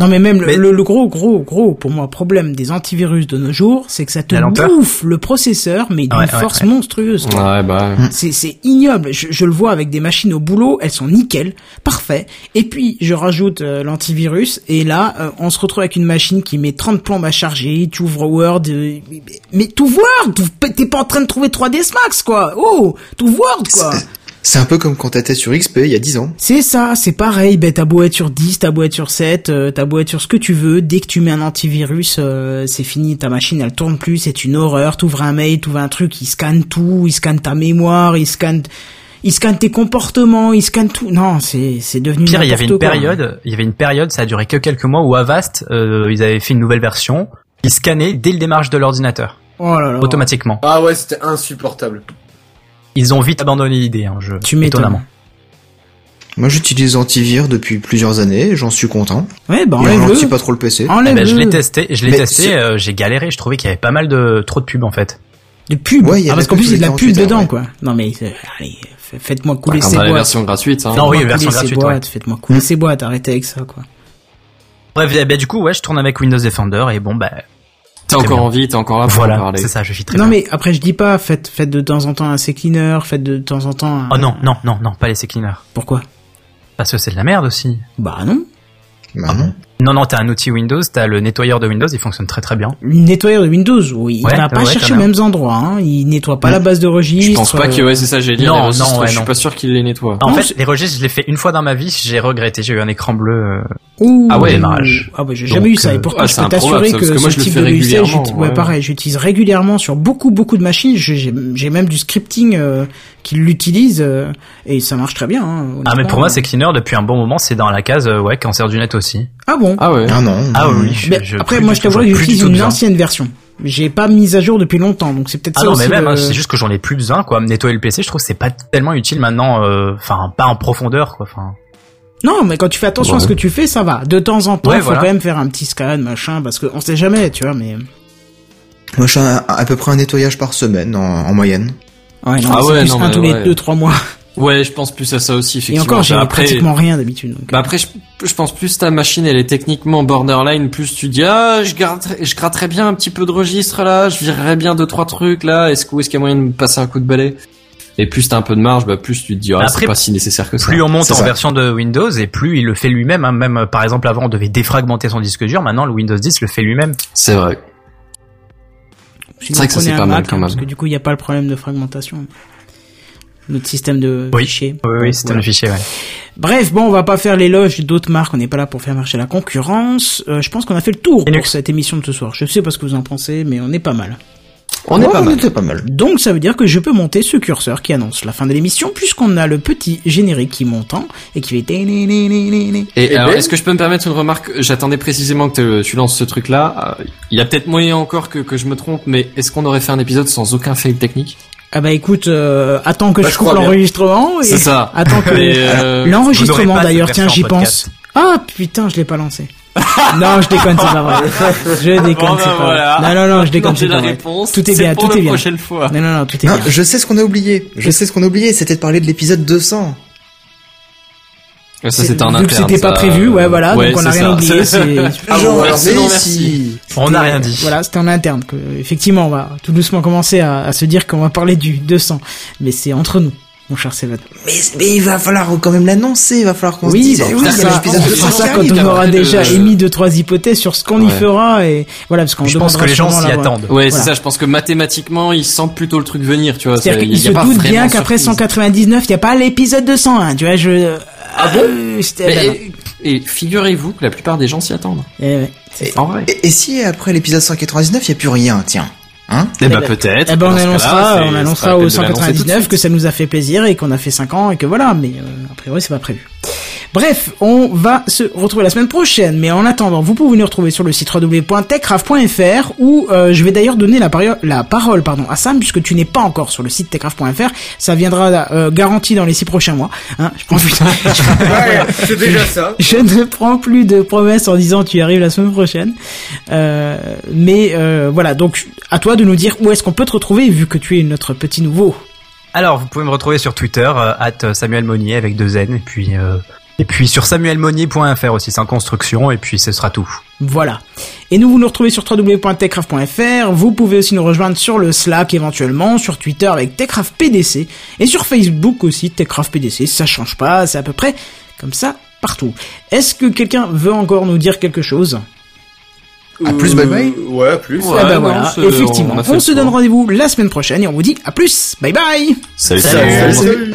Non mais même le- Mais- le, le gros gros gros pour moi problème des antivirus de nos jours, c'est que ça te bouffe le processeur mais d'une Ouais, force ouais. monstrueuse. quoi. Ouais, bah. C'est c'est ignoble. Je, je le vois avec des machines au boulot, elles sont nickel, parfait. Et puis je rajoute euh, l'antivirus et là euh, on se retrouve avec une machine qui met 30 plombes à charger. Tu ouvres Word, euh, mais- mais tout Word, t'es pas en train de trouver 3ds Max quoi. Oh, tout Word quoi. C'est un peu comme quand t'étais sur XP il y a 10 ans. C'est ça, c'est pareil, ben t'as beau être sur 10, t'as beau être sur 7, euh, t'as beau être sur ce que tu veux, dès que tu mets un antivirus, euh, c'est fini, ta machine elle tourne plus, c'est une horreur, t'ouvres un mail, t'ouvres un truc, il scanne tout, il scanne ta mémoire, il scanne, il scanne tes comportements, il scanne tout. Non, c'est c'est devenu Pire, il y avait une quoi. période, il y avait une période, ça a duré que quelques mois où Avast, euh, ils avaient fait une nouvelle version, ils scannaient dès le démarrage de l'ordinateur, Oh là là. automatiquement. ah ouais c'était insupportable Ils ont vite abandonné l'idée, hein, je, Tu étonnamment. Moi j'utilise Antivir depuis plusieurs années, j'en suis content. Ouais, bah enlève-le. pas trop le PC. Eh Enlève-le. ben, je l'ai testé, je l'ai testé, euh, j'ai galéré, je trouvais qu'il y avait pas mal de trop de pubs en fait. De pub. Ouais, il y a ah, de parce la qu'en pub plus il y a de la pub 48 heures, dedans ouais. quoi. Non mais euh, allez, faites-moi couler ces t'as la boîtes. version gratuite, hein. Non, oui, version gratuite, boîtes, Faites-moi couler ces boîtes, arrêtez avec ça quoi. Bref, eh ben, du coup, ouais, je tourne avec Windows Defender et bon, bah, T'es Très encore bien. en vie, t'es encore là pour en voilà, parler. c'est ça, je suis très non bien. mais après je dis pas, faites, faites de temps en temps un cleaner, faites de temps en temps un... Oh non, non, non, non, pas les cleaners. Pourquoi? Parce que c'est de la merde aussi. Bah non. Bah non. Non, non, t'as un outil Windows, t'as le nettoyeur de Windows, il fonctionne très très bien. Le nettoyeur de Windows, oui, il Ouais, va pas ouais, chercher t'en aux mêmes endroits. Hein. Il nettoie pas la base de registre. Je pense pas que, ouais, c'est ça, j'allais dire, Non, les registres, non, ouais, je suis non. pas sûr qu'il les nettoie. En Non, fait, les registres, je l'ai fait une fois dans ma vie, j'ai regretté, j'ai eu un écran bleu. euh, ouh, Ah ouais, démarrage. Ah ouais, j'ai jamais eu ça. Et pourtant, ah, je peux t'assurer que, parce que moi, ce je le type fais de logiciel, régulièrement, ouais, ouais. pareil, j'utilise régulièrement sur beaucoup, beaucoup de machines. J'ai- J'ai j'ai même du scripting euh, qui l'utilise euh, et ça marche très bien. Hein, Ah, mais pour moi, c'est cleaner depuis un bon moment, c'est dans la case, euh, ouais, cancer du net aussi. Ah bon? Ah ouais. Ah non. Ah oui, je, Mais je- Après, plus moi, je t'avoue j'utilise une besoin. ancienne version. J'ai pas mis à jour depuis longtemps, donc c'est peut-être Ah ça non, aussi. mais même, le- hein, c'est juste que j'en ai plus besoin, quoi. Nettoyer le PC, je trouve que c'est pas tellement utile maintenant, euh, enfin, pas en profondeur, quoi. Enfin, Non, mais quand tu fais attention à ce que tu fais, ça va. De temps en temps, Ouais, faut voilà. quand même faire un petit scan, machin, parce que on sait jamais, tu vois, mais. Moi, je fais à, à peu près un nettoyage par semaine en, en moyenne. Ouais, non, Ah ouais, plus non, un mais tous les ouais. deux, trois mois. Ouais, je pense plus à ça aussi, Et effectivement. encore, j'ai Bah, après, pratiquement rien d'habitude. donc. Bah après, je, je pense plus ta machine, elle est techniquement borderline, plus tu dis, ah, je gratterais, je gratterais bien un petit peu de registre là, je virerais bien deux, trois trucs là, est-ce est-ce qu'il y a moyen de me passer un coup de balai? Et plus t'as un peu de marge, bah plus tu te dis, ah, Après, c'est pas si nécessaire que ça. Plus on monte en ça. version de Windows et plus il le fait lui-même. hein. Même euh, par exemple avant on devait défragmenter son disque dur, maintenant le Windows 10 le fait lui-même. C'est vrai. C'est vrai que ça, c'est pas mal, Mac, quand hein, même. Parce que du coup, il n'y a pas le problème de fragmentation. Notre système de Oui. fichiers. Oui, oui, c'était Voilà. le fichier. Ouais. Bref, bon, on va pas faire l'éloge d'autres marques, on n'est pas là pour faire marcher la concurrence. Euh, je pense qu'on a fait le tour Linux. pour cette émission de ce soir. Je sais pas ce que vous en pensez, mais on est pas mal. On est pas mal. pas mal. Donc ça veut dire que je peux monter ce curseur qui annonce la fin de l'émission, puisqu'on a le petit générique qui montant et qui fait... Et Eh alors, ben. est-ce que je peux me permettre une remarque? J'attendais précisément que tu lances ce truc-là. Euh, Il y a peut-être moyen encore que, que je me trompe, mais est-ce qu'on aurait fait un épisode sans aucun fail technique? Ah bah écoute, euh, attends que Bah, je je coupe l'enregistrement et C'est ça. attends que euh, l'enregistrement d'ailleurs, tiens, j'y pense. Ah putain, je l'ai pas lancé. non, je déconne, c'est pas vrai. Je déconne, Bon, c'est pas voilà. vrai. Non, non, non, je déconne, c'est pas vrai. réponse. Tout est bien, pour tout est bien. prochaine fois. Non, non, non, tout est Non, bien. je sais ce qu'on a oublié. Je sais ce qu'on a oublié, c'était de parler de l'épisode 200. Ça, c'était en vu que c'était pas ça. prévu, ouais, voilà, Ouais, donc on a c'est rien ça. oublié, c'est- Ah Genre, bon, merci, mais non, si. merci. On n'a rien dit. Voilà, c'était en interne que, effectivement, on va tout doucement commencer à, à se dire qu'on va parler du 200. Mais c'est entre nous, mon cher Seven. Mais, mais il va falloir quand même l'annoncer, il va falloir qu'on se Oui, dise, bon, eh oui, ça, il y a ça, l'épisode on 200 fera qui ça quand on aura déjà le- émis deux, trois hypothèses sur ce qu'on y fera et voilà, parce qu'on Je pense que les gens s'y attendent. Ouais, Voilà. c'est ça. Je pense que mathématiquement, ils sentent plutôt le truc venir, tu vois. C'est-à-dire c'est- qu'ils se doutent bien qu'après surprise. 199, il n'y a pas l'épisode 201, tu vois, je... Ah bon Mais- Et, et figurez-vous que la plupart des gens s'y attendent. Eh En vrai. Et, et si après l'épisode 199, il n'y a plus rien, tiens? Hein Eh ben peut-être. ben, on annoncera, on annoncera c'est pas la au peine de l'annoncer tout de 199 suite. que ça nous a fait plaisir et qu'on a fait 5 ans et que voilà, mais euh, a priori c'est pas prévu. Bref, on va se retrouver la semaine prochaine, mais en attendant, vous pouvez nous retrouver sur le site www.techcraft.fr où euh, je vais d'ailleurs donner la, parole pardon, à Sam puisque tu n'es pas encore sur le site techcraft.fr, ça viendra euh, garanti dans les 6 prochains mois. Hein, je prends plus- Ouais, c'est déjà ça. je ne prends plus de promesses en disant tu arrives la semaine prochaine. Euh, mais euh, voilà, donc à toi de nous dire où est-ce qu'on peut te retrouver vu que tu es notre petit nouveau. Alors, vous pouvez me retrouver sur Twitter, euh, at Samuel Monnier avec deux N, et puis euh, et puis sur samuelmonnier.fr aussi, c'est en construction, et puis ce sera tout. Voilà. Et nous, vous nous retrouvez sur www.techcraft.fr. Vous pouvez aussi nous rejoindre sur le Slack éventuellement, sur Twitter avec Techcraft PDC, et sur Facebook aussi, Techcraft PDC. Ça change pas, c'est à peu près comme ça partout. Est-ce que quelqu'un veut encore nous dire quelque chose? À plus, bye bye. Euh, Ouais, à plus. Ouais, Eh ben non, voilà, c'est- effectivement. on se donne rendez-vous la semaine prochaine et on vous dit à plus. Bye bye Salut, Salut, salut. salut. Salut.